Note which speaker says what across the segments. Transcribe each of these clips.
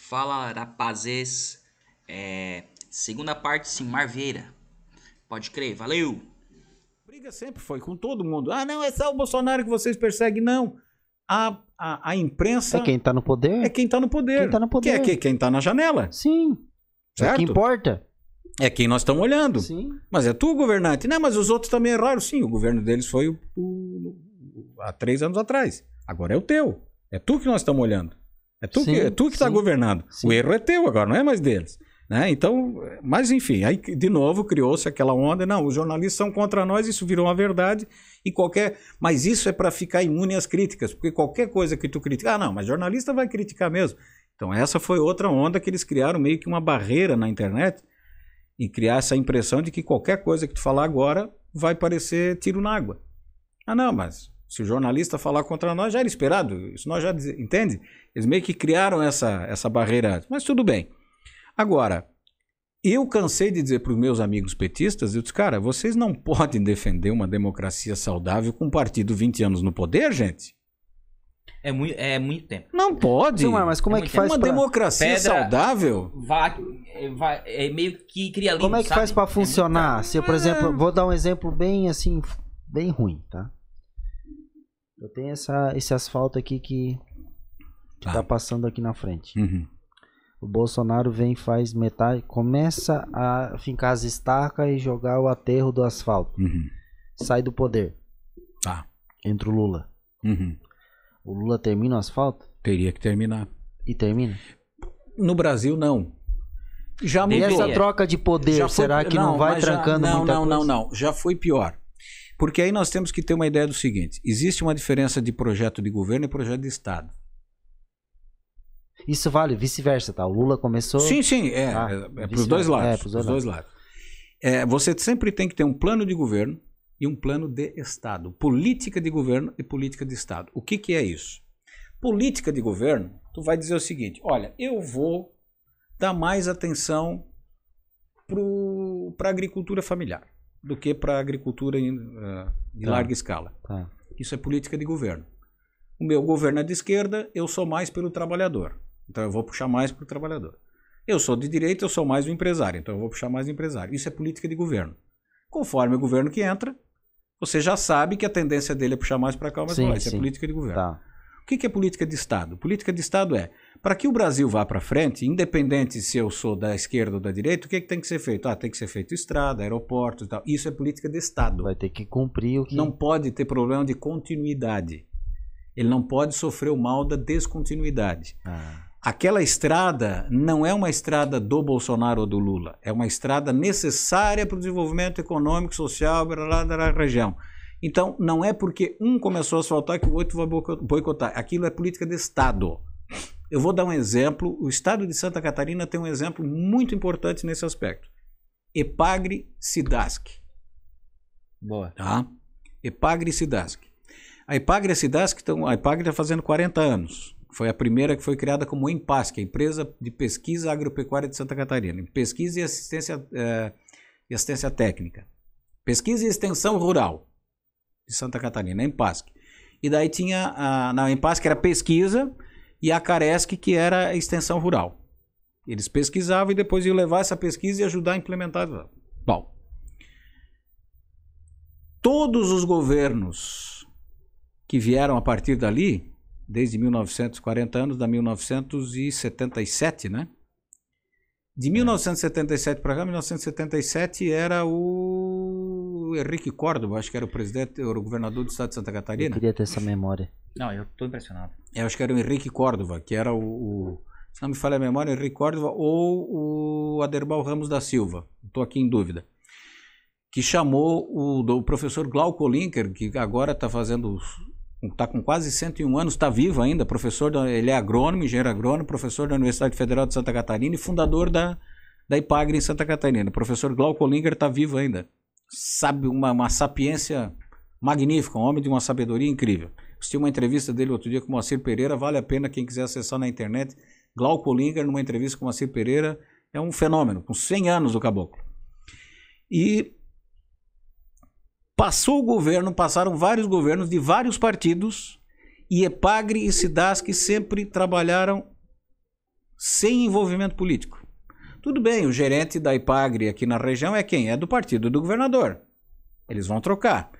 Speaker 1: Fala rapazes, é, segunda parte Simar Vieira, pode crer, valeu!
Speaker 2: briga sempre foi com todo mundo. Ah, não, é só o Bolsonaro que vocês perseguem. Não. A, a, a imprensa
Speaker 3: É quem tá no poder?
Speaker 2: é quem tá no poder.
Speaker 3: Quem tá no poder.
Speaker 2: Que é que- quem tá na janela.
Speaker 3: Sim. É
Speaker 2: Certo?
Speaker 3: o que importa.
Speaker 2: É quem nós estamos olhando.
Speaker 3: Sim.
Speaker 2: Mas é tu, governante. Não, mas os outros também erraram. Sim, o governo deles foi o- o- há três anos atrás. Agora é o teu. É tu que nós estamos olhando. É tu
Speaker 3: Sim,
Speaker 2: que, é tu que está
Speaker 3: sim.
Speaker 2: governando.
Speaker 3: Sim.
Speaker 2: O erro é teu agora, não é mais deles. Né? Então, mas enfim, aí de novo criou-se aquela onda. Não, os jornalistas são contra nós, isso virou uma verdade. E qualquer. Mas isso é para ficar imune às críticas, porque qualquer coisa que tu critica. Ah, não, mas jornalista vai criticar mesmo. Então, essa foi outra onda que eles criaram meio que uma barreira na internet e criar essa impressão de que qualquer coisa que tu falar agora vai parecer tiro na água. Ah, não, mas se o jornalista falar contra nós, já era esperado. Isso nós já entende? Eles meio que criaram essa, essa barreira. Mas tudo bem. Agora, eu cansei de dizer para os meus amigos petistas, eu disse, cara, vocês não podem defender uma democracia saudável com um partido 20 anos no poder, gente.
Speaker 1: É muito, é muito tempo.
Speaker 2: Não pode.
Speaker 3: Silmar, mas como é
Speaker 1: É
Speaker 3: que faz
Speaker 2: uma
Speaker 3: pra...
Speaker 2: democracia
Speaker 1: Pedra-
Speaker 2: saudável.
Speaker 1: Vai, é, vai, é meio que cria limpo,
Speaker 3: Como é que
Speaker 1: sabe?
Speaker 3: faz pra funcionar? Se eu, por
Speaker 2: É.
Speaker 3: exemplo, vou dar um exemplo bem assim, bem ruim, tá? Eu tenho essa, esse asfalto aqui que, que
Speaker 2: Tá.
Speaker 3: tá passando aqui na frente.
Speaker 2: Uhum.
Speaker 3: O Bolsonaro vem, faz metade, começa a fincar as estacas e jogar o aterro do asfalto.
Speaker 2: Uhum.
Speaker 3: Sai do poder.
Speaker 2: Tá.
Speaker 3: Entra o Lula.
Speaker 2: Uhum.
Speaker 3: O Lula termina o asfalto
Speaker 2: Teria que terminar.
Speaker 3: e termina.
Speaker 2: No Brasil, não. Já
Speaker 3: E
Speaker 2: mudou.
Speaker 1: Deveria.
Speaker 3: essa troca de poder,
Speaker 2: Já foi-
Speaker 3: será que não, vai
Speaker 2: mas já-
Speaker 3: trancando
Speaker 2: não,
Speaker 3: muita
Speaker 2: não,
Speaker 3: coisa?
Speaker 2: não, não. Já foi pior. Porque aí nós temos que ter uma ideia do seguinte: existe uma diferença de projeto de governo e projeto de Estado.
Speaker 3: Isso vale vice-versa, tá? O Lula começou...
Speaker 2: Sim, sim, é,
Speaker 3: Ah,
Speaker 2: é, é para os
Speaker 3: vice-versa.
Speaker 2: dois lados.
Speaker 3: É,
Speaker 2: pros dois
Speaker 3: dois
Speaker 2: lados. É, você sempre tem que ter um plano de governo e um plano de Estado. Política de governo e política de Estado. O que, que é isso? Política de governo, tu vai dizer o seguinte: olha, eu vou dar mais atenção para a agricultura familiar do que para a agricultura em, de
Speaker 3: Tá.
Speaker 2: larga escala.
Speaker 3: Tá.
Speaker 2: Isso é política de governo. O meu governo é de esquerda, eu sou mais pelo trabalhador. Então eu vou puxar mais para o trabalhador. Eu sou de direita, eu sou mais o empresário. Então eu vou puxar mais o empresário. Isso é política de governo. Conforme o governo que entra, você já sabe que a tendência dele é puxar mais para cá, mas
Speaker 3: Sim,
Speaker 2: isso
Speaker 3: sim.
Speaker 2: é política de governo.
Speaker 3: Tá.
Speaker 2: O que é política de Estado? Política de Estado é, para que o Brasil vá para frente, independente se eu sou da esquerda ou da direita, o que, que tem que ser feito? Ah, tem que ser feito estrada, aeroportos e tal. Isso é política de Estado
Speaker 3: Vai ter que cumprir o que...
Speaker 2: não pode ter problema de continuidade. Ele não pode sofrer o mal da descontinuidade.
Speaker 3: Ah,
Speaker 2: Aquela estrada não é uma estrada do Bolsonaro ou do Lula, é uma estrada necessária para o desenvolvimento econômico, social blá, blá, da região. Então, não é porque um começou a asfaltar que o outro vai boico- boicotar. Aquilo é política de Estado. Eu vou dar um exemplo. O estado de Santa Catarina tem um exemplo muito importante nesse aspecto. Epagre Sidasc.
Speaker 1: Boa.
Speaker 2: Tá? Epagre Sidasc. A Epagre e a Sidasc, então, a Epagre está fazendo 40 anos. Foi a primeira que foi criada como Empas, que é a empresa de pesquisa agropecuária de Santa Catarina. Pesquisa e assistência, eh, e assistência técnica. Pesquisa e extensão rural de Santa Catarina, Empasc. E daí tinha a, na Empasc era pesquisa e a Caresc que era a extensão rural. Eles pesquisavam e depois iam levar essa pesquisa e ajudar a implementar. Bom, todos os governos que vieram a partir dali, desde 1940 anos, da 1977, né? De 1977 para cá, 1977 era o Henrique Córdoba, acho que era o presidente, era o governador do estado de Santa
Speaker 3: eu
Speaker 2: Catarina.
Speaker 3: queria ter essa memória.
Speaker 1: Não, eu tô impressionado.
Speaker 2: Eu acho que era o Henrique Córdova, que era o, o- se não me falha a memória, o Henrique Córdova ou o Aderbal Ramos da Silva. Estou aqui em dúvida. Que chamou o, do professor Glauco Linker, que agora está fazendo. Está com quase 101 anos, está vivo ainda, professor, da- ele é agrônomo, engenheiro agrônomo, professor da Universidade Federal de Santa Catarina e fundador da, da Ipagre em Santa Catarina. O professor Glauco Linker está vivo ainda. Sabe, uma, uma sapiência magnífica, um homem de uma sabedoria incrível. Assisti uma entrevista dele outro dia com o Moacir Pereira, vale a pena quem quiser acessar na internet. Glauco Linger, numa entrevista com o Moacir Pereira, é um fenômeno, com 100 anos do caboclo. E passou o governo, passaram vários governos de vários partidos, e Epagre e Sidasc sempre trabalharam sem envolvimento político. Tudo bem, o gerente da Ipagre aqui na região é quem? É do partido do governador. Eles vão trocar.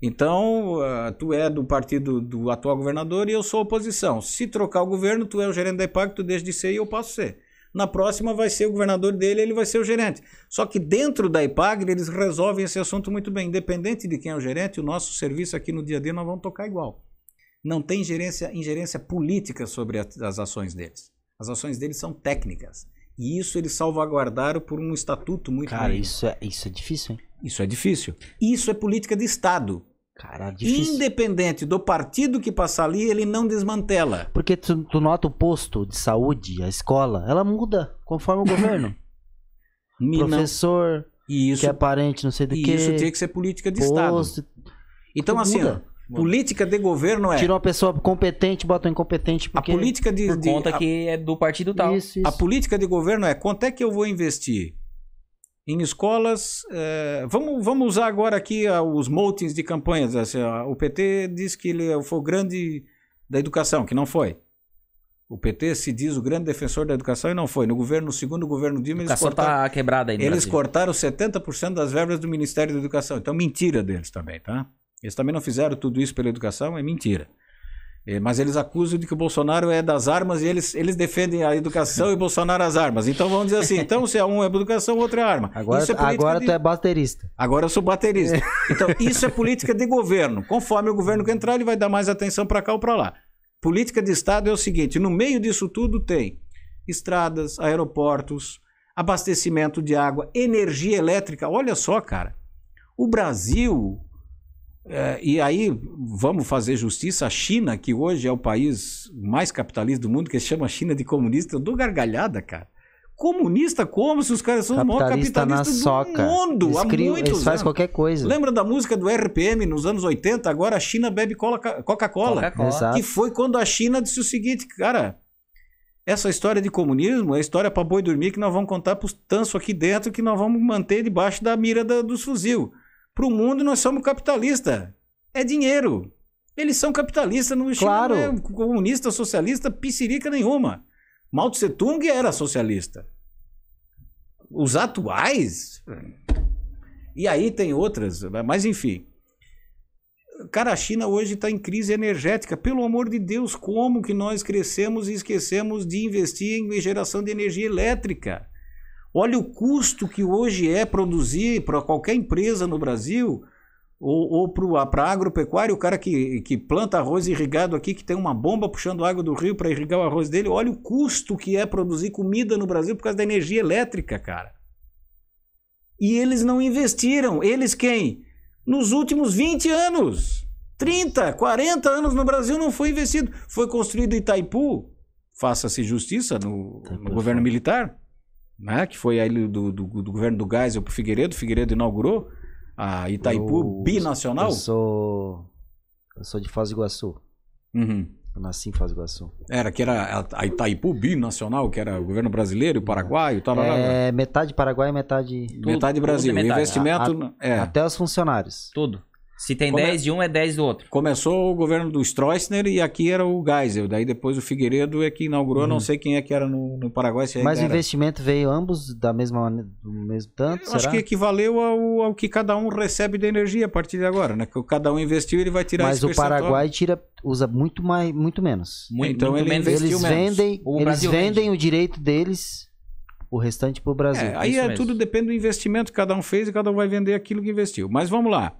Speaker 2: Então, uh, tu é do partido do atual governador e eu sou oposição. Se trocar o governo, tu é o gerente da Ipagre, tu deixa de ser e eu posso ser. Na próxima vai ser o governador dele, ele vai ser o gerente. Só que dentro da Ipagre eles resolvem esse assunto muito bem. Independente de quem é o gerente, o nosso serviço aqui no dia a dia nós vamos tocar igual. Não tem ingerência, ingerência política sobre a, as ações deles. As ações deles são técnicas. E isso eles salvaguardaram por um estatuto muito
Speaker 3: Cara,
Speaker 2: bem.
Speaker 3: isso é, isso é difícil, hein?
Speaker 2: Isso é difícil. Isso é política de Estado.
Speaker 3: Cara, é difícil.
Speaker 2: Independente do partido que passar ali, ele não desmantela.
Speaker 3: Porque tu, tu nota o posto de saúde, a escola, ela muda conforme o governo.
Speaker 2: E
Speaker 3: Professor,
Speaker 2: E isso,
Speaker 3: que é parente, não sei do que.
Speaker 2: isso tinha que ser política de Estado.
Speaker 3: posto,
Speaker 2: Então,
Speaker 3: tudo
Speaker 2: assim, ó,
Speaker 3: muda.
Speaker 2: política de governo é.
Speaker 3: Tira uma pessoa competente, bota um incompetente,
Speaker 2: A
Speaker 3: porque...
Speaker 2: política de.
Speaker 4: Por
Speaker 2: de-
Speaker 4: conta
Speaker 2: a-
Speaker 4: que é do partido tal.
Speaker 3: Isso, isso.
Speaker 2: A política de governo é quanto é que eu vou investir em escolas. eh, vamos, vamos usar agora aqui ah, os moutings de campanhas. assim, o PT diz que ele foi o grande da educação, que não foi. O PT se diz o grande defensor da educação e não foi. No governo, no segundo governo Dilma, eles
Speaker 4: educação
Speaker 2: cortaram,
Speaker 4: tá quebrada aí
Speaker 2: eles
Speaker 4: Brasil.
Speaker 2: cortaram 70% das verbas do Ministério da Educação. Então, mentira deles também, tá? Eles também não fizeram tudo isso pela educação, é mentira. Eh, Mas eles acusam de que o Bolsonaro é das armas e eles, eles defendem a educação e o Bolsonaro as armas. Então vamos dizer assim: então se é um é educação, o outro é arma.
Speaker 3: Agora,
Speaker 2: é
Speaker 3: agora
Speaker 2: de-
Speaker 3: tu é baterista.
Speaker 2: Agora eu sou baterista. Então, isso é política de governo. Conforme o governo que entrar, ele vai dar mais atenção para cá ou para lá. Política de Estado é o seguinte: no meio disso tudo tem estradas, aeroportos, abastecimento de água, energia elétrica. Olha só, cara. O Brasil. É, e aí, vamos fazer justiça. A China, que hoje é o país mais capitalista do mundo, que se chama China de comunista, eu dou gargalhada, cara. Comunista como se os caras são os maiores
Speaker 3: Capitalista na
Speaker 2: capitalistas do
Speaker 3: soca.
Speaker 2: mundo
Speaker 3: Eles,
Speaker 2: há
Speaker 3: criam,
Speaker 2: muitos
Speaker 3: eles fazem
Speaker 2: anos.
Speaker 3: qualquer coisa.
Speaker 2: Lembra da música do RPM nos anos 80? Agora a China bebe cola- Coca-Cola.
Speaker 4: Coca-Cola.
Speaker 3: Exato.
Speaker 2: que foi quando a China disse o seguinte, cara, essa história de comunismo é história para boi dormir que nós vamos contar para os tanso aqui dentro que nós vamos manter debaixo da mira da- dos fuzil. Para o mundo nós somos capitalistas. É dinheiro. Eles são capitalistas, no China
Speaker 3: Claro.
Speaker 2: não é comunista, socialista, piscirica nenhuma. Mao Tse Tung era socialista. Os atuais. E aí tem outras, mas enfim. Cara, a China hoje está em crise energética. Pelo amor de Deus, como que nós crescemos e esquecemos de investir em geração de energia elétrica? Olha o custo que hoje é produzir para qualquer empresa no Brasil ou, ou para a agropecuária, o cara que, que planta arroz irrigado aqui, que tem uma bomba puxando água do rio para irrigar o arroz dele. Olha o custo que é produzir comida no Brasil por causa da energia elétrica, cara. E eles não investiram. Eles quem? Nos últimos 20 anos. 30, 40 anos no Brasil não foi investido. Foi construído Itaipu, faça-se justiça no, no governo militar, né? que foi aí do, do, do governo do Geisel para o Figueiredo. O Figueiredo inaugurou a Itaipu
Speaker 3: Eu-
Speaker 2: binacional.
Speaker 3: Eu sou. Eu sou de Foz do Iguaçu.
Speaker 2: Uhum.
Speaker 3: Eu nasci em Foz do Iguaçu.
Speaker 2: Era que era a- a Itaipu binacional, que era o governo brasileiro e o paraguaio, tal, tal.
Speaker 3: É metade Paraguai, metade.
Speaker 2: metade
Speaker 4: tudo
Speaker 2: Brasil.
Speaker 4: é metade.
Speaker 2: Investimento é.
Speaker 3: Até os funcionários.
Speaker 4: Tudo. Se tem
Speaker 2: Como é-
Speaker 4: 10 de um, é 10 do outro.
Speaker 2: Começou o governo do Stroessner e aqui era o Geisel. Daí depois o Figueiredo é que inaugurou, não sei quem é que era no, no Paraguai.
Speaker 3: Uhum. Mas o
Speaker 2: era.
Speaker 3: investimento veio ambos da mesma maneira, do mesmo tanto?
Speaker 2: Eu acho
Speaker 3: será?
Speaker 2: que equivaleu ao, ao que cada um recebe de energia a partir de agora, né? Que cada um investiu, ele vai tirar
Speaker 3: Mas
Speaker 2: esse
Speaker 3: o. Paraguai tira, usa muito mais, muito menos.
Speaker 4: Muito,
Speaker 2: Então
Speaker 4: muito
Speaker 2: ele
Speaker 4: menos.
Speaker 2: investiu
Speaker 3: Eles
Speaker 2: menos.
Speaker 3: vendem,
Speaker 4: O
Speaker 3: eles vendem
Speaker 4: vende.
Speaker 3: o direito deles, o restante pro Brasil.
Speaker 2: É, aí é
Speaker 4: mesmo.
Speaker 2: tudo depende do investimento que cada um fez e cada um vai vender aquilo que investiu. Mas vamos lá.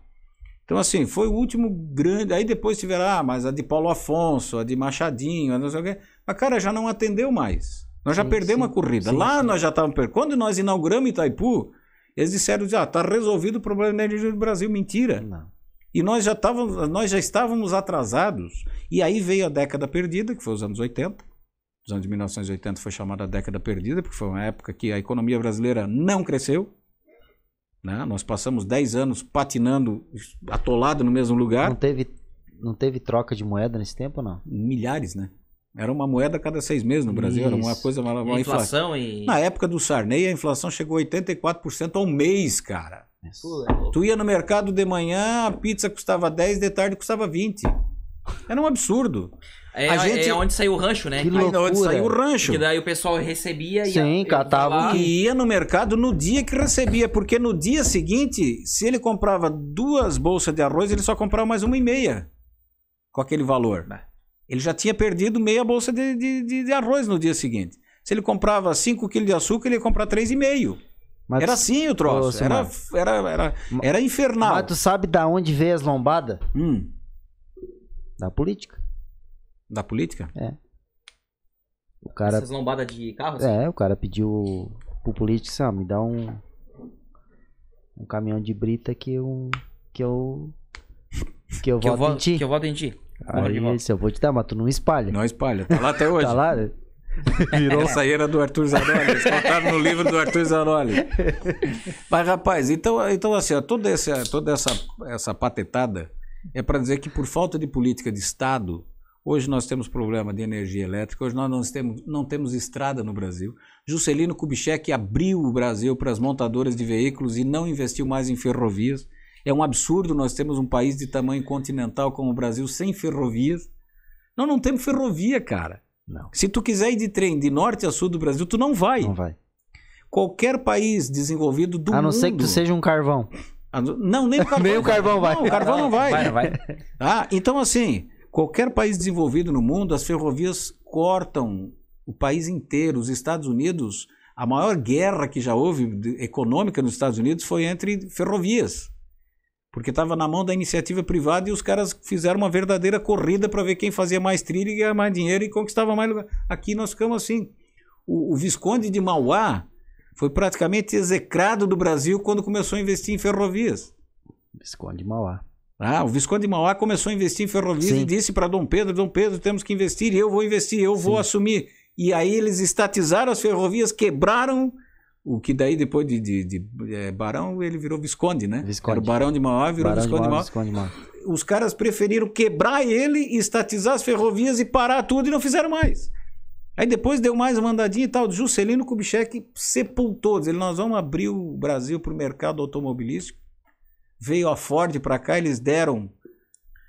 Speaker 2: Então, assim, foi o último grande. Aí depois tiveram, ah, mas a de Paulo Afonso, a de Machadinho, a não sei o quê. Mas, cara, já não atendeu mais. Nós já
Speaker 3: Sim,
Speaker 2: perdemos
Speaker 3: sim.
Speaker 2: a corrida.
Speaker 3: Sim,
Speaker 2: Lá nós já estávamos perdendo. Quando nós inauguramos Itaipu, eles disseram, ah, tá resolvido o problema da energia do Brasil. Mentira.
Speaker 3: Não.
Speaker 2: E nós já, estávamos, nós já estávamos atrasados. E aí veio a década perdida, que foi os anos 80. Os anos de 1980 foi chamada a década perdida, porque foi uma época que a economia brasileira não cresceu. Né? Nós passamos 10 anos patinando, atolado no mesmo lugar.
Speaker 3: Não teve, não teve troca de moeda nesse tempo, não?
Speaker 2: Milhares, né? Era uma moeda a cada seis meses no Brasil. Era uma
Speaker 3: Isso.
Speaker 2: coisa, uma, uma inflação.
Speaker 4: inflação e.
Speaker 2: Na época do Sarney, a inflação chegou a 84% ao mês, cara. Tu ia no mercado de manhã, a pizza custava 10, de tarde custava 20. Era um absurdo.
Speaker 4: É,
Speaker 2: A gente-
Speaker 4: é onde saiu o rancho, né?
Speaker 3: Que
Speaker 4: Que,
Speaker 2: Aí onde
Speaker 3: loucura.
Speaker 2: saiu o rancho.
Speaker 4: que daí o pessoal recebia e
Speaker 3: Sim, catava o
Speaker 2: E ia no mercado no dia que recebia, porque no dia seguinte, se ele comprava duas bolsas de arroz, ele só comprava mais uma e meia com aquele valor. Ele já tinha perdido meia bolsa de, de, de- de arroz no dia seguinte. Se ele comprava 5 quilos de açúcar, ele ia comprar 3,5.
Speaker 3: Mas,
Speaker 2: Era assim o troço. Era, era, era, era infernal.
Speaker 3: mas tu sabe da onde veio as lombadas?
Speaker 2: Hum,
Speaker 3: Da política.
Speaker 2: Da política?
Speaker 3: O cara,
Speaker 4: Essas lombadas de carro, assim.
Speaker 3: é, o cara pediu pro político, assim, ó, me dá um um caminhão de brita que eu que eu que eu
Speaker 4: que, eu
Speaker 3: voto em
Speaker 4: vou,
Speaker 3: ti.
Speaker 4: que eu voto em ti.
Speaker 3: Aí, esse eu vou te dar, mas tu não espalha.
Speaker 2: Não espalha. Tá lá até hoje.
Speaker 3: Tá lá?
Speaker 2: Virou. Essa aí era do Arthur Zanoli. Eles contaram no livro do Arthur Zanoli. Mas, rapaz, então, então assim, ó, toda, essa, toda essa, essa patetada é para dizer que por falta de política de Estado, hoje nós temos problema de energia elétrica, hoje nós não temos, não temos estrada no Brasil. Juscelino Kubitschek abriu o Brasil para as montadoras de veículos e não investiu mais em ferrovias. É um absurdo nós temos um país de tamanho continental como o Brasil sem ferrovias. Nós não temos ferrovia, cara.
Speaker 3: Não.
Speaker 2: Se tu quiser ir de trem de norte a sul do Brasil, tu não vai.
Speaker 3: Não vai.
Speaker 2: Qualquer país desenvolvido do
Speaker 3: a não
Speaker 2: mundo.
Speaker 3: ser que tu seja um carvão.
Speaker 2: Não, nem o carvão.
Speaker 3: Nem o carvão vai.
Speaker 2: Não, o carvão não vai.
Speaker 4: Vai, não vai.
Speaker 2: Ah, então assim, qualquer país desenvolvido no mundo, as ferrovias cortam o país inteiro. Os Estados Unidos, a maior guerra que já houve de- econômica nos Estados Unidos foi entre ferrovias. Porque estava na mão da iniciativa privada e os caras fizeram uma verdadeira corrida para ver quem fazia mais trilha e ganhar mais dinheiro e conquistava mais lugar. Aqui nós ficamos assim. O, o Visconde de Mauá foi praticamente execrado do Brasil quando começou a investir em ferrovias.
Speaker 3: Esconde Mauá.
Speaker 2: Ah, o Visconde de Mauá começou a investir em ferrovias
Speaker 3: Sim.
Speaker 2: e disse para Dom Pedro: Dom Pedro, temos que investir, e eu vou investir, eu vou assumir. E aí eles estatizaram as ferrovias, quebraram o que daí depois de, de- de, eh, Barão ele virou Visconde, né?
Speaker 3: Visconde.
Speaker 2: Era o Barão de Mauá, virou
Speaker 3: Barão de
Speaker 2: Visconde de
Speaker 3: Mauá. Visconde Mauá.
Speaker 2: Os caras preferiram quebrar ele, estatizar as ferrovias e parar tudo e não fizeram mais. Aí depois deu mais uma andadinha e tal. Juscelino Kubitschek sepultou. Ele, nós vamos abrir o Brasil para o mercado automobilístico. Veio a Ford para cá, eles deram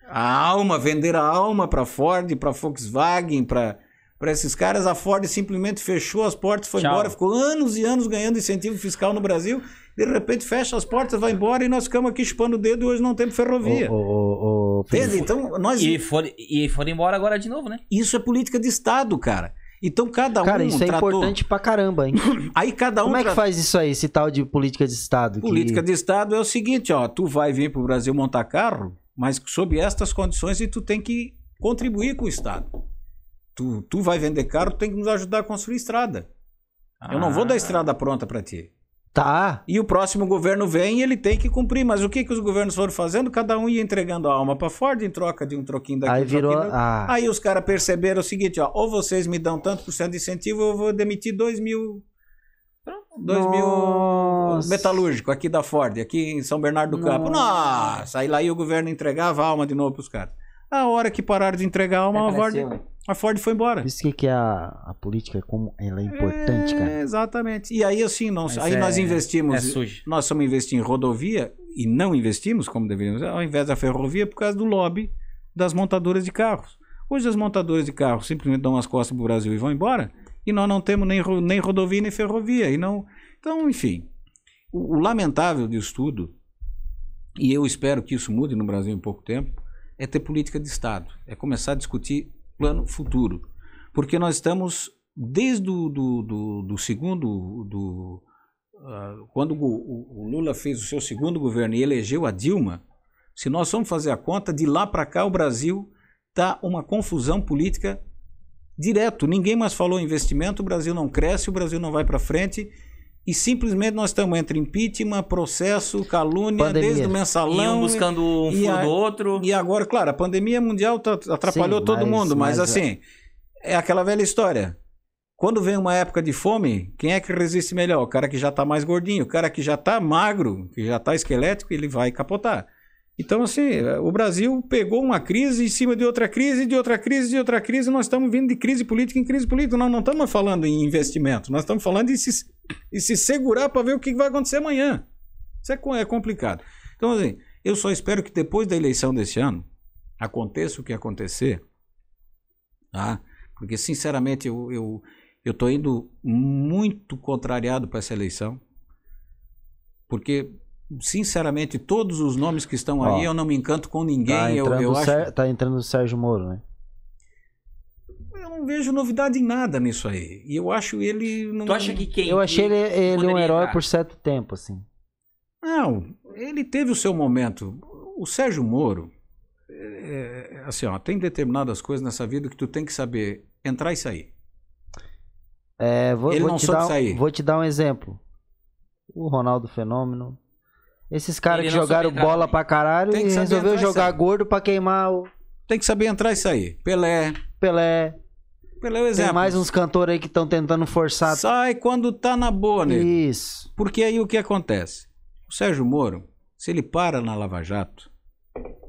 Speaker 2: a alma, venderam a alma para Ford, para Volkswagen, para para esses caras. A Ford simplesmente fechou as portas, foi
Speaker 4: Tchau.
Speaker 2: embora, ficou anos e anos ganhando incentivo fiscal no Brasil. De repente fecha as portas, vai embora e nós ficamos aqui chupando o dedo e hoje não temos ferrovia.
Speaker 3: Ô, ô, ô,
Speaker 2: Entende? Então, nós,
Speaker 4: E foram, e foram embora agora de novo, né?
Speaker 2: isso é política de Estado, cara. Então cada
Speaker 3: Cara,
Speaker 2: um
Speaker 3: isso é
Speaker 2: tratou...
Speaker 3: importante pra caramba, hein?
Speaker 2: Aí cada um
Speaker 3: Como é que faz isso aí, esse tal de política de Estado? que-
Speaker 2: Política de Estado é o seguinte, ó, tu vai vir para o Brasil montar carro, mas sob estas condições e tu tem que contribuir com o Estado. Tu, tu vai vender carro, tu tem que nos ajudar a construir estrada. Eu não vou dar estrada pronta para ti.
Speaker 3: Tá.
Speaker 2: E o próximo governo vem e ele tem que cumprir. Mas o que, que os governos foram fazendo? Cada um ia entregando a alma para Ford em troca de um troquinho daqui.
Speaker 3: Aí
Speaker 2: um
Speaker 3: virou.
Speaker 2: dali.
Speaker 3: Ah,
Speaker 2: Aí os caras perceberam o seguinte, ó, ou vocês me dão tanto por cento de incentivo, ou eu vou demitir dois mil, dois mil metalúrgico aqui da Ford, aqui em São Bernardo do Campo.
Speaker 3: Nossa.
Speaker 2: Aí lá ia o governo entregava a alma de novo pros caras. A hora que pararam de entregar a alma, a Ford, a Ford foi embora.
Speaker 3: Isso que, que é a, a política, como ela é importante,
Speaker 2: É,
Speaker 3: cara.
Speaker 2: exatamente. E aí assim, não,
Speaker 4: Mas
Speaker 2: aí
Speaker 4: é-
Speaker 2: nós investimos,
Speaker 4: é sujo.
Speaker 2: nós somos investir em rodovia e não investimos como deveríamos, ao invés da ferrovia por causa do lobby das montadoras de carros. Hoje as montadoras de carros simplesmente dão as costas pro Brasil e vão embora, e nós não temos nem, nem rodovia nem ferrovia, e não, então, enfim, o, o lamentável disso tudo, e eu espero que isso mude no Brasil em pouco tempo, é ter política de Estado, é começar a discutir plano futuro. Porque nós estamos, desde o do, do, do segundo, do, ah, quando o, o- Lula fez o seu segundo governo e elegeu a Dilma, se nós formos fazer a conta, de lá para cá o Brasil está uma confusão política direto. Ninguém mais falou investimento, o Brasil não cresce, o Brasil não vai para frente. E simplesmente nós estamos entre impeachment, processo, calúnia,
Speaker 3: Pandemia.
Speaker 2: desde o mensalão.
Speaker 4: Iam buscando um
Speaker 2: e a-
Speaker 4: do outro.
Speaker 2: E agora, claro, a pandemia mundial tá- atrapalhou
Speaker 3: Sim,
Speaker 2: todo
Speaker 3: mas-
Speaker 2: mundo, mas,
Speaker 3: mas,
Speaker 2: assim, é aquela velha história. Quando vem uma época de fome, quem é que resiste melhor? O cara que já está mais gordinho, o cara que já está magro, que já está esquelético, ele vai capotar. Então, assim, o Brasil pegou uma crise em cima de outra crise, de outra crise, de outra crise. Nós estamos vindo de crise política em crise política. Nós não estamos falando em investimento, nós estamos falando de se, de se segurar para ver o que vai acontecer amanhã. Isso é, é complicado. Então, assim, eu só espero que depois da eleição desse ano, aconteça o que acontecer, Tá? Porque, sinceramente, eu, eu, eu tô indo muito contrariado para essa eleição. Porque, sinceramente, todos os nomes que estão
Speaker 3: Ó,
Speaker 2: aí, eu não me encanto com ninguém.
Speaker 3: Tá
Speaker 2: eu,
Speaker 3: entrando,
Speaker 2: eu
Speaker 3: o
Speaker 2: acho
Speaker 3: Ser- tá entrando o Sérgio Moro, né?
Speaker 2: Eu não vejo novidade em nada nisso aí. E eu acho ele. Não...
Speaker 4: Tu acha que quem.
Speaker 3: Eu achei ele, ele um herói
Speaker 4: entrar?
Speaker 3: por certo tempo, assim.
Speaker 2: Não, ele teve o seu momento. O Sérgio Moro. é, assim, ó, tem determinadas coisas nessa vida que tu tem que saber entrar e sair.
Speaker 3: É, vou,
Speaker 2: Ele
Speaker 3: vou
Speaker 2: não
Speaker 3: te
Speaker 2: soube
Speaker 3: dar, um-
Speaker 2: sair.
Speaker 3: Vou te dar um exemplo. O Ronaldo Fenômeno. Esses caras que jogaram bola
Speaker 4: também.
Speaker 3: pra caralho
Speaker 2: Tem que
Speaker 3: e
Speaker 2: saber
Speaker 3: resolveu
Speaker 2: entrar e
Speaker 3: jogar
Speaker 2: sair.
Speaker 3: gordo pra queimar o
Speaker 2: Tem que saber entrar e sair. Pelé.
Speaker 3: Pelé.
Speaker 2: Pelé é o
Speaker 3: Tem
Speaker 2: exemplo.
Speaker 3: mais uns cantores aí que estão tentando forçar.
Speaker 2: Sai quando tá na boa, nego.
Speaker 3: Isso.
Speaker 2: Porque aí o que acontece? O Sérgio Moro, se ele para na Lava Jato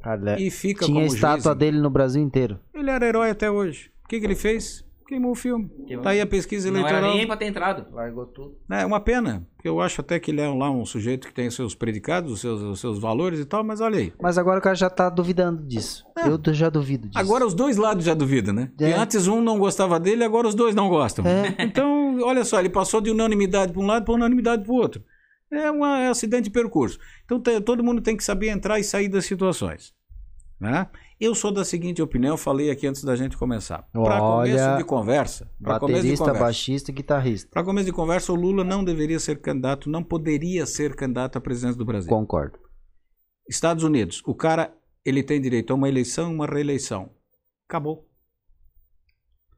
Speaker 3: Cara,
Speaker 2: e fica
Speaker 3: Tinha
Speaker 2: como
Speaker 3: estátua
Speaker 2: juiz,
Speaker 3: dele no Brasil inteiro.
Speaker 2: ele era herói até hoje. O que, que ele fez? Queimou o filme.
Speaker 4: Queimou.
Speaker 2: Tá aí a pesquisa
Speaker 4: Não era
Speaker 2: eleitoral.
Speaker 4: nem pra ter entrado.
Speaker 3: Largou tudo.
Speaker 2: É uma pena, porque eu acho até que ele é lá um sujeito que tem os seus predicados, os seus, os seus valores e tal, mas olha aí.
Speaker 3: Mas agora o cara já tá duvidando disso.
Speaker 2: É.
Speaker 3: Eu já duvido disso.
Speaker 2: Agora os dois lados já duvidam, né?
Speaker 3: É.
Speaker 2: E antes um não gostava dele, agora os dois não gostam.
Speaker 3: É.
Speaker 2: Então, olha só, ele passou de unanimidade para um lado para unanimidade para o outro. É um acidente de percurso. Então, todo mundo tem que saber entrar e sair das situações. Né? Eu sou da seguinte opinião, falei aqui antes da gente começar. Para começo de conversa, para começo de conversa,
Speaker 3: baixista e guitarrista.
Speaker 2: para começo de conversa, o Lula não deveria ser candidato, não poderia ser candidato à presidência do Brasil.
Speaker 3: Concordo.
Speaker 2: Estados Unidos, o cara ele tem direito a uma eleição e uma reeleição. Acabou.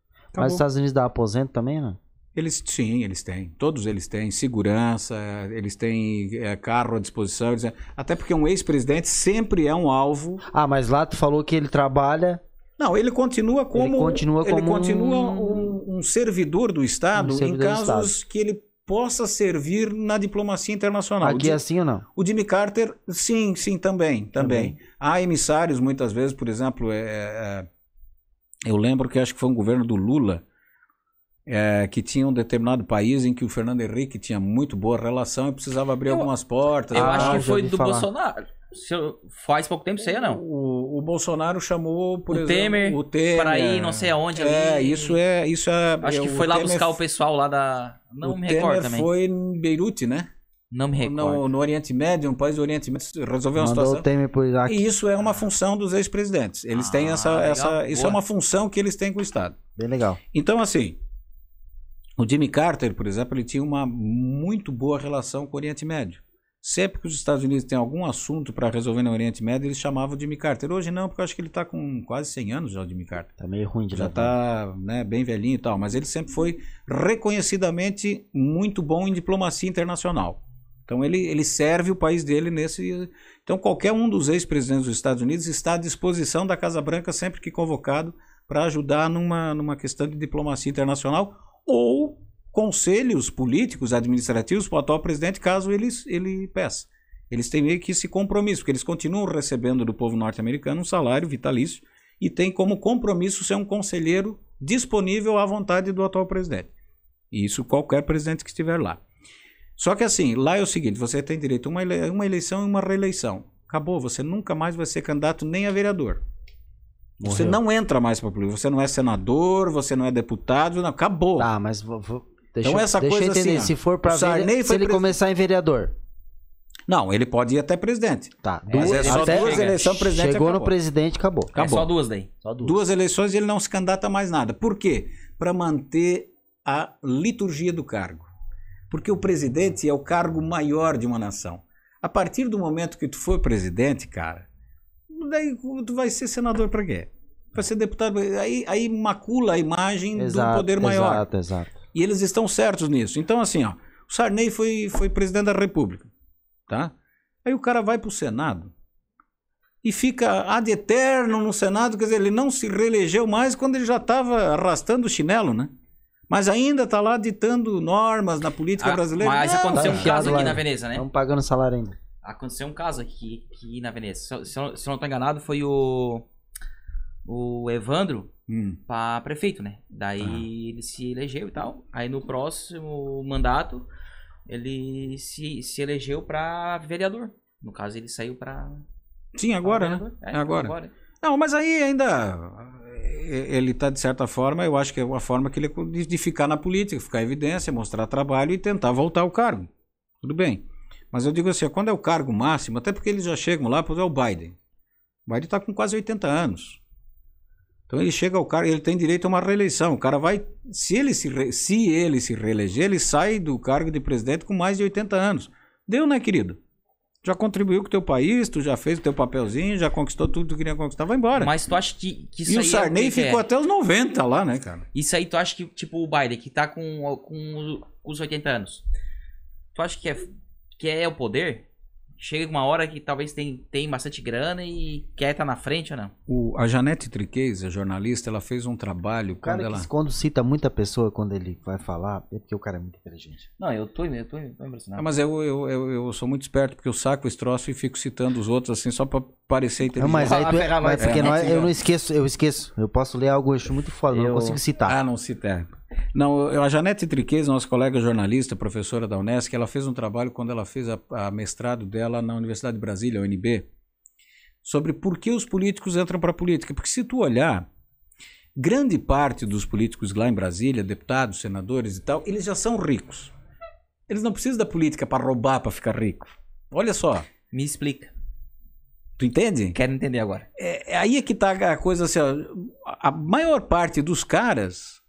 Speaker 3: Mas
Speaker 2: Acabou.
Speaker 3: os Estados Unidos dá aposento também, né?
Speaker 2: Eles sim, eles têm. Todos eles têm segurança, eles têm é, carro à disposição. eles- até porque um ex-presidente sempre é um alvo.
Speaker 3: Ah, mas lá tu falou que ele trabalha.
Speaker 2: Não, ele continua como
Speaker 3: continua
Speaker 2: ele
Speaker 3: como
Speaker 2: continua
Speaker 3: um-
Speaker 2: um, servidor do Estado
Speaker 3: Um servidor
Speaker 2: em casos que ele possa servir na diplomacia internacional.
Speaker 3: Aqui é assim ou não?
Speaker 2: O Jimmy Carter, sim, sim, também, também. Há emissários, muitas vezes, por exemplo, é, é, eu lembro que acho que foi um governo do Lula é, que tinha um determinado país em que o Fernando Henrique tinha muito boa relação e precisava abrir
Speaker 4: Eu-
Speaker 2: algumas portas.
Speaker 4: Eu
Speaker 3: Ah,
Speaker 4: acho que foi do
Speaker 3: falar.
Speaker 4: Bolsonaro. Se eu- Faz pouco tempo, sei não.
Speaker 2: O, o Bolsonaro chamou, por
Speaker 4: O
Speaker 2: exemplo,
Speaker 4: Temer
Speaker 2: o Temer
Speaker 4: pra ir não sei aonde
Speaker 2: É,
Speaker 4: ali.
Speaker 2: isso é, isso é.
Speaker 4: Acho
Speaker 2: é,
Speaker 4: que foi lá
Speaker 2: Temer-
Speaker 4: buscar o pessoal lá da. Não
Speaker 2: o
Speaker 4: me recordo
Speaker 2: Temer
Speaker 4: também.
Speaker 2: foi em Beirute, né?
Speaker 4: Não me recordo.
Speaker 2: No, no Oriente Médio, um país do Oriente Médio, resolveu uma
Speaker 3: Mandou
Speaker 2: situação.
Speaker 3: o Temer pro Iraque.
Speaker 2: E isso é uma função dos ex-presidentes. Eles têm
Speaker 4: Ah,
Speaker 2: essa,
Speaker 4: legal.
Speaker 2: essa isso é uma função que eles têm com o Estado.
Speaker 3: Bem legal.
Speaker 2: Então, assim, o Jimmy Carter, por exemplo, ele tinha uma muito boa relação com o Oriente Médio. Sempre que os Estados Unidos têm algum assunto para resolver no Oriente Médio, eles chamavam o Jimmy Carter. Hoje não, porque eu acho que ele está com quase 100 anos já, o Jimmy Carter.
Speaker 3: Tá meio ruim de
Speaker 2: Já está né, bem velhinho e tal, mas ele sempre foi reconhecidamente muito bom em diplomacia internacional. Então ele, ele serve o país dele nesse. Então qualquer um dos ex-presidentes dos Estados Unidos está à disposição da Casa Branca sempre que convocado para ajudar numa, numa questão de diplomacia internacional ou conselhos políticos, administrativos para o atual presidente, caso ele, ele peça. Eles têm meio que esse compromisso, porque eles continuam recebendo do povo norte-americano um salário vitalício e tem como compromisso ser um conselheiro disponível à vontade do atual presidente. E isso qualquer presidente que estiver lá. Só que assim, lá é o seguinte, você tem direito a uma, uma eleição e uma reeleição. Acabou, você nunca mais vai ser candidato nem a vereador. Você
Speaker 3: Morreu.
Speaker 2: não entra mais para política, você não é senador, você não é deputado, não, acabou.
Speaker 3: Tá, mas vou, vou- deixa,
Speaker 2: Então
Speaker 3: eu-
Speaker 2: essa
Speaker 3: deixa eu
Speaker 2: coisa
Speaker 3: entender.
Speaker 2: assim, ó,
Speaker 3: se for vere... se ele
Speaker 2: pres-
Speaker 3: começar em vereador.
Speaker 2: Não, ele pode ir até presidente.
Speaker 3: Tá.
Speaker 2: Mas
Speaker 3: duas-
Speaker 2: é só
Speaker 3: até-
Speaker 2: duas eleições, presidente
Speaker 3: Chegou no
Speaker 2: acabou.
Speaker 3: presidente, acabou.
Speaker 4: É
Speaker 2: acabou.
Speaker 4: só duas daí.
Speaker 3: Só duas.
Speaker 2: Duas eleições e ele não se candidata a mais nada. Por quê? Para manter a liturgia do cargo. Porque o presidente é o cargo maior de uma nação. A partir do momento que tu for presidente, cara, daí tu vai ser senador para quê? Vai ser deputado. Aí, aí macula a imagem
Speaker 3: Exato,
Speaker 2: do poder maior.
Speaker 3: Exato, exato.
Speaker 2: E eles estão certos nisso. Então, assim, ó, o Sarney foi, foi presidente da República, tá? Aí o cara vai pro Senado e fica ad eterno no Senado, quer dizer, ele não se reelegeu mais quando ele já estava arrastando o chinelo, né? Mas ainda tá lá ditando normas na política
Speaker 4: Ah,
Speaker 2: brasileira.
Speaker 4: mas
Speaker 2: Não,
Speaker 4: aconteceu
Speaker 3: tá
Speaker 4: um
Speaker 3: enfiado
Speaker 4: caso aqui na? Veneza, né?
Speaker 3: Estamos pagando salário ainda.
Speaker 4: Aconteceu um caso aqui, aqui na Veneza. Se, eu- se eu, não tô enganado, foi o. O Evandro
Speaker 2: Hum,
Speaker 4: pra prefeito, né? Daí ele se elegeu e tal. Aí no próximo mandato, ele se, se elegeu pra vereador. No caso, ele saiu pra.
Speaker 2: Sim, agora, né?
Speaker 4: pra
Speaker 2: É
Speaker 4: vereador.
Speaker 2: agora. Não, mas aí ainda. ele está, de certa forma, eu acho que é uma forma que ele de, de ficar na política, ficar em evidência, mostrar trabalho e tentar voltar ao cargo. Tudo bem. Mas eu digo assim, quando é o cargo máximo, até porque eles já chegam lá, por exemplo, é o Biden. O Biden está com quase 80 anos. Então ele chega ao cargo, ele tem direito a uma reeleição. O cara vai, se ele se, re- se ele se reeleger, ele sai do cargo de presidente com mais de 80 anos. Deu, né, querido? Já contribuiu com o teu país, tu já fez o teu papelzinho, já conquistou tudo que tu queria conquistar, vai embora.
Speaker 4: Mas tu acha que, que isso
Speaker 2: e o
Speaker 4: aí
Speaker 2: Sarney
Speaker 4: é o que que
Speaker 2: ficou
Speaker 4: é?
Speaker 2: até os 90 lá, né, cara?
Speaker 4: Isso aí tu acha que, tipo, o Biden, que tá com, com os 80 anos, tu acha que é, que é o poder? Chega uma hora que talvez tem, tem bastante grana e quer estar na frente ou não?
Speaker 2: O, a Janete Triquez, a jornalista, ela fez um trabalho
Speaker 3: O cara
Speaker 2: quando ela...
Speaker 3: quando cita muita pessoa quando ele vai falar, é porque o cara é muito inteligente.
Speaker 4: Não, eu tô, eu tô, tô
Speaker 2: Ah,
Speaker 4: impressionado.
Speaker 2: mas eu, eu, eu, eu sou muito esperto porque eu saco esse troço e fico citando os outros assim só pra parecer
Speaker 3: Não,
Speaker 2: inteligente.
Speaker 3: mas aí tu,
Speaker 4: vai,
Speaker 3: mas porque
Speaker 4: é,
Speaker 3: nós-
Speaker 4: é,
Speaker 3: eu não esqueço, eu esqueço. Eu posso ler algo eu acho muito foda, eu
Speaker 4: Eu-
Speaker 3: não consigo citar.
Speaker 2: Ah, não cita. Não, a Janete Triquez, nossa colega jornalista, professora da Unesc, ela fez um trabalho quando ela fez a, a mestrado dela na Universidade de Brasília, UNB, sobre por que os políticos entram para a política. Porque se tu olhar, grande parte dos políticos lá em Brasília, deputados, senadores e tal, eles já são ricos. Eles não precisam da política para roubar, para ficar rico. Olha só,
Speaker 4: Me explica.
Speaker 2: tu entende?
Speaker 4: Quero entender agora.
Speaker 2: é, é aí é que tá a coisa assim, ó, a maior parte dos caras,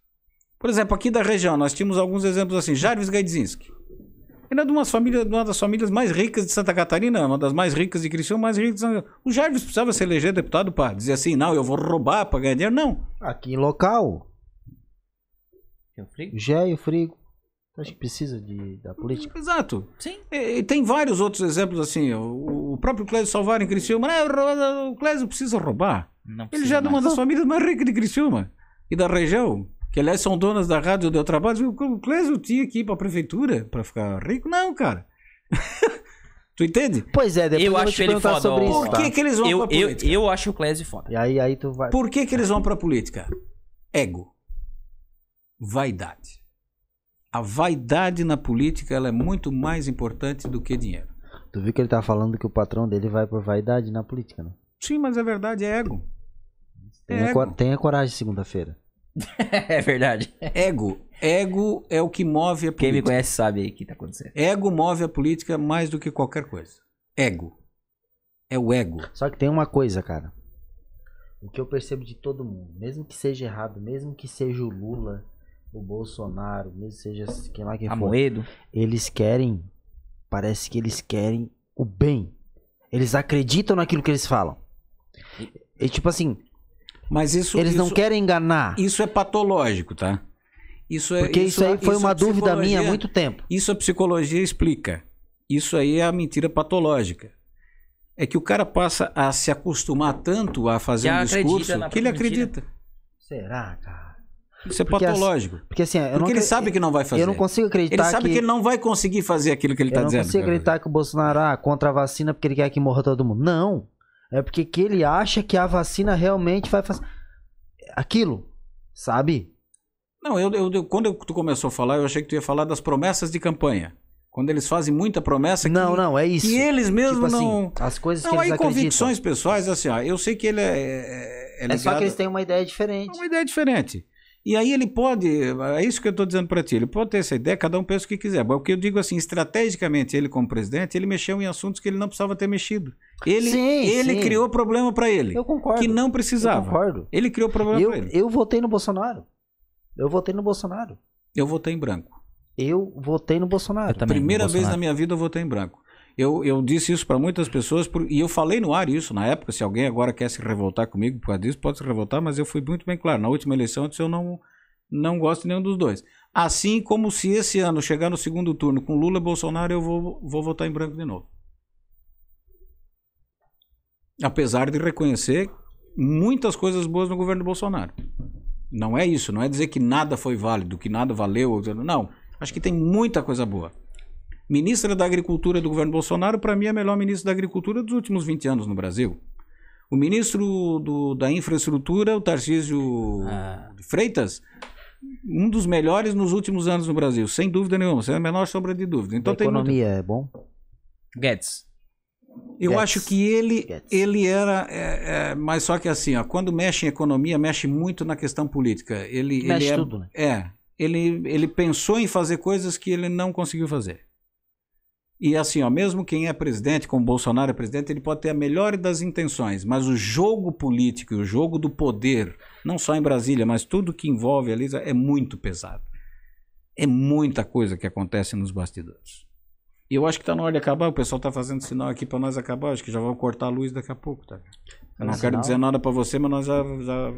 Speaker 2: por exemplo, aqui da região, nós tínhamos alguns exemplos assim, Jarvis Gaidzinski. Ele é de, umas famílias, de uma das famílias mais ricas de Santa Catarina, uma das mais ricas de Criciúma, mais ricas de Santa O Jarvis precisava se eleger deputado para dizer assim, não, eu vou roubar para ganhar dinheiro. Não.
Speaker 3: Aqui em local,
Speaker 4: Tem o frigo?
Speaker 3: Gé e o Frigo. Tu acha que precisa de, da política?
Speaker 2: Exato.
Speaker 4: Sim.
Speaker 2: E, e tem vários outros exemplos assim, o, o próprio Clésio Salvar em Criciúma, "Não, o Clésio precisa roubar.
Speaker 4: Não
Speaker 2: Ele
Speaker 4: precisa
Speaker 2: já é de uma das famílias mais ricas de Criciúma e da região. Que aliás são donas da rádio onde eu trabalho. O Clésio tinha que ir pra prefeitura pra ficar rico? Não, cara. tu entende?
Speaker 3: Pois é, depois
Speaker 4: Eu
Speaker 3: eu, vou
Speaker 4: acho
Speaker 3: te
Speaker 4: ele foda,
Speaker 3: sobre isso.
Speaker 2: Por
Speaker 3: tá?
Speaker 2: que, que eles vão
Speaker 4: Eu,
Speaker 2: pra
Speaker 4: eu,
Speaker 2: política?
Speaker 4: eu acho o Clésio foda.
Speaker 3: E aí, aí tu vai.
Speaker 2: Por que, que eles vão pra política? Ego. Vaidade. A vaidade na política ela é muito mais importante do que dinheiro.
Speaker 3: Tu viu que ele tá falando que o patrão dele vai por vaidade na política, né?
Speaker 2: Sim, mas a verdade é ego.
Speaker 3: Tenha,
Speaker 2: Ego.
Speaker 3: cor- tenha coragem segunda-feira.
Speaker 4: é verdade.
Speaker 2: Ego. Ego é o que move a política.
Speaker 4: Quem me conhece sabe aí o que tá acontecendo.
Speaker 2: Ego move a política mais do que qualquer coisa. Ego. É o ego.
Speaker 3: Só que tem uma coisa, cara. O que eu percebo de todo mundo, mesmo que seja errado, mesmo que seja o Lula, o Bolsonaro, mesmo que seja quem lá que for,
Speaker 4: Amoedo.
Speaker 3: eles querem, parece que eles querem o bem. Eles acreditam naquilo que eles falam. E tipo assim,
Speaker 2: Mas isso,
Speaker 3: eles não
Speaker 2: isso-
Speaker 3: querem enganar.
Speaker 2: Isso é patológico, tá? Isso é,
Speaker 3: Porque isso, aí foi
Speaker 2: isso
Speaker 3: uma
Speaker 2: a
Speaker 3: dúvida minha há muito tempo.
Speaker 2: Isso a psicologia explica. Isso aí é a mentira patológica. É que o cara passa a se acostumar tanto a fazer
Speaker 4: Já
Speaker 2: um discurso que ele
Speaker 4: mentira.
Speaker 2: acredita.
Speaker 3: Será, cara?
Speaker 2: Isso é
Speaker 3: Porque as-
Speaker 2: patológico.
Speaker 3: Porque assim, eu não
Speaker 2: Porque ele
Speaker 3: acre-
Speaker 2: sabe que não vai fazer.
Speaker 3: Eu não consigo acreditar
Speaker 2: Ele sabe
Speaker 3: que,
Speaker 2: que ele não vai conseguir fazer aquilo que ele
Speaker 3: eu
Speaker 2: está
Speaker 3: não
Speaker 2: dizendo.
Speaker 3: consigo
Speaker 2: cara.
Speaker 3: acreditar que o Bolsonaro ah, contra a vacina porque ele quer que morra todo mundo. Não. É porque que ele acha que a vacina realmente vai fazer aquilo, sabe?
Speaker 2: Não, eu, eu- quando eu- tu começou a falar, eu achei que tu ia falar das promessas de campanha. Quando eles fazem muita promessa que,
Speaker 3: Não, não, é isso.
Speaker 2: que eles mesmos
Speaker 3: tipo
Speaker 2: não.
Speaker 3: assim, as coisas
Speaker 2: não,
Speaker 3: que
Speaker 2: aí
Speaker 3: eles acreditam.
Speaker 2: convicções pessoais, assim, ó, eu sei que ele é. É, é
Speaker 3: É só
Speaker 2: ligado-
Speaker 3: que eles têm uma ideia
Speaker 2: É
Speaker 3: diferente.
Speaker 2: uma ideia diferente. E aí ele pode, é isso que eu estou dizendo para ti, ele pode ter essa ideia, cada um pensa o que quiser. Mas o que eu digo assim, estrategicamente, ele como presidente, ele mexeu em assuntos que ele não precisava ter mexido. Ele,
Speaker 3: Sim,
Speaker 2: ele
Speaker 3: sim.
Speaker 2: criou problema para ele,
Speaker 3: Eu concordo.
Speaker 2: que não
Speaker 3: eu
Speaker 2: precisava.
Speaker 3: concordo.
Speaker 2: Ele criou problema
Speaker 3: Eu,
Speaker 2: para ele.
Speaker 3: eu votei no Bolsonaro. Eu votei no Bolsonaro.
Speaker 2: Eu votei em branco.
Speaker 3: Eu votei no Bolsonaro.
Speaker 4: Eu também.
Speaker 2: Primeira
Speaker 4: no
Speaker 2: vez
Speaker 4: Bolsonaro.
Speaker 2: na minha vida eu votei em branco. Eu, eu disse isso para muitas pessoas por- e eu falei no ar isso na época. Se alguém agora quer se revoltar comigo por causa disso, pode se revoltar, mas eu fui muito bem claro. Na última eleição eu disse eu não, não gosto de nenhum dos dois. Assim como se esse ano chegar no segundo turno com Lula e Bolsonaro, eu vou, vou votar em branco de novo. Apesar de reconhecer muitas coisas boas no governo Bolsonaro. Não é isso, não é dizer que nada foi válido, que nada valeu. Não, acho que tem muita coisa boa. Ministra da Agricultura do governo Bolsonaro, para mim, é a melhor ministra da Agricultura dos últimos 20 anos no Brasil. O ministro do- da Infraestrutura, o Tarcísio
Speaker 4: Ah.
Speaker 2: Freitas, um dos melhores nos últimos anos no Brasil, sem dúvida nenhuma, sem a menor sombra de dúvida. Então
Speaker 3: a economia é bom?
Speaker 4: Guedes.
Speaker 2: Eu
Speaker 3: Guedes.
Speaker 2: acho que ele,
Speaker 3: Guedes.
Speaker 2: ele era. é, é, mas só que assim, ó, quando mexe em economia, mexe muito na questão política. Ele,
Speaker 3: Mexe
Speaker 2: ele é,
Speaker 3: tudo, né?
Speaker 2: É. Ele, ele pensou em fazer coisas que ele não conseguiu fazer. E assim, ó, mesmo quem é presidente, como Bolsonaro é presidente, ele pode ter a melhor das intenções, mas o jogo político, e o jogo do poder, não só em Brasília, mas tudo que envolve ali é muito pesado. É muita coisa que acontece nos bastidores. E eu acho que está na hora de acabar. O pessoal está fazendo sinal aqui para nós acabar. Acho que já vão cortar a luz daqui a pouco. Tá? Eu não quero dizer nada para você, mas nós já, já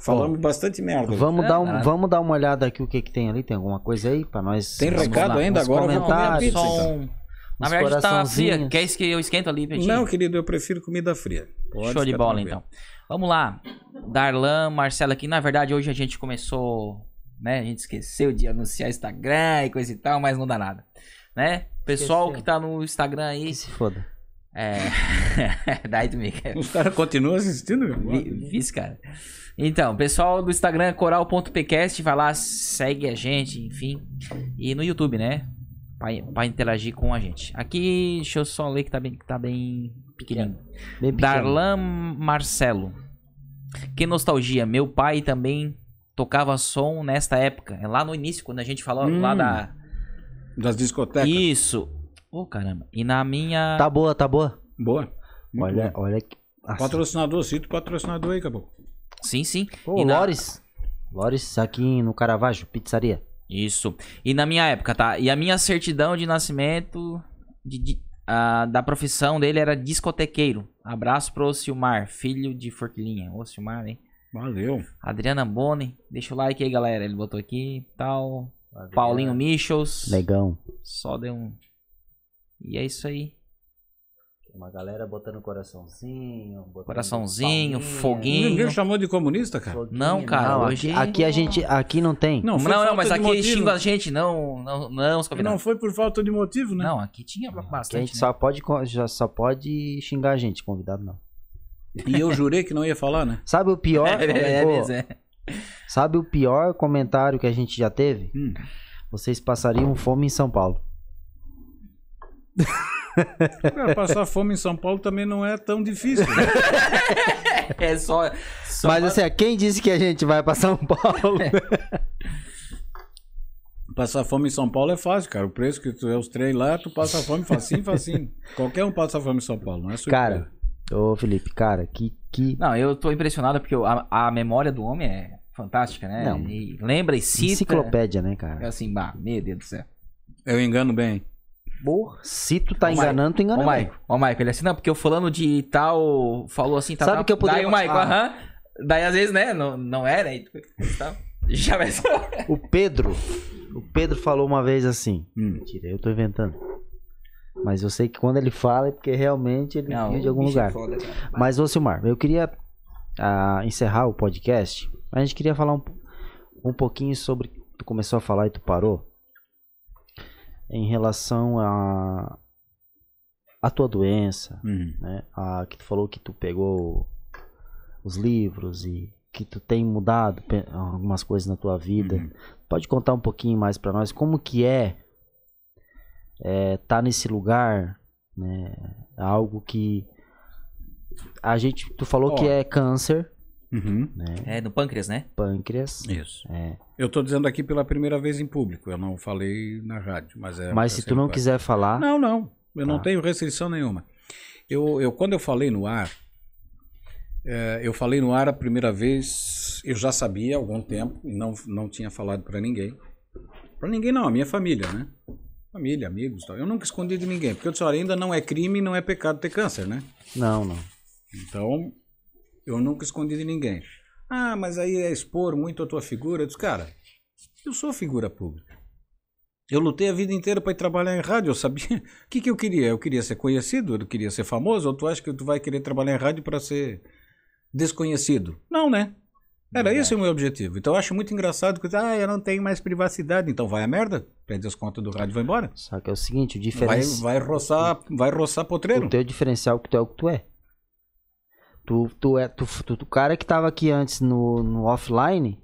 Speaker 2: falamos bastante merda.
Speaker 3: Vamos,
Speaker 4: É,
Speaker 3: dar um,
Speaker 4: nada.
Speaker 3: vamos dar uma olhada aqui o que, que tem ali. Tem alguma coisa aí pra nós?
Speaker 2: Tem recado
Speaker 3: lá,
Speaker 2: ainda? Agora a pizza,
Speaker 4: Só
Speaker 2: então.
Speaker 4: Na verdade tá fria. Quer isso que eu esquento ali, Petinho?
Speaker 2: Não, querido, eu prefiro comida fria. Pode
Speaker 4: Show de bola,
Speaker 2: tranquilo.
Speaker 4: então. Vamos lá. Darlan, Marcelo aqui. Na verdade, hoje a gente começou, né? A gente esqueceu de anunciar Instagram e coisa e tal, mas não dá nada. Né? Pessoal
Speaker 3: Esqueceu.
Speaker 4: que tá no Instagram aí.
Speaker 3: Que se foda.
Speaker 4: É. Daí tu me quer.
Speaker 2: Os caras continuam assistindo?
Speaker 4: Vi- Vice, cara. Então, pessoal do Instagram, coral.pcast, vai lá, segue a gente, enfim. E no YouTube, né? Pra, pra interagir com a gente. Aqui, deixa eu só ler que tá bem, que tá bem pequenininho.
Speaker 3: Bem pequeno.
Speaker 4: Darlan Marcelo. Que nostalgia. Meu pai também tocava som nesta época. É lá no início, quando a gente falou
Speaker 2: Hum,
Speaker 4: lá da.
Speaker 2: Das discotecas.
Speaker 4: Isso. Ô, caramba. E na minha.
Speaker 3: Tá boa, tá boa.
Speaker 2: Boa. Muito
Speaker 3: olha,
Speaker 2: bom.
Speaker 3: olha que. Nossa.
Speaker 2: Patrocinador, cita o patrocinador aí, acabou.
Speaker 4: Sim, sim.
Speaker 3: Pô,
Speaker 4: E na-
Speaker 3: Lores. Lores aqui no Caravaggio, pizzaria.
Speaker 4: Isso. E na minha época, tá? E a minha certidão de nascimento de- de- ah, da profissão dele era discotequeiro. Abraço pro Silmar, filho de Forquilinha. Ô, Silmar, hein?
Speaker 2: Valeu.
Speaker 4: Adriana Boni. Deixa o like aí, galera. Ele botou aqui tal. Paulinho Michels.
Speaker 3: Negão.
Speaker 4: Só deu um. E é isso aí.
Speaker 3: Uma galera botando coraçãozinho. botando
Speaker 4: Coraçãozinho,
Speaker 3: palminha.
Speaker 4: foguinho.
Speaker 2: Ninguém chamou de comunista, cara.
Speaker 3: Foguinho.
Speaker 4: Não, cara,
Speaker 3: Não,
Speaker 4: hoje-
Speaker 3: aqui, a gente. Aqui não tem.
Speaker 2: Não,
Speaker 4: Não,
Speaker 2: foi
Speaker 4: não, mas aqui
Speaker 2: motivo.
Speaker 4: xinga a gente, não, não, não,
Speaker 2: Não foi por falta de motivo, né?
Speaker 4: Não, aqui tinha
Speaker 3: Aqui a
Speaker 4: bastante.
Speaker 3: gente
Speaker 4: né?
Speaker 3: só pode, já só pode xingar a gente, convidado não.
Speaker 2: E eu jurei que não ia falar, né?
Speaker 3: Sabe o pior?
Speaker 4: É, é,
Speaker 3: Pô,
Speaker 4: mesmo, é.
Speaker 3: Sabe o pior comentário que a gente já teve?
Speaker 2: Hum.
Speaker 3: Vocês passariam fome em São Paulo.
Speaker 2: Cara, passar fome em São Paulo também não é tão difícil. né?
Speaker 4: É só. só
Speaker 3: Mas assim, quem disse que a gente vai pra São Paulo?
Speaker 2: Passar fome em São Paulo é fácil, cara. O preço que tu é os três lá, tu passa fome facinho, facinho. Qualquer um passa fome em São Paulo, não é surpresa.
Speaker 3: cara, ô Felipe, cara, que. que...
Speaker 4: Não, eu tô impressionado porque a, a memória do homem é fantástica, né?
Speaker 3: Não.
Speaker 4: E lembra e cita.
Speaker 3: Enciclopédia, né,
Speaker 4: É
Speaker 3: cara?
Speaker 4: assim, bah, meu Deus do céu.
Speaker 2: Eu engano bem.
Speaker 3: Se tu tá
Speaker 4: Ô,
Speaker 3: enganando, tu engana
Speaker 4: Ô. Maico, ô, Maico, ele não, porque eu falando de tal, falou assim, tá,
Speaker 3: Sabe
Speaker 4: tá,
Speaker 3: que eu poderia-
Speaker 4: Daí o Maico,
Speaker 3: Ah.
Speaker 4: aham. Daí às vezes, né, não, não era, aí tal. Já vai
Speaker 3: O Pedro, o Pedro falou uma vez assim.
Speaker 2: Hum.
Speaker 3: Mentira, eu tô inventando. Mas eu sei que quando ele fala é porque realmente ele
Speaker 4: Não,
Speaker 3: viu de algum
Speaker 4: é
Speaker 3: lugar.
Speaker 4: foda.
Speaker 3: Mas, ô Silmar, eu queria ah, encerrar o podcast. A gente queria falar um, um pouquinho sobre. Tu começou a falar e tu parou. Em relação a. A tua doença,
Speaker 2: Hum.
Speaker 3: né? A, que tu falou que tu pegou os livros e que tu tem mudado algumas coisas na tua vida.
Speaker 2: Uhum.
Speaker 3: Pode contar um pouquinho mais pra nós como que é, é tá nesse lugar, né? Algo que a gente, tu falou
Speaker 2: Ó.
Speaker 3: que é câncer,
Speaker 2: Uhum.
Speaker 3: né?
Speaker 4: É, no pâncreas, né?
Speaker 3: Pâncreas.
Speaker 2: Isso.
Speaker 3: É.
Speaker 2: Eu tô dizendo aqui pela primeira vez em público. Eu não falei na rádio, mas é.
Speaker 3: Mas se tu não quiser falar,
Speaker 2: Não, não. Eu não
Speaker 3: Tá.
Speaker 2: tenho restrição nenhuma. Eu, eu, quando eu falei no ar, é, eu falei no ar a primeira vez, eu já sabia há algum tempo, e não, não tinha falado para ninguém. Para ninguém não, a minha família, né? Família, amigos, tal. Eu nunca escondi de ninguém, porque eu disse, olha, ainda não é crime, não é pecado ter câncer, né?
Speaker 3: não, não.
Speaker 2: Então, eu nunca escondi de ninguém. Ah, mas aí é expor muito a tua figura. Eu disse, cara, eu sou figura pública. Eu lutei a vida inteira para ir trabalhar em rádio. Eu sabia. O que, que eu queria? Eu queria ser conhecido, eu queria ser famoso. Ou tu acha que tu vai querer trabalhar em rádio para ser desconhecido? Não, né? Era esse o meu objetivo. Então eu acho muito engraçado que ah, eu não tenho mais privacidade. Então vai a merda, prende as contas do rádio e vai embora.
Speaker 3: Só que é o seguinte, o
Speaker 2: Vai,
Speaker 3: diferencial.
Speaker 2: vai roçar, vai roçar potreiro.
Speaker 3: O teu diferencial é que tu é o que tu é. Tu, tu é tu, tu, tu- o cara que tava aqui antes no, no offline,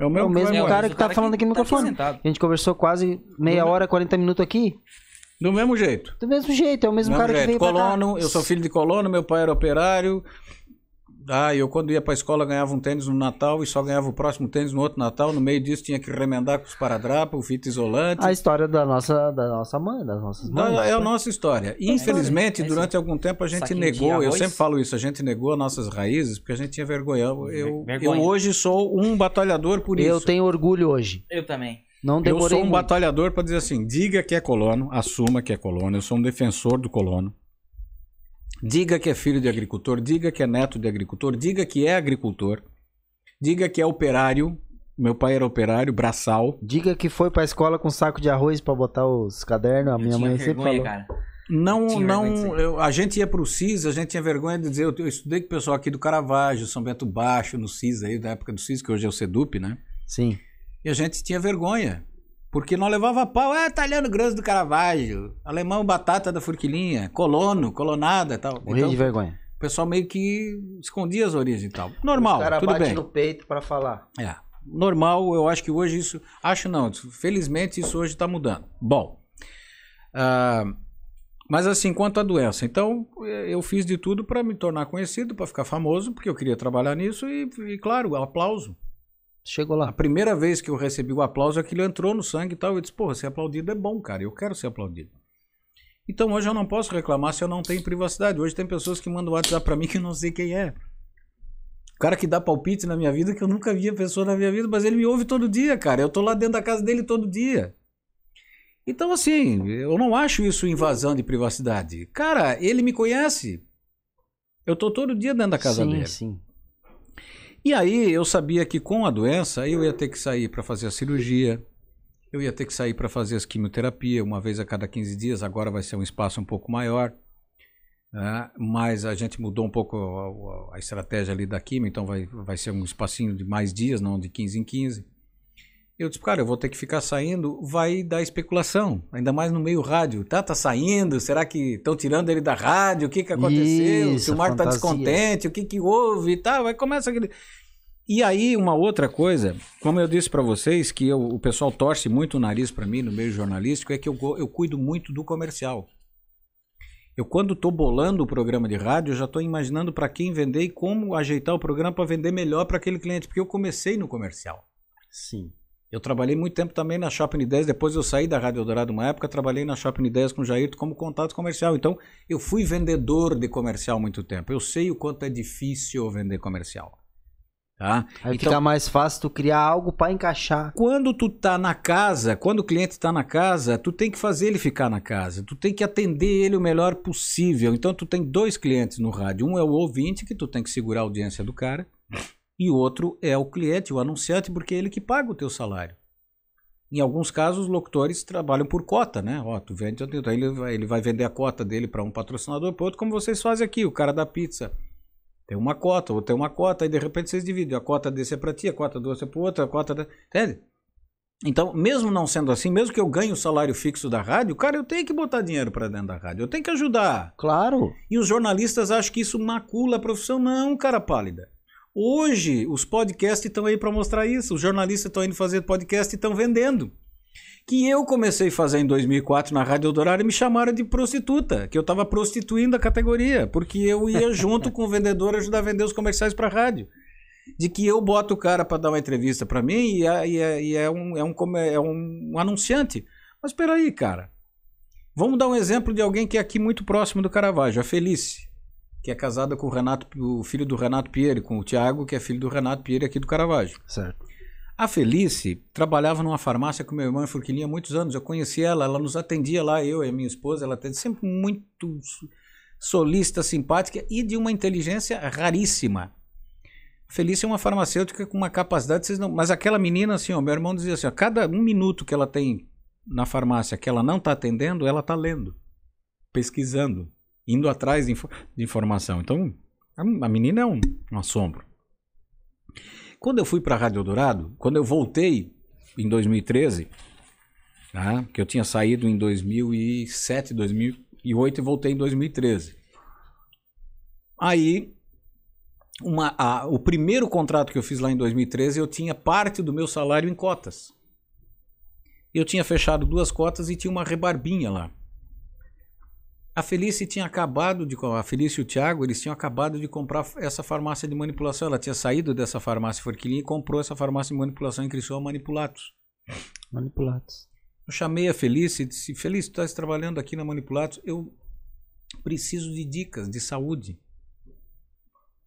Speaker 2: É o, meu
Speaker 3: é o
Speaker 2: que
Speaker 3: mesmo cara que tá falando aqui no microfone.
Speaker 4: sentado.
Speaker 3: a gente conversou quase meia hora, 40 minutos aqui.
Speaker 2: Do mesmo jeito.
Speaker 3: Do mesmo jeito, é o mesmo
Speaker 2: Do
Speaker 3: cara
Speaker 2: mesmo
Speaker 3: que
Speaker 2: jeito.
Speaker 3: veio pra cá.
Speaker 2: Colono, eu sou filho de colono, meu pai era operário. Ah, eu quando ia pra escola ganhava um tênis no Natal e só ganhava o próximo tênis no outro Natal. No meio disso tinha que remendar com os paradrapos, fita isolante.
Speaker 3: A história da nossa, da nossa mãe, das nossas mães.
Speaker 2: Então, é a nossa história. E, infelizmente,
Speaker 4: É isso.
Speaker 2: durante algum tempo a gente
Speaker 4: Saquinho
Speaker 2: negou, eu sempre falo isso, a gente negou nossas raízes porque a gente tinha vergonha. Eu, eu, eu hoje sou um batalhador por
Speaker 3: Eu
Speaker 2: isso.
Speaker 3: tenho orgulho hoje.
Speaker 4: Eu também.
Speaker 3: Não
Speaker 2: Eu
Speaker 3: demorei
Speaker 2: sou um
Speaker 3: muito.
Speaker 2: batalhador para dizer assim: diga que é colono, assuma que é colono. Eu sou um defensor do colono. Diga que é filho de agricultor, diga que é neto de agricultor, diga que é agricultor, diga que é operário. Meu pai era operário, braçal.
Speaker 3: Diga que foi pra escola com saco de arroz pra botar os cadernos. A
Speaker 4: Eu
Speaker 3: minha mãe sempre
Speaker 4: vergonha,
Speaker 3: falou.
Speaker 4: cara.
Speaker 2: Não, não. eu- a gente ia pro CIS, a gente tinha vergonha de dizer. Eu, eu estudei com o pessoal aqui do Caravaggio, São Bento Baixo, no CIS aí, da época do CIS, que hoje é o SEDUP, né?
Speaker 3: Sim.
Speaker 2: E a gente tinha vergonha. Porque nós levava pau, é italiano grosso do Caravaggio, alemão batata da Furquilinha, colono, colonada e tal.
Speaker 3: Morri
Speaker 2: Então,
Speaker 3: de vergonha.
Speaker 2: o pessoal meio que escondia as origens e tal. Normal,
Speaker 3: o cara
Speaker 2: tudo
Speaker 3: bate
Speaker 2: bem.
Speaker 3: no peito pra falar.
Speaker 2: É. Normal, eu acho que hoje isso. Acho não, felizmente isso hoje está mudando. Bom. ah, mas assim, quanto à doença. Então, eh, eu fiz de tudo para me tornar conhecido, para ficar famoso, porque eu queria trabalhar nisso e, e claro, aplauso.
Speaker 3: Chegou
Speaker 2: A
Speaker 3: lá.
Speaker 2: primeira vez que eu recebi o aplauso, aquilo entrou no sangue e tal. Eu disse, porra, ser aplaudido é bom, cara. Eu quero ser aplaudido. Então hoje eu não posso reclamar se eu não tenho privacidade. Hoje tem pessoas que mandam WhatsApp pra mim que eu não sei quem é. O cara que dá palpite na minha vida, que eu nunca vi a pessoa na minha vida, mas ele me ouve todo dia, cara. Eu tô lá dentro da casa dele todo dia. Então, assim, eu não acho isso invasão de privacidade. Cara, ele me conhece. Eu tô todo dia dentro da casa
Speaker 3: sim,
Speaker 2: dele.
Speaker 3: sim.
Speaker 2: E aí eu sabia que com a doença eu ia ter que sair para fazer a cirurgia, eu ia ter que sair para fazer as quimioterapia uma vez a cada 15 dias, agora vai ser um espaço um pouco maior. né? mas a gente mudou um pouco a, a- estratégia ali da quimio, então vai, vai ser um espacinho de mais dias, não de 15 em 15. Eu disse, cara, eu vou ter que ficar saindo, vai dar especulação, ainda mais no meio rádio. Tá, tá saindo, será que estão tirando ele da rádio? O que que aconteceu?
Speaker 3: Isso,
Speaker 2: Se o Marco tá descontente, o que que houve e tal, vai começa aquele... E aí, uma outra coisa, como eu disse para vocês, que eu- o pessoal torce muito o nariz para mim no meio jornalístico, é que eu, eu cuido muito do comercial. Eu, quando estou bolando o programa de rádio, eu já estou imaginando para quem vender e como ajeitar o programa para vender melhor para aquele cliente, porque eu comecei no comercial.
Speaker 3: Sim.
Speaker 2: Eu trabalhei muito tempo também na Shopping 10, depois eu saí da Rádio Eldorado uma época, trabalhei na Shopping 10 com o Jair como contato comercial. Então, eu fui vendedor de comercial muito tempo. Eu sei o quanto é difícil vender comercial. Tá?
Speaker 3: Aí
Speaker 2: Então-
Speaker 3: fica mais fácil tu criar algo pra encaixar.
Speaker 2: Quando tu tá na casa, quando o cliente tá na casa, tu tem que fazer ele ficar na casa. Tu tem que atender ele o melhor possível. Então tu tem dois clientes no rádio. Um é o ouvinte, que tu tem que segurar a audiência do cara. E o outro é o cliente, o anunciante, porque é ele que paga o teu salário. Em alguns casos, os locutores trabalham por cota, né? Ó, tu vende, então ele vai, ele vai vender a cota dele para um patrocinador, para outro, como vocês fazem aqui, o cara da pizza. Tem uma cota, ou tem uma cota, e de repente vocês dividem. A cota desse é para ti, a cota do outro é para outro, a cota da. Entende? Então, mesmo não sendo assim, mesmo que eu ganhe o salário fixo da rádio, cara, eu tenho que botar dinheiro para dentro da rádio, eu tenho que ajudar.
Speaker 3: Claro.
Speaker 2: E os jornalistas acham que isso macula a profissão. Não, cara pálida. Hoje, os podcasts estão aí para mostrar isso. Os jornalistas estão indo fazer podcast e estão vendendo. Que eu comecei a fazer em 2004 na Rádio Eldorado e me chamaram de prostituta, que eu estava prostituindo a categoria, porque eu ia junto com o vendedor ajudar a vender os comerciais para a rádio. De que eu boto o cara para dar uma entrevista para mim e, é, e é- e é um, é, um, é um anunciante. Mas espera aí, cara. Vamos dar um exemplo de alguém que é aqui muito próximo do Caravaggio, a Felice, que é casada com o Renato, o filho do Renato Pieri, com o Tiago, que é filho do Renato Pieri aqui do Caravaggio.
Speaker 3: Certo.
Speaker 2: A Felice trabalhava numa farmácia com meu irmão em Furquilinha há muitos anos. Eu conheci ela, ela nos atendia lá, eu e a minha esposa. Ela atende sempre muito solista, simpática e de uma inteligência raríssima. A Felice é uma farmacêutica com uma capacidade, vocês não... mas aquela menina, assim, ó, meu irmão dizia assim: ó, cada um minuto que ela tem na farmácia que ela não está atendendo, ela está lendo, pesquisando, indo atrás de, info- de informação. Então, a a menina é um, um assombro. Quando eu fui para a Rádio Eldorado, quando eu voltei em 2013, tá? que eu tinha saído em 2007, 2008 e voltei em 2013. Aí, uma, a- o primeiro contrato que eu fiz lá em 2013, eu tinha parte do meu salário em cotas. Eu tinha fechado duas cotas e tinha uma rebarbinha lá. A Felice tinha acabado de. A Felice e o Thiago, eles tinham acabado de comprar essa farmácia de manipulação. Ela tinha saído dessa farmácia Forquilinha e comprou essa farmácia de manipulação em Criciúma Manipulatos.
Speaker 3: Manipulados.
Speaker 2: Eu chamei a Felice e disse: Felice, tu estás trabalhando aqui na Manipulatos? Eu preciso de dicas de saúde.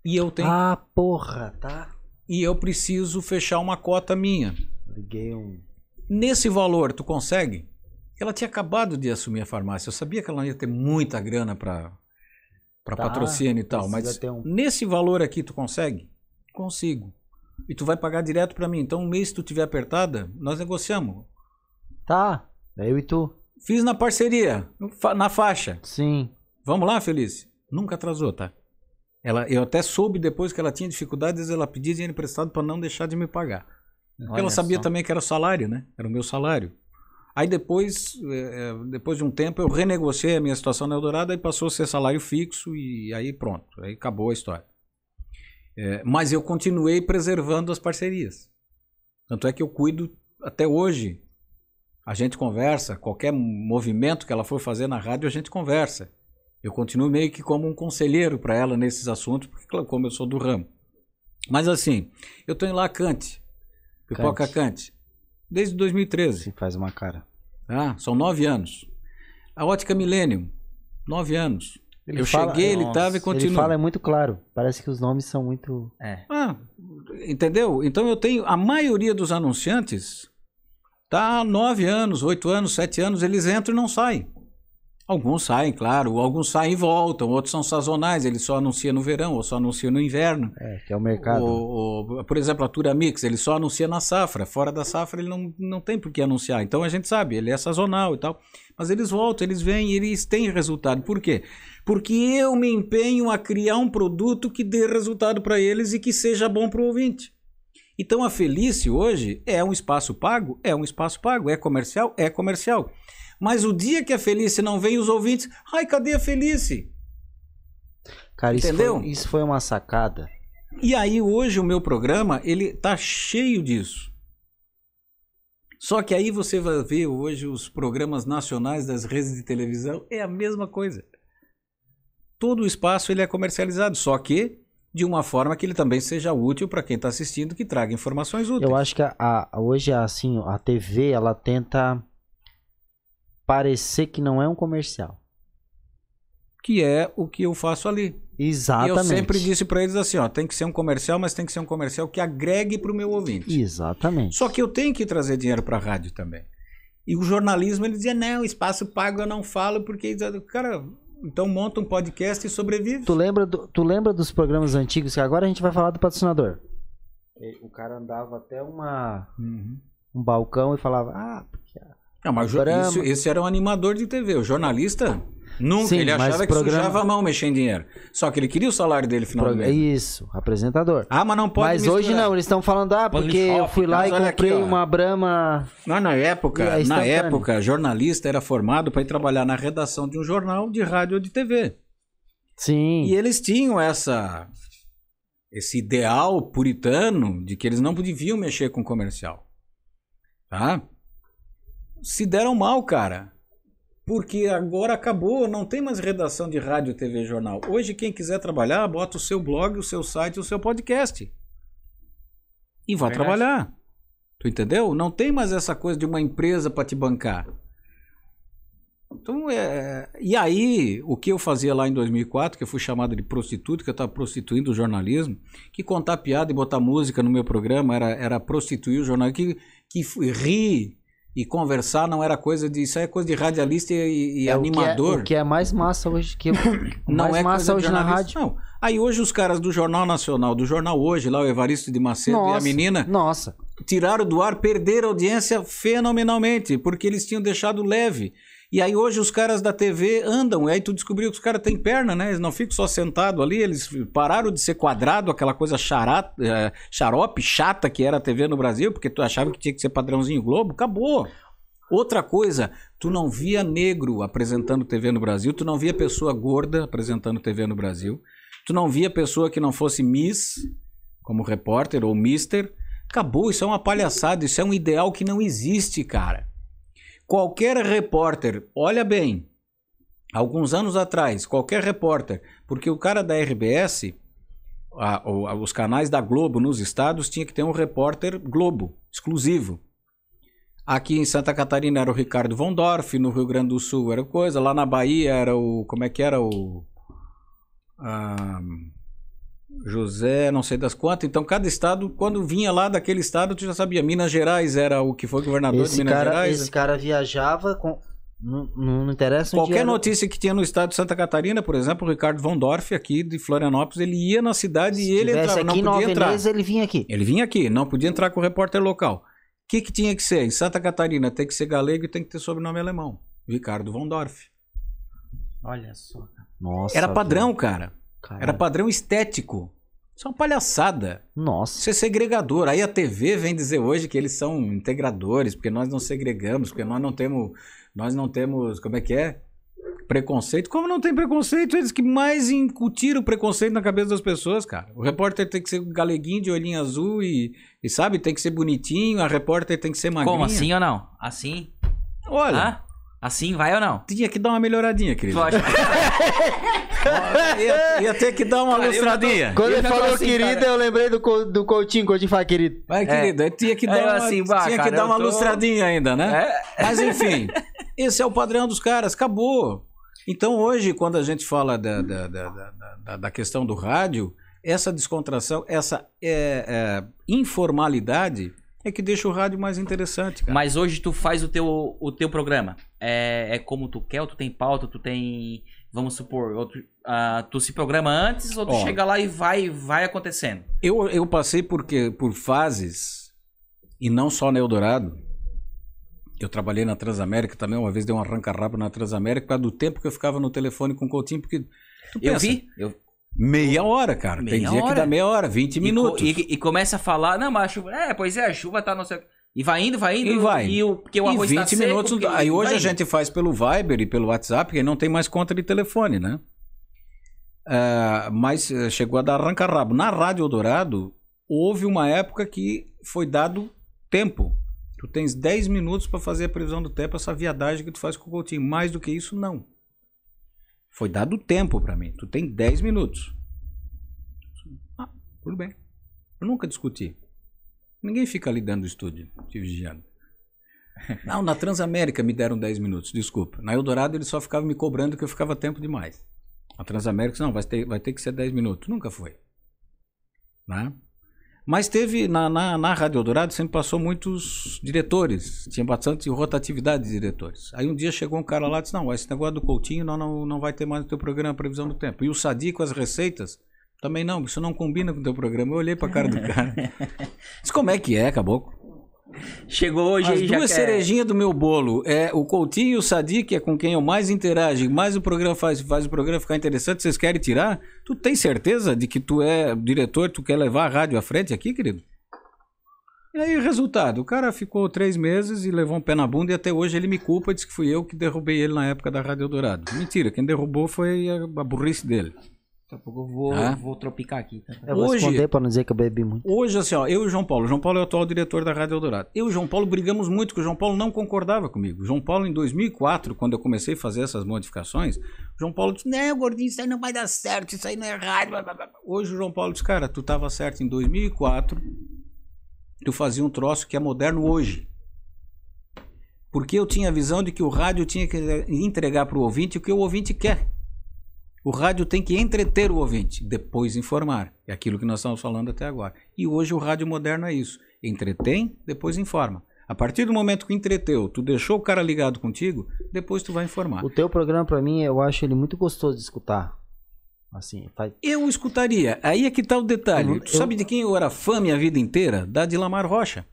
Speaker 2: E eu tenho.
Speaker 3: Ah, porra, tá.
Speaker 2: E eu preciso fechar uma cota minha.
Speaker 3: Liguei um.
Speaker 2: Nesse valor, tu consegue? Ela tinha acabado de assumir a farmácia. Eu sabia que ela ia ter muita grana para para
Speaker 3: Tá,
Speaker 2: patrocínio e tal, mas
Speaker 3: um-
Speaker 2: nesse valor aqui tu consegue? Consigo. E tu vai pagar direto para mim. Então, um mês se tu tiver apertada, nós negociamos.
Speaker 3: Tá. Eu e tu.
Speaker 2: Fiz na parceria, na faixa.
Speaker 3: Sim.
Speaker 2: Vamos lá, Felice? Nunca atrasou, tá? Ela, eu até soube depois que ela tinha dificuldades, ela pedia dinheiro emprestado para não deixar de me pagar. Porque ela
Speaker 4: Olha
Speaker 2: sabia
Speaker 4: só.
Speaker 2: também que era o salário, né? Era o meu salário. Aí depois, eh, eh, depois de um tempo, eu renegociei a minha situação na Eldorado, aí passou a ser salário fixo e aí pronto, aí acabou a história. Eh, mas eu continuei preservando as parcerias. Tanto é que eu cuido até hoje. A gente conversa, qualquer movimento que ela for fazer na rádio, a gente conversa. Eu continuo meio que como um conselheiro para ela nesses assuntos, porque como eu sou do ramo. Mas assim, eu tenho lá a Cante, Pipoca
Speaker 3: Cante.
Speaker 2: Cante, desde 2013.
Speaker 3: Se faz uma cara.
Speaker 2: Ah, são nove anos. A Ótica Millennium, nove anos. eu
Speaker 3: fala-
Speaker 2: cheguei, ele
Speaker 4: Nossa,
Speaker 2: estava e
Speaker 3: Ele
Speaker 2: continua.
Speaker 3: fala é muito claro. Parece que os nomes são muito.
Speaker 4: É.
Speaker 2: Ah, entendeu? Então eu tenho a maioria dos anunciantes tá há nove anos, oito anos, sete anos, eles entram e não saem. Alguns saem, claro, alguns saem e voltam, outros são sazonais, eles só anunciam no verão ou só anunciam no inverno.
Speaker 3: É, que é o mercado.
Speaker 2: O- o- por exemplo, a Tura Mix, ele só anuncia na safra. Fora da safra, ele não, não tem por que anunciar. Então a gente sabe, ele é sazonal e tal. Mas eles voltam, eles vêm eles têm resultado. Por quê? Porque eu me empenho a criar um produto que dê resultado para eles e que seja bom para o ouvinte. Então a Felice hoje é um espaço pago? É um espaço pago. É comercial? É comercial. Mas o dia que a Felice não vem, os ouvintes. Ai, cadê a Felice?
Speaker 3: Cara, isso
Speaker 2: entendeu?
Speaker 3: foi, isso foi uma sacada.
Speaker 2: E aí hoje o meu programa, ele tá cheio disso. Só que aí você vai ver hoje os programas nacionais das redes de televisão, é a mesma coisa. Todo o espaço ele é comercializado, só que de uma forma que ele também seja útil para quem está assistindo, que traga informações úteis.
Speaker 3: Eu acho que a, a- hoje, assim, a TV, ela tenta parecer que não é um comercial.
Speaker 2: Que é o que eu faço ali. E
Speaker 3: Exatamente.
Speaker 2: eu sempre disse para eles assim, ó, tem que ser um comercial, mas tem que ser um comercial que agregue para o meu ouvinte.
Speaker 3: Exatamente.
Speaker 2: Só que eu tenho que trazer dinheiro para a rádio também. E o jornalismo, ele dizia, não, espaço pago eu não falo, porque, cara, então monta um podcast e sobrevive.
Speaker 3: Tu lembra, do- tu lembra dos programas antigos? Que agora a gente vai falar do patrocinador. O cara andava até uma,
Speaker 2: Uhum.
Speaker 3: um balcão e falava, ah, porque a-
Speaker 2: Não, mas isso, esse era um animador de TV. O jornalista, nunca.
Speaker 3: Sim,
Speaker 2: ele
Speaker 3: mas
Speaker 2: achava que
Speaker 3: programa-
Speaker 2: sujava a mão mexendo em dinheiro. Só que ele queria o salário dele no final do
Speaker 3: pro- isso, apresentador.
Speaker 2: Ah, mas não pode
Speaker 3: Mas hoje
Speaker 2: misturar.
Speaker 3: não, eles estão falando, ah, porque eu fui lá e
Speaker 2: mas aqui,
Speaker 3: comprei
Speaker 2: ó.
Speaker 3: uma Brahma.
Speaker 2: Não, na época,
Speaker 3: a
Speaker 2: na época, jornalista era formado para ir trabalhar na redação de um jornal de rádio ou de TV.
Speaker 3: Sim.
Speaker 2: E eles tinham essa esse ideal puritano de que eles não deviam mexer com comercial. Tá? Se deram mal, cara. Porque agora acabou, não tem mais redação de rádio, TV, jornal. Hoje quem quiser trabalhar, bota o seu blog, o seu site, o seu podcast. E vai
Speaker 4: Verdade.
Speaker 2: trabalhar. Tu entendeu? Não tem mais essa coisa de uma empresa para te bancar. Então, é... E aí, o que eu fazia lá em 2004, que eu fui chamado de prostituto, que eu estava prostituindo o jornalismo, que contar piada e botar música no meu programa era, era prostituir o jornalismo, que, que rir e conversar não era coisa de... Isso é coisa de radialista e, e
Speaker 3: É o que é-
Speaker 2: animador.
Speaker 3: O que, é, mais massa hoje que
Speaker 2: Não
Speaker 3: mais
Speaker 2: é
Speaker 3: massa hoje na rádio.
Speaker 2: Não. Aí hoje os caras do Jornal Nacional, do Jornal Hoje, lá o Evaristo de Macedo e a
Speaker 3: Nossa,
Speaker 2: menina,
Speaker 3: Nossa.
Speaker 2: tiraram do ar, perderam audiência fenomenalmente, porque eles tinham deixado leve. E aí hoje os caras da TV andam, e aí tu descobriu que os caras têm perna, né? Eles não ficam só sentados ali, eles pararam de ser quadrado, aquela coisa charata, eh, xarope, chata que era a TV no Brasil, porque tu achava que tinha que ser padrãozinho Globo, acabou. Outra coisa, tu não via negro apresentando TV no Brasil, tu não via pessoa gorda apresentando TV no Brasil, tu não via pessoa que não fosse Miss, como repórter ou Mister. Acabou, isso é uma palhaçada, isso é um ideal que não existe, cara. Qualquer repórter, olha bem, alguns anos atrás, qualquer repórter, porque o cara da RBS, a- a- os canais da Globo nos estados tinha que ter um repórter Globo, exclusivo. Aqui em Santa Catarina era o Ricardo Von Dorf, no Rio Grande do Sul era coisa, lá na Bahia era o. Como é que era o. ah, José, não sei das quantas. Então, cada estado, quando vinha lá daquele estado, tu já sabia. Minas Gerais era o que foi governador de
Speaker 3: Esse
Speaker 2: Minas
Speaker 3: cara,
Speaker 2: Gerais.
Speaker 3: esse cara viajava com. Não, não não interessa
Speaker 2: Qualquer
Speaker 3: era.
Speaker 2: notícia que tinha no estado de Santa Catarina, por exemplo, o Ricardo Von Dorf, aqui de Florianópolis, ele ia na cidade
Speaker 3: Se
Speaker 2: e ele entrava, não
Speaker 3: aqui Nova
Speaker 2: podia entrar.
Speaker 3: Veneza, ele vinha aqui.
Speaker 2: Ele vinha aqui, não podia entrar com o repórter local. O que, que tinha que ser? Em Santa Catarina tem que ser galego e tem que ter sobrenome alemão. Ricardo Von Dorf.
Speaker 4: Olha só. cara.
Speaker 3: Nossa.
Speaker 2: Era padrão, cara.
Speaker 3: Caralho.
Speaker 2: Era padrão estético. Isso é uma palhaçada.
Speaker 3: Nossa.
Speaker 2: Isso é segregador. Aí a TV vem dizer hoje que eles são integradores, porque nós não segregamos, porque nós não temos. Nós não temos. Como é que é? Preconceito. Como não tem preconceito? Eles que mais incutiram preconceito na cabeça das pessoas, cara. O repórter tem que ser galeguinho de olhinho azul e, e sabe, tem que ser bonitinho. A repórter tem que ser magrinha.
Speaker 4: Como assim ou não? Assim?
Speaker 2: Olha,
Speaker 4: Hã? Assim vai ou não?
Speaker 2: tinha que dar uma melhoradinha, querido.
Speaker 4: Acha
Speaker 2: ia, ia ter que dar uma
Speaker 4: Cara, já tô-
Speaker 2: lustradinha.
Speaker 3: Quando
Speaker 4: Eu
Speaker 3: ele falou
Speaker 4: assim,
Speaker 3: querido,
Speaker 4: cara.
Speaker 3: eu lembrei do, Co- do Coutinho, Coutinho fala querido.
Speaker 2: Vai, querido, aí tinha que dar uma,
Speaker 4: assim, bah,
Speaker 2: tinha que
Speaker 4: cara,
Speaker 2: dar
Speaker 4: eu
Speaker 2: uma
Speaker 4: tô-
Speaker 2: lustradinha ainda, né?
Speaker 4: É.
Speaker 2: Mas enfim, esse é o padrão dos caras, acabou. Então hoje, quando a gente fala da, da, da, da, da- da questão do rádio, essa descontração, essa é, é, informalidade é que deixa o rádio mais interessante, cara.
Speaker 4: Mas hoje tu faz o teu, o teu programa. É, é como tu quer, ou tu tem pauta, tu tem. Vamos supor, ou tu, ah, tu se programa antes, ou tu
Speaker 2: Ó.
Speaker 4: chega lá e vai, vai acontecendo.
Speaker 2: Eu, eu passei por, que- por fases, e não só na Eldorado. Eu trabalhei na Transamérica também, uma vez dei um arranca-rabo na Transamérica, por causa do tempo que eu ficava no telefone com o Coutinho, porque... tu
Speaker 4: Eu
Speaker 2: pensa,
Speaker 4: vi. Eu,
Speaker 2: Meia hora, cara. Tem
Speaker 4: Meia
Speaker 2: dia que
Speaker 4: hora.
Speaker 2: dá meia hora, 20
Speaker 4: e co-
Speaker 2: minutos.
Speaker 4: E, e começa a falar, não, mas a chuva. É, pois é, a chuva tá no seu. E vai indo, vai indo.
Speaker 2: E vai.
Speaker 4: E o, porque o
Speaker 2: E
Speaker 4: arroz
Speaker 2: 20
Speaker 4: tá seco,
Speaker 2: minutos.
Speaker 4: porque-
Speaker 2: Aí hoje a gente faz pelo Viber e pelo WhatsApp, porque não tem mais conta de telefone, né? Ah, mas eh, chegou a dar arranca-rabo. Na Rádio Eldorado, houve uma época que foi dado tempo. Tu tens 10 minutos para fazer a previsão do tempo, essa viadagem que tu faz com o Coutinho. Mais do que isso, não. Foi dado tempo para mim. Tu tem 10 minutos. Ah, tudo bem. Eu nunca discuti. Ninguém fica ali dentro do estúdio, te vigiando. Não, na Transamérica me deram 10 minutos, desculpa. Na Eldorado eles só ficavam me cobrando que eu ficava tempo demais. Na Transamérica, não, vai ter, vai ter que ser 10 minutos. Nunca foi. Né? Mas teve, na, na, na Rádio Eldorado sempre passou muitos diretores. Tinha bastante rotatividade de diretores. Aí um dia chegou um cara lá e disse, não, esse negócio do Coutinho não, não, não vai ter mais no teu programa, previsão do tempo. E o Sadi com as receitas, também não, isso não combina com o teu programa. Eu olhei pra cara do cara. Disse, como é que é, caboclo?
Speaker 4: Chegou hoje
Speaker 2: As duas cerejinhas do meu bolo é o Coutinho e o Sadi, que é com quem eu mais interajo, mais o programa faz, faz o programa ficar interessante, vocês querem tirar? Tu tem certeza de que tu é diretor, tu quer levar a rádio à frente aqui, querido? E aí, resultado, o cara ficou três meses e levou um pé na bunda e até hoje ele me culpa, diz que fui eu que derrubei ele na época da Rádio Eldorado. Mentira, quem derrubou foi a burrice dele.
Speaker 4: Daqui a pouco eu vou,
Speaker 2: Ah.
Speaker 4: vou tropicar aqui. tá?
Speaker 3: Eu vou
Speaker 2: Hoje-
Speaker 3: esconder pra não dizer que eu bebi muito.
Speaker 2: Hoje, assim, ó, eu e o João Paulo. O João Paulo é o atual diretor da Rádio Eldorado. Eu e o João Paulo brigamos muito, porque o João Paulo não concordava comigo. O João Paulo, em 2004, quando eu comecei a fazer essas modificações, o João Paulo disse: Não, gordinho, isso aí não vai dar certo, isso aí não é rádio. blá, blá, blá." Hoje o João Paulo disse: Cara, tu tava certo em 2004, tu fazia um troço que é moderno hoje. Porque eu tinha a visão de que o rádio tinha que entregar para o ouvinte o que o ouvinte quer. O rádio tem que entreter o ouvinte, depois informar. É aquilo que nós estamos falando até agora. E hoje o rádio moderno é isso. Entretém, depois informa. A partir do momento que entreteu, tu deixou o cara ligado contigo, depois tu vai informar.
Speaker 3: O teu programa, pra mim, eu acho ele muito gostoso de escutar. Assim, faz...
Speaker 2: Eu escutaria. Aí é que tá o detalhe.
Speaker 3: Eu-
Speaker 2: tu sabe de quem eu era fã minha vida inteira? Da Dilamar Rocha.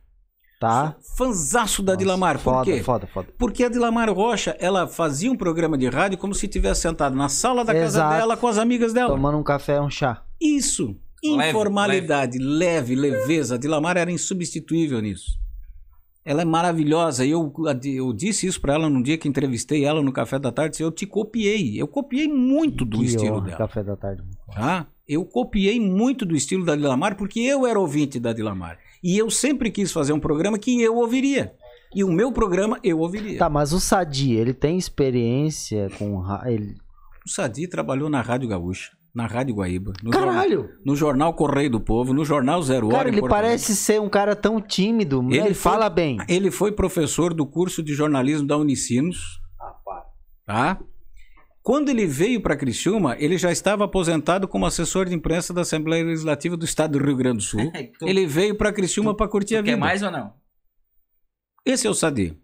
Speaker 3: Tá?
Speaker 2: Fanzaço da
Speaker 3: Nossa,
Speaker 2: Dilamar. Por
Speaker 3: foda,
Speaker 2: quê?
Speaker 3: foda, foda.
Speaker 2: Porque a Dilamar Rocha, ela fazia um programa de rádio como se estivesse sentada na sala da casa
Speaker 3: Exato.
Speaker 2: dela com as amigas dela.
Speaker 3: Tomando um café, um chá.
Speaker 2: Isso.
Speaker 4: Leve,
Speaker 2: Informalidade, leve, leveza. A Dilamar era insubstituível nisso. Ela é maravilhosa. E eu, eu disse isso pra ela num dia que entrevistei ela no café da tarde. disse, Eu te copiei. Eu copiei muito do
Speaker 3: Que
Speaker 2: estilo
Speaker 3: honra,
Speaker 2: dela.
Speaker 3: Café da tarde.
Speaker 2: Tá? Eu copiei muito do estilo da Dilamar porque eu era ouvinte da Dilamar. E eu sempre quis fazer um programa que eu ouviria. E o meu programa eu ouviria.
Speaker 3: Tá, mas o Sadi, ele tem experiência com. Ele...
Speaker 2: O Sadi trabalhou na Rádio Gaúcha, na Rádio Guaíba, no, jornal,
Speaker 3: Caralho!
Speaker 2: no jornal Correio do Povo, no jornal Zero Hora.
Speaker 3: Cara, ele parece ser um cara tão tímido. Ele,
Speaker 2: Ele foi-
Speaker 3: fala bem.
Speaker 2: Ele foi professor do curso de jornalismo da Unicinos. Tá? Quando ele veio para Criciúma, ele já estava aposentado como assessor de imprensa da Assembleia Legislativa do Estado do Rio Grande do Sul.
Speaker 4: Tu-
Speaker 2: Ele veio para Criciúma para curtir a
Speaker 4: Tu quer
Speaker 2: vida.
Speaker 4: mais ou não?
Speaker 2: Esse é o Sadi.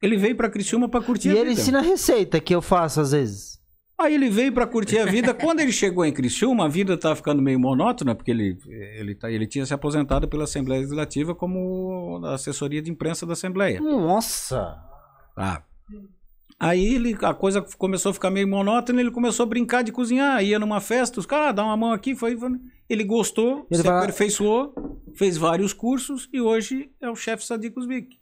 Speaker 2: Ele veio para Criciúma para curtir
Speaker 3: E
Speaker 2: a
Speaker 3: ele
Speaker 2: vida.
Speaker 3: ensina receita que eu faço às vezes.
Speaker 2: Aí ele veio para curtir a vida. Quando ele chegou em Criciúma, a vida estava ficando meio monótona, porque ele, ele, tá- ele tinha se aposentado pela Assembleia Legislativa como assessoria de imprensa da Assembleia.
Speaker 3: Nossa!
Speaker 2: Tá. Aí ele, a coisa começou a ficar meio monótona, ele começou a brincar de cozinhar, ia numa festa, os caras, ah, dá uma mão aqui, foi, foi. ele gostou,
Speaker 3: Ele
Speaker 2: se
Speaker 3: vai-
Speaker 2: aperfeiçoou, fez vários cursos e hoje é o chefe Sadi Kuzbik.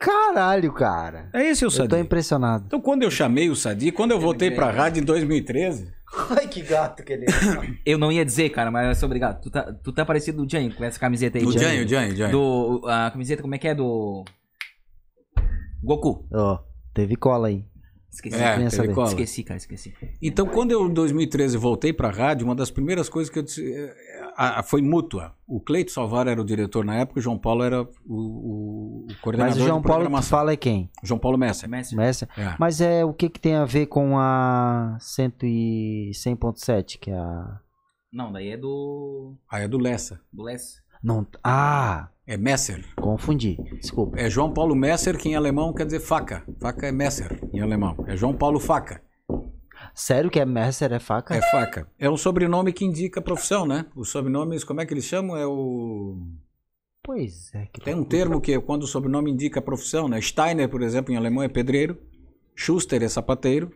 Speaker 3: Caralho, cara.
Speaker 2: É esse o
Speaker 3: Eu tô
Speaker 2: Sadi.
Speaker 3: impressionado.
Speaker 2: Então quando eu chamei o Sadi, quando eu voltei pra rádio em 2013,
Speaker 3: Ai, que gato que ele é.
Speaker 4: Eu não ia dizer, cara, mas eu sou obrigado. Tu tá, tu tá parecido do Jânio com essa camiseta aí.
Speaker 2: o
Speaker 4: Jânio.
Speaker 2: Jânio, o Jânio, o.
Speaker 4: Do, a camiseta, como é que é? Do. Goku.
Speaker 3: Ó, teve cola aí.
Speaker 4: Esqueci.
Speaker 2: É, teve
Speaker 3: saber.
Speaker 2: cola.
Speaker 4: Esqueci, cara, esqueci.
Speaker 2: Então, quando eu, em 2013, voltei para a rádio, uma das primeiras coisas que eu disse eh, a- a- foi mútua. O Cleito Salvar era o diretor na época, o João Paulo era o, o- o coordenador
Speaker 3: Mas o João Paulo que fala é quem?
Speaker 2: João Paulo Messer.
Speaker 4: Mestre.
Speaker 3: Mestre?
Speaker 2: É.
Speaker 3: Mas é o que que tem a ver com a 100 e 100.7, que é a...
Speaker 4: Não, daí é do.
Speaker 2: Aí é do Lessa.
Speaker 4: Do Les.
Speaker 3: Não, ah,
Speaker 2: É Messer.
Speaker 3: confundi. Desculpa.
Speaker 2: É João Paulo Messer, que em alemão quer dizer faca. Faca é Messer em alemão. É João Paulo Faca.
Speaker 3: Sério que é Messer é faca?
Speaker 2: É faca. É um sobrenome que indica a profissão, né? Os sobrenomes, como é que eles chamam? É o.
Speaker 3: Pois é. Que
Speaker 2: Tem um termo que é quando o sobrenome indica a profissão, né? Steiner, por exemplo, em alemão é pedreiro. Schuster é sapateiro.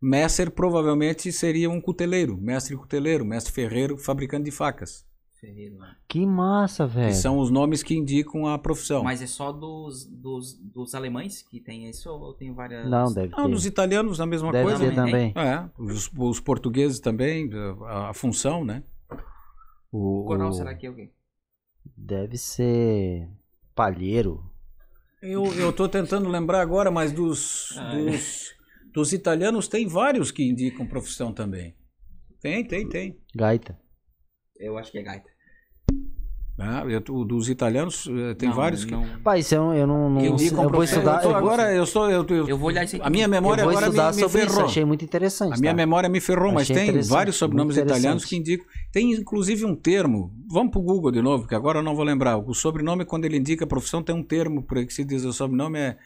Speaker 2: Messer provavelmente seria um cuteleiro. Mestre cuteleiro, mestre ferreiro, fabricante de facas.
Speaker 4: Ferreiro?
Speaker 3: Que massa,
Speaker 2: Que
Speaker 3: velho.
Speaker 2: são os nomes que indicam a profissão.
Speaker 4: Mas é só dos, dos, dos alemães que tem isso ou tem várias.
Speaker 3: Não, deve
Speaker 2: Não,
Speaker 3: ter.
Speaker 2: dos italianos a mesma
Speaker 3: Deve
Speaker 2: coisa.
Speaker 3: ter também.
Speaker 2: É, os, os portugueses também, a, a função, né? O,
Speaker 4: O coral será que é o quê?
Speaker 3: Deve ser palheiro.
Speaker 2: Eu, eu tô tentando lembrar agora, mas dos,
Speaker 4: Ah,
Speaker 2: dos, dos italianos tem vários que indicam profissão também. Tem, tem, tem.
Speaker 3: Gaita.
Speaker 4: Eu acho que é gaita.
Speaker 2: Ah, eu, o dos italianos eh, tem
Speaker 4: Não,
Speaker 2: vários que,
Speaker 4: não-
Speaker 3: Pai, isso eu, não- eu não, não
Speaker 2: indicam
Speaker 3: eu vou estudar.
Speaker 2: Eu tô
Speaker 3: eu
Speaker 2: agora, eu sou, eu, eu-
Speaker 4: Eu vou olhar isso aqui.
Speaker 2: a minha memória
Speaker 3: eu vou
Speaker 2: agora me,
Speaker 3: estudar
Speaker 2: me
Speaker 3: sobre isso,
Speaker 2: ferrou.
Speaker 3: achei muito interessante.
Speaker 2: A minha
Speaker 3: tá?
Speaker 2: memória me ferrou, mas
Speaker 3: Achei
Speaker 2: tem
Speaker 3: interessante,
Speaker 2: vários sobrenomes italianos que indicam. Tem inclusive um termo. Vamos pro Google de novo, que agora eu não vou lembrar. O sobrenome, quando ele indica a profissão, tem um termo por aí que se diz o sobrenome é.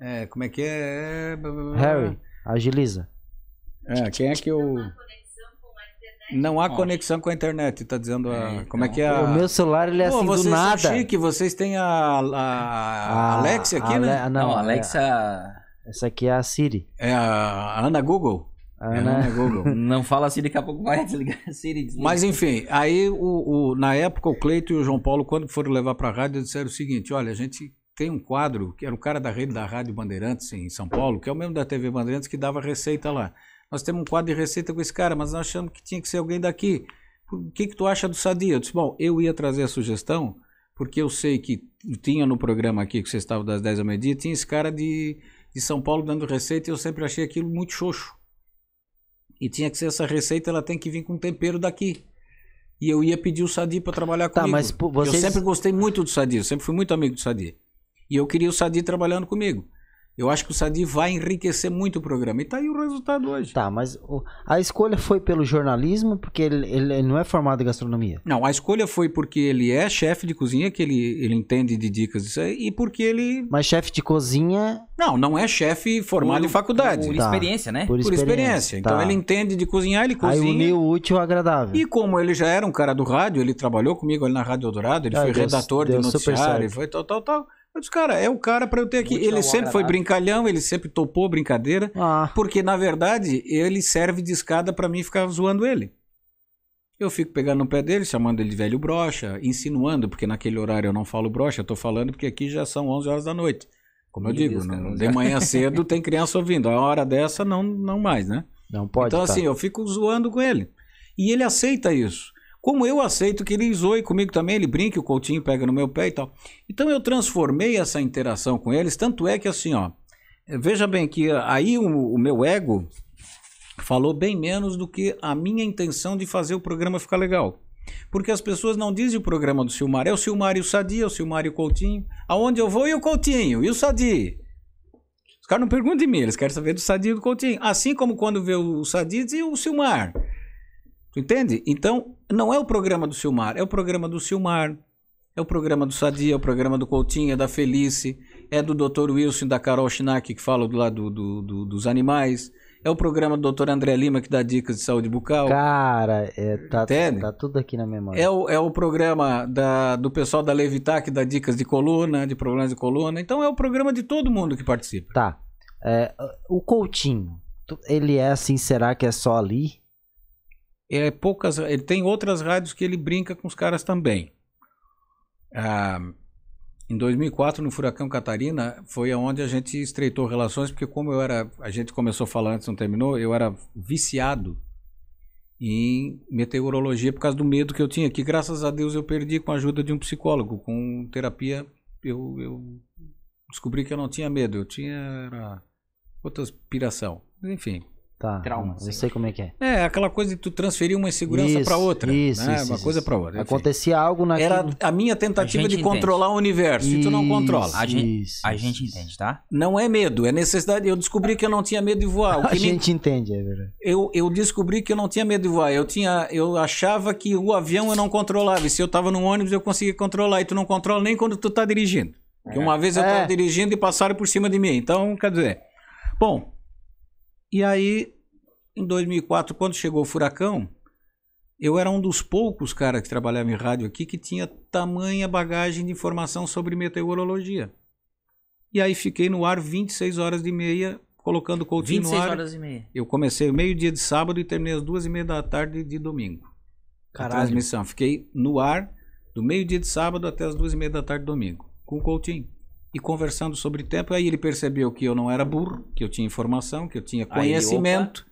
Speaker 2: é, como é que é? É-
Speaker 3: Harry, agiliza.
Speaker 2: É, quem é que eu. Não há conexão com a internet, tá dizendo a.
Speaker 4: É,
Speaker 2: como é
Speaker 4: então.
Speaker 2: que é a.
Speaker 3: O meu celular ele é
Speaker 2: Pô,
Speaker 3: assim do
Speaker 2: vocês
Speaker 3: nada.
Speaker 2: são chique, vocês têm a, a, a
Speaker 3: Ah,
Speaker 2: Alexia aqui, né?
Speaker 3: Não,
Speaker 4: Não,
Speaker 3: é-
Speaker 4: Alexa.
Speaker 3: essa aqui é a Siri.
Speaker 2: É a Ana Google.
Speaker 3: A
Speaker 2: É a
Speaker 3: Ana-
Speaker 2: Ana Google.
Speaker 4: Não fala assim, daqui a pouco vai desligar a Siri. desliga.
Speaker 2: Mas enfim, aí o, o- na época o Cleito e o João Paulo, quando foram levar para a rádio, disseram o seguinte: olha, a gente tem um quadro, que era o cara da rede da Rádio Bandeirantes em São Paulo, que é o mesmo da TV Bandeirantes, que dava receita lá. Nós temos um quadro de receita com esse cara, mas nós achamos que tinha que ser alguém daqui. O que, que tu acha do Sadia? Eu disse, bom, eu ia trazer a sugestão, porque eu sei que tinha no programa aqui, que vocês estavam das 10 ao meio-dia, tinha esse cara de, de São Paulo dando receita e eu sempre achei aquilo muito xoxo. E tinha que ser essa receita, ela tem que vir com tempero daqui. E eu ia pedir o Sadi para trabalhar
Speaker 3: Tá,
Speaker 2: comigo.
Speaker 3: mas vocês-
Speaker 2: Eu sempre gostei muito do Sadi, eu sempre fui muito amigo do Sadi. E eu queria o Sadi trabalhando comigo. Eu acho que o Sadi vai enriquecer muito o programa. E tá aí o resultado hoje.
Speaker 3: Tá, mas o- a escolha foi pelo jornalismo, porque ele, ele- ele não é formado em gastronomia.
Speaker 2: Não, a escolha foi porque ele é chefe de cozinha, que ele, ele entende de dicas disso aí, e porque ele.
Speaker 3: Mas chefe de cozinha,
Speaker 2: Não, não é chefe formado em faculdade.
Speaker 4: Por
Speaker 2: Por,
Speaker 3: Tá.
Speaker 4: experiência, né?
Speaker 3: por experiência.
Speaker 2: experiência. Então
Speaker 3: Tá.
Speaker 2: ele entende de cozinhar, ele
Speaker 3: Aí
Speaker 2: cozinha.
Speaker 3: uniu o útil ao agradável.
Speaker 2: E como ele já era um cara do rádio, ele trabalhou comigo ali na Rádio Eldorado, ele
Speaker 3: Ah,
Speaker 2: foi
Speaker 3: deu-
Speaker 2: redator de
Speaker 3: deu super
Speaker 2: noticiário,
Speaker 3: certo.
Speaker 2: foi tal, tal, tal. Eu disse, cara, é o cara pra eu ter aqui. Ele sempre foi brincalhão, ele sempre topou brincadeira,
Speaker 3: Ah,
Speaker 2: porque na verdade ele serve de escada pra mim ficar zoando ele. Eu fico pegando no pé dele, chamando ele de velho brocha, insinuando, porque naquele horário eu não falo brocha, eu tô falando porque aqui já são 11 horas da noite. Como eu
Speaker 4: Meu
Speaker 2: digo,
Speaker 4: Deus, cara,
Speaker 2: não-
Speaker 4: 11
Speaker 2: de manhã cedo tem criança ouvindo, a hora dessa não, não mais, né?
Speaker 3: não pode.
Speaker 2: então,
Speaker 3: tá.
Speaker 2: assim, eu fico zoando com ele. E ele aceita isso. Como eu aceito que ele zoe comigo também, ele brinca, o Coutinho pega no meu pé e tal. Então eu transformei essa interação com eles, tanto é que assim, ó, veja bem que aí o, o meu ego falou bem menos do que a minha intenção de fazer o programa ficar legal. Porque as pessoas não dizem o programa do Silmar. É o Silmar e o Sadi, é o Silmar e o Coutinho. Aonde eu vou e o Coutinho, e o Sadi. Os caras não perguntam de mim, eles querem saber do Sadi e do Coutinho. Assim como quando vê o Sadi e o Silmar. Tu entende? Então, não é o programa do Silmar, é o programa do Silmar. É o programa do Sadi, é o programa do Coutinho, é da Felice, é do Dr. Wilson da Carol Schnack, que fala do lado do, do, dos animais. É o programa do Dr. André Lima, que dá dicas de saúde bucal.
Speaker 3: Cara, é, tá, tá tudo aqui na memória.
Speaker 2: É o, é o programa da, do pessoal da Levitar, que dá dicas de coluna, de problemas de coluna. Então é o programa de todo mundo que participa.
Speaker 3: Tá. É, o Coutinho, ele é assim, será que é só ali?
Speaker 2: É poucas, ele tem outras rádios que ele brinca com os caras também. Ah, em 2004, no Furacão Catarina, foi aonde a gente estreitou relações, porque como eu era, a gente começou a falar antes, não terminou, eu era viciado em meteorologia por causa do medo que eu tinha, que graças a Deus eu perdi com a ajuda de um psicólogo, com terapia, eu, eu descobri que eu não tinha medo, eu tinha era outra aspiração. Enfim,
Speaker 3: Tá.
Speaker 4: Trauma,
Speaker 3: eu
Speaker 4: sei.
Speaker 3: como é que é.
Speaker 2: é, aquela coisa de tu transferir uma insegurança
Speaker 3: Isso,
Speaker 2: para outra.
Speaker 3: isso,
Speaker 2: né?
Speaker 3: isso,
Speaker 2: uma
Speaker 3: isso,
Speaker 2: coisa
Speaker 3: isso.
Speaker 2: para outra. enfim.
Speaker 3: Acontecia algo naquilo.
Speaker 2: Era a minha tentativa
Speaker 4: A
Speaker 2: de
Speaker 4: gente
Speaker 2: controlar o universo e tu não
Speaker 3: Isso.
Speaker 2: controla.
Speaker 4: A gente,
Speaker 3: Isso,
Speaker 4: a
Speaker 3: isso,
Speaker 4: gente
Speaker 3: isso.
Speaker 4: entende, tá?
Speaker 2: Não é medo, é necessidade. Eu descobri que eu não tinha medo de voar. O
Speaker 3: A
Speaker 2: que me-
Speaker 3: gente entende, é verdade.
Speaker 2: eu, eu descobri que eu não tinha medo de voar. Eu tinha, eu achava que o avião eu não controlava. E se eu estava no ônibus eu conseguia controlar. E tu não controla nem quando tu tá dirigindo. Porque uma vez eu
Speaker 3: É.
Speaker 2: estava dirigindo e passaram por cima de mim. Então, quer dizer. Bom, e aí, em 2004, quando chegou o furacão, eu era um dos poucos caras que trabalhava em rádio aqui que tinha tamanha bagagem de informação sobre meteorologia. E aí fiquei no ar 26 horas e meia, colocando o Coutinho no
Speaker 4: 26
Speaker 2: ar.
Speaker 4: horas e meia.
Speaker 2: Eu comecei meio-dia de sábado e terminei às duas e meia da tarde de domingo. A
Speaker 3: Caralho.
Speaker 2: transmissão. Fiquei no ar do meio-dia de sábado até as duas e meia da tarde de domingo, com o Coutinho. E conversando sobre tempo. Aí ele percebeu que eu não era burro, que eu tinha informação, que eu tinha
Speaker 4: Aí
Speaker 2: conhecimento.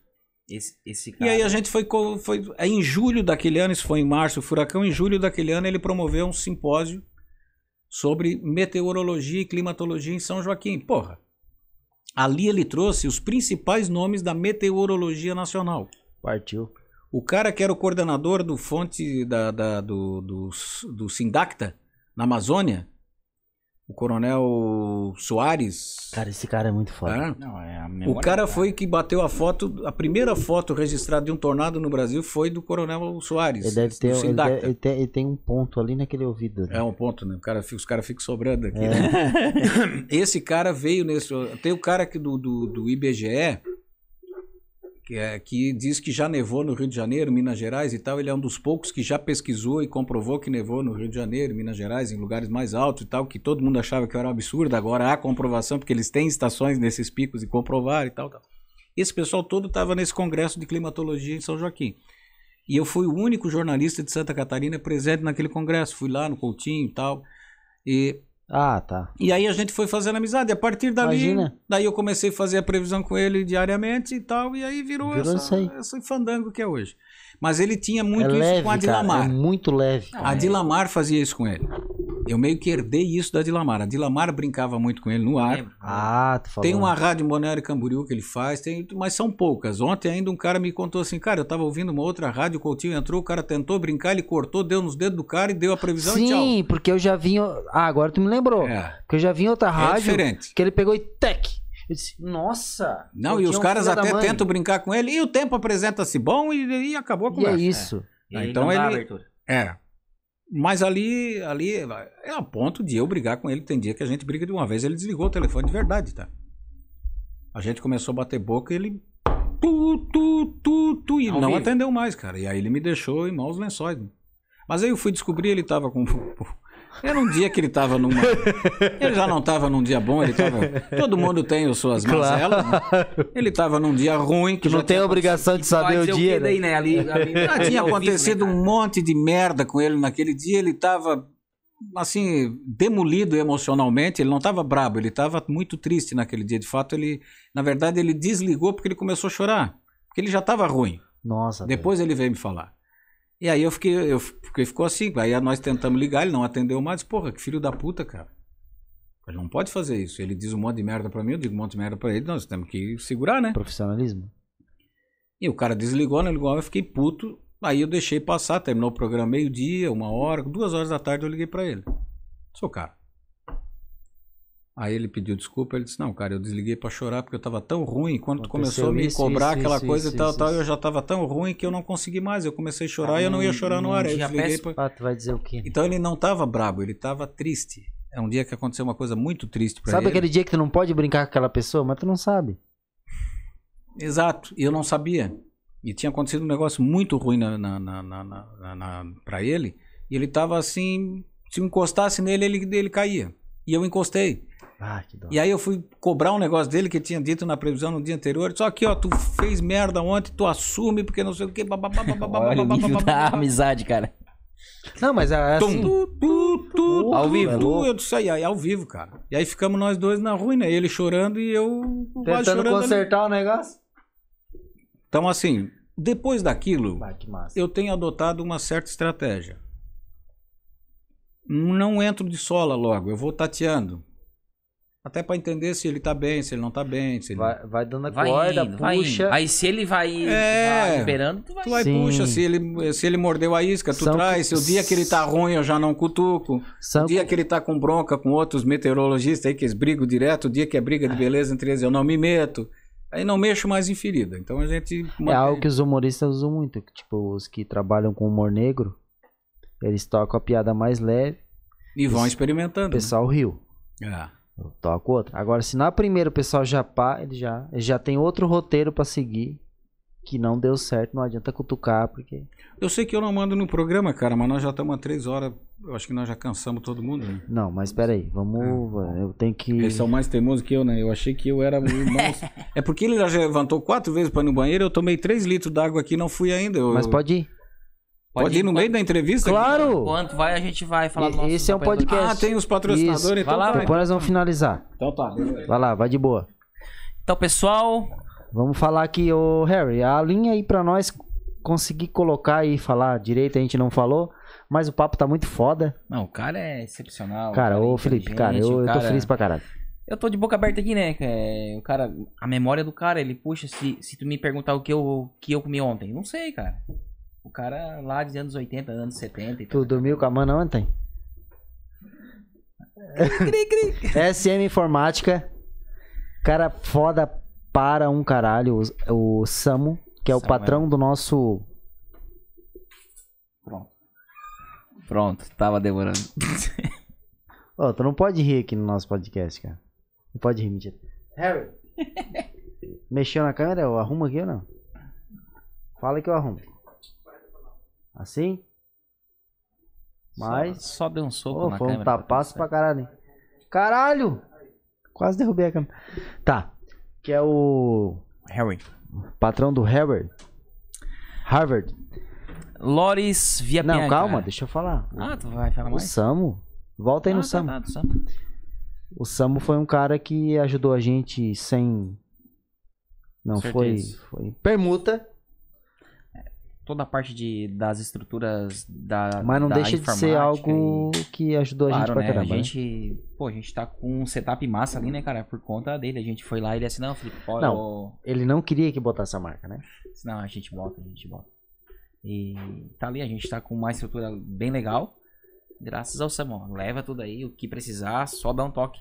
Speaker 4: Esse, esse
Speaker 2: E
Speaker 4: cara.
Speaker 2: aí a gente foi, foi. Aí em julho daquele ano, isso foi em março, o furacão, em julho daquele ano, ele promoveu um simpósio sobre meteorologia e climatologia em São Joaquim. Porra. Ali ele trouxe os principais nomes da meteorologia nacional.
Speaker 3: Partiu.
Speaker 2: O cara que era o coordenador do fonte da, da- do, do, do Sindacta, na Amazônia, o coronel Soares.
Speaker 3: Cara, esse cara é muito foda.
Speaker 2: tá?
Speaker 4: Não, é a
Speaker 2: O cara
Speaker 4: do
Speaker 2: foi que bateu a foto, a primeira foto registrada de um tornado no Brasil foi do Coronel Soares.
Speaker 3: Ele deve ter. Ele,
Speaker 2: Sindacta.
Speaker 3: deve- ele tem, ele tem um ponto ali naquele ouvido. né?
Speaker 2: É um ponto, né? O cara, os caras ficam sobrando aqui.
Speaker 3: É.
Speaker 2: né? Esse cara veio nesse. Tem o cara aqui do, do, do IBGE, que, é, que diz que já nevou no Rio de Janeiro, Minas Gerais e tal. Ele é um dos poucos que já pesquisou e comprovou que nevou no Rio de Janeiro, Minas Gerais, em lugares mais altos e tal, que todo mundo achava que era um absurdo. Agora há comprovação, porque eles têm estações nesses picos e comprovar e tal. tal. Esse pessoal todo estava nesse congresso de climatologia em São Joaquim. E eu fui o único jornalista de Santa Catarina presente naquele congresso. Fui lá no Coutinho e tal. E
Speaker 3: Ah, tá.
Speaker 2: e aí a gente foi fazendo amizade. A partir dali,
Speaker 3: Imagina.
Speaker 2: daí eu comecei a fazer a previsão com ele diariamente e tal. E aí virou,
Speaker 3: Virou
Speaker 2: essa, esse fandango que é hoje. Mas ele tinha muito
Speaker 3: é
Speaker 2: isso
Speaker 3: leve,
Speaker 2: com a
Speaker 3: cara.
Speaker 2: Dilamar.
Speaker 3: É muito leve.
Speaker 2: A
Speaker 4: é.
Speaker 2: Dilamar fazia isso com ele. Eu meio que herdei isso da Dilamar. A Dilamar brincava muito com ele no ar.
Speaker 4: Lembro.
Speaker 3: Ah, tu falou.
Speaker 2: Tem uma rádio em Balneário Camboriú que ele faz, tem, mas são poucas. Ontem ainda um cara me contou assim, cara, eu tava ouvindo uma outra rádio, o Coutinho entrou, o cara tentou brincar, ele cortou, deu nos dedos do cara e deu a previsão e tchau.
Speaker 3: Sim, porque eu já vi. Ah, agora tu me lembrou.
Speaker 2: É,
Speaker 3: Porque eu já vi em outra
Speaker 2: é
Speaker 3: rádio
Speaker 2: diferente.
Speaker 3: que ele pegou e tec. Eu disse, nossa.
Speaker 2: Não, e os
Speaker 3: um
Speaker 2: caras até tentam brincar com ele, e o tempo apresenta-se bom e, e acabou a
Speaker 3: E é
Speaker 2: conversa.
Speaker 3: isso.
Speaker 4: E
Speaker 2: Ah,
Speaker 4: aí
Speaker 2: então
Speaker 4: não dá
Speaker 2: ele-
Speaker 4: abertura.
Speaker 2: É. Mas ali, ali é a ponto de eu brigar com ele. Tem dia que a gente briga de uma vez, ele desligou o telefone de verdade, tá? A gente começou a bater boca e ele. Tu, tu, tu, tu, e não
Speaker 4: vivo.
Speaker 2: atendeu mais, cara. E aí ele me deixou em maus lençóis. Mas aí eu fui descobrir, ele tava com. Era um dia que ele tava numa. Ele já não tava num dia bom, ele tava. Todo mundo tem as suas mazelas. né? Ele tava num dia ruim, que
Speaker 3: não tem obrigação de saber o dia.
Speaker 4: daí,
Speaker 3: né?
Speaker 4: né? Ali, ali,
Speaker 2: já tinha
Speaker 4: vivo,
Speaker 2: acontecido
Speaker 4: né,
Speaker 2: um monte de merda com ele naquele dia. Ele tava, assim, demolido emocionalmente. Ele não tava brabo, ele tava muito triste naquele dia. De fato, ele, na verdade, ele desligou porque ele começou a chorar. Porque ele já tava ruim.
Speaker 3: Nossa.
Speaker 2: Depois ele veio me falar. E aí eu fiquei, eu fiquei, ficou assim. Aí nós tentamos ligar, ele não atendeu mais. Porra, que filho da puta, cara. Ele não pode fazer isso. Ele diz um monte de merda pra mim, eu digo um monte de merda pra ele. Nós temos que segurar, né?
Speaker 3: Profissionalismo.
Speaker 2: E o cara desligou, né? Ligou, eu fiquei puto. Aí eu deixei passar, terminou o programa meio-dia, uma hora, duas horas da tarde eu liguei pra ele. Sou cara. Aí ele pediu desculpa, ele disse, não, cara, eu desliguei pra chorar porque eu tava tão ruim. Quando tu começou a me
Speaker 3: isso,
Speaker 2: cobrar
Speaker 3: isso,
Speaker 2: aquela
Speaker 3: isso,
Speaker 2: coisa e tal, tal, eu já tava tão ruim que eu não consegui mais. Eu comecei a chorar
Speaker 4: Ah,
Speaker 2: e eu não ia chorar no ar. Eu desliguei pra...
Speaker 3: Ah, tu vai dizer o quê?
Speaker 2: Então ele não tava brabo, ele tava triste. É um dia que aconteceu uma coisa muito triste pra
Speaker 3: Sabe
Speaker 2: ele.
Speaker 3: aquele dia que tu não pode brincar com aquela pessoa, mas tu não sabe.
Speaker 2: Exato, e eu não sabia. E tinha acontecido um negócio muito ruim na, na, na, na, pra ele. E ele tava assim. Se eu encostasse nele, ele, ele caía. E eu encostei.
Speaker 3: Ah, que dó.
Speaker 2: E aí eu fui cobrar um negócio dele que tinha dito na previsão no dia anterior. Só que, ó, tu fez merda ontem, tu assume, porque não sei o quê. bababá, bababá,
Speaker 4: Olha o
Speaker 2: bababá,
Speaker 4: nível da
Speaker 2: bababá.
Speaker 4: amizade, cara.
Speaker 3: Não, mas é assim.
Speaker 2: tu, tu, tu,
Speaker 4: Ao
Speaker 2: tu,
Speaker 4: vivo.
Speaker 2: tu, eu disse aí, aí, ao vivo, cara. E aí ficamos nós dois na rua, né? Ele chorando e eu
Speaker 3: Tentando
Speaker 2: chorando. ali.
Speaker 3: consertar o negócio.
Speaker 2: Então, assim, depois daquilo,
Speaker 3: Ah,
Speaker 2: eu tenho adotado uma certa estratégia. Não entro de sola logo, eu vou tateando. Até pra entender se ele tá bem, se ele não tá bem. Se ele...
Speaker 3: Vai, vai dando a
Speaker 4: Vai
Speaker 3: corda,
Speaker 4: indo, vai
Speaker 3: puxa.
Speaker 4: indo. Aí se ele vai,
Speaker 2: É.
Speaker 4: vai liberando, tu vai...
Speaker 2: Tu vai
Speaker 3: Sim.
Speaker 2: puxa, se ele, se ele mordeu a isca, tu
Speaker 3: São-
Speaker 2: traz. Se o dia que ele tá ruim, eu já não cutuco.
Speaker 3: São-
Speaker 2: O dia que ele tá com bronca com outros meteorologistas aí, que eles brigam direto, o dia que é briga de beleza entre eles, eu não me meto. Aí não mexo mais em ferida. Então a gente.
Speaker 3: É algo que os humoristas usam muito. que, Tipo, os que trabalham com humor negro, eles tocam a piada mais leve,
Speaker 2: E vão
Speaker 3: o
Speaker 2: experimentando.
Speaker 3: pessoal riu.
Speaker 2: né? É.
Speaker 3: Eu toco outra. Agora, se na primeira o pessoal já pá, ele já, ele já tem outro roteiro pra seguir que não deu certo, não adianta cutucar, porque.
Speaker 2: Eu sei que eu não mando no programa, cara, mas nós já estamos há três horas. Eu acho que nós já cansamos todo mundo, né?
Speaker 3: Não, mas peraí, vamos. Eu tenho que.
Speaker 2: Eles são mais teimosos que eu, né? Eu achei que eu era é porque ele já levantou quatro vezes para ir no banheiro, eu tomei três litros d'água aqui e não fui ainda. Eu-
Speaker 3: Mas pode ir.
Speaker 2: Pode ir no meio da entrevista?
Speaker 3: Claro!
Speaker 4: Quanto vai, a gente vai falar do
Speaker 3: E-
Speaker 4: nosso
Speaker 3: esse é um podcast.
Speaker 2: Ah, tem os patrocinadores,
Speaker 3: Isso.
Speaker 2: então
Speaker 4: Vai lá.
Speaker 3: Depois nós vamos finalizar.
Speaker 2: Então tá, beleza.
Speaker 3: Vai lá, vai de boa.
Speaker 4: Então, pessoal,
Speaker 3: Vamos falar aqui, ô Harry, a linha aí pra nós conseguir colocar e falar direito, a gente não falou, mas o papo tá muito foda.
Speaker 4: não, o cara é excepcional.
Speaker 3: Cara,
Speaker 4: o cara é
Speaker 3: ô Felipe, cara, eu,
Speaker 4: o
Speaker 3: eu tô
Speaker 4: cara-
Speaker 3: feliz pra caralho.
Speaker 4: Eu tô de boca aberta aqui, né? é, o cara, a memória do cara, ele puxa, se, se tu me perguntar o que eu, que eu comi ontem, não sei, cara. O cara lá de anos 80, anos 70 e
Speaker 3: Tu
Speaker 4: tal.
Speaker 3: dormiu com a mana ontem? SM Informática. Cara foda para um caralho. O, o Samu, que é o
Speaker 4: Samuel.
Speaker 3: patrão do nosso.
Speaker 4: Pronto. Pronto, tava demorando.
Speaker 3: Ô, tu não pode rir aqui no nosso podcast, cara. Não pode rir, mentira. Harry. Mexeu na câmera? Eu arrumo aqui ou não? Fala que eu arrumo. Assim? Mas.
Speaker 4: Só, só deu um soco
Speaker 3: Ô,
Speaker 4: na
Speaker 3: foi um
Speaker 4: câmera. tá
Speaker 3: tapaço
Speaker 4: tudo
Speaker 3: pra caralho. Caralho! Quase derrubei a câmera. Tá. Que é o.
Speaker 4: Harry.
Speaker 3: patrão do Harvard. Harvard.
Speaker 4: Loris via
Speaker 3: Não, calma, deixa eu falar.
Speaker 4: Ah, tu vai falar
Speaker 3: O
Speaker 4: mais?
Speaker 3: Samu. Volta aí
Speaker 4: Ah,
Speaker 3: no
Speaker 4: tá,
Speaker 3: Samu.
Speaker 4: tá, Samu.
Speaker 3: O Samu foi um cara que ajudou a gente sem. Não foi, foi. Permuta,
Speaker 4: Toda a parte de, das estruturas da
Speaker 3: mas não
Speaker 4: da
Speaker 3: deixa de ser algo
Speaker 4: e-
Speaker 3: que ajudou a gente
Speaker 4: Claro,
Speaker 3: pra
Speaker 4: né?
Speaker 3: caramba.
Speaker 4: a
Speaker 3: né?
Speaker 4: gente, pô, a gente tá com um setup massa ali, né, cara? Por conta dele. A gente foi lá e ele assim, não, Felipe, pode.
Speaker 3: Não. Ele não queria que botasse a marca, né?
Speaker 4: Não, a gente bota, a gente bota. E tá ali, a gente tá com uma estrutura bem legal. Graças ao Samuel. Leva tudo aí, o que precisar, só dá um toque.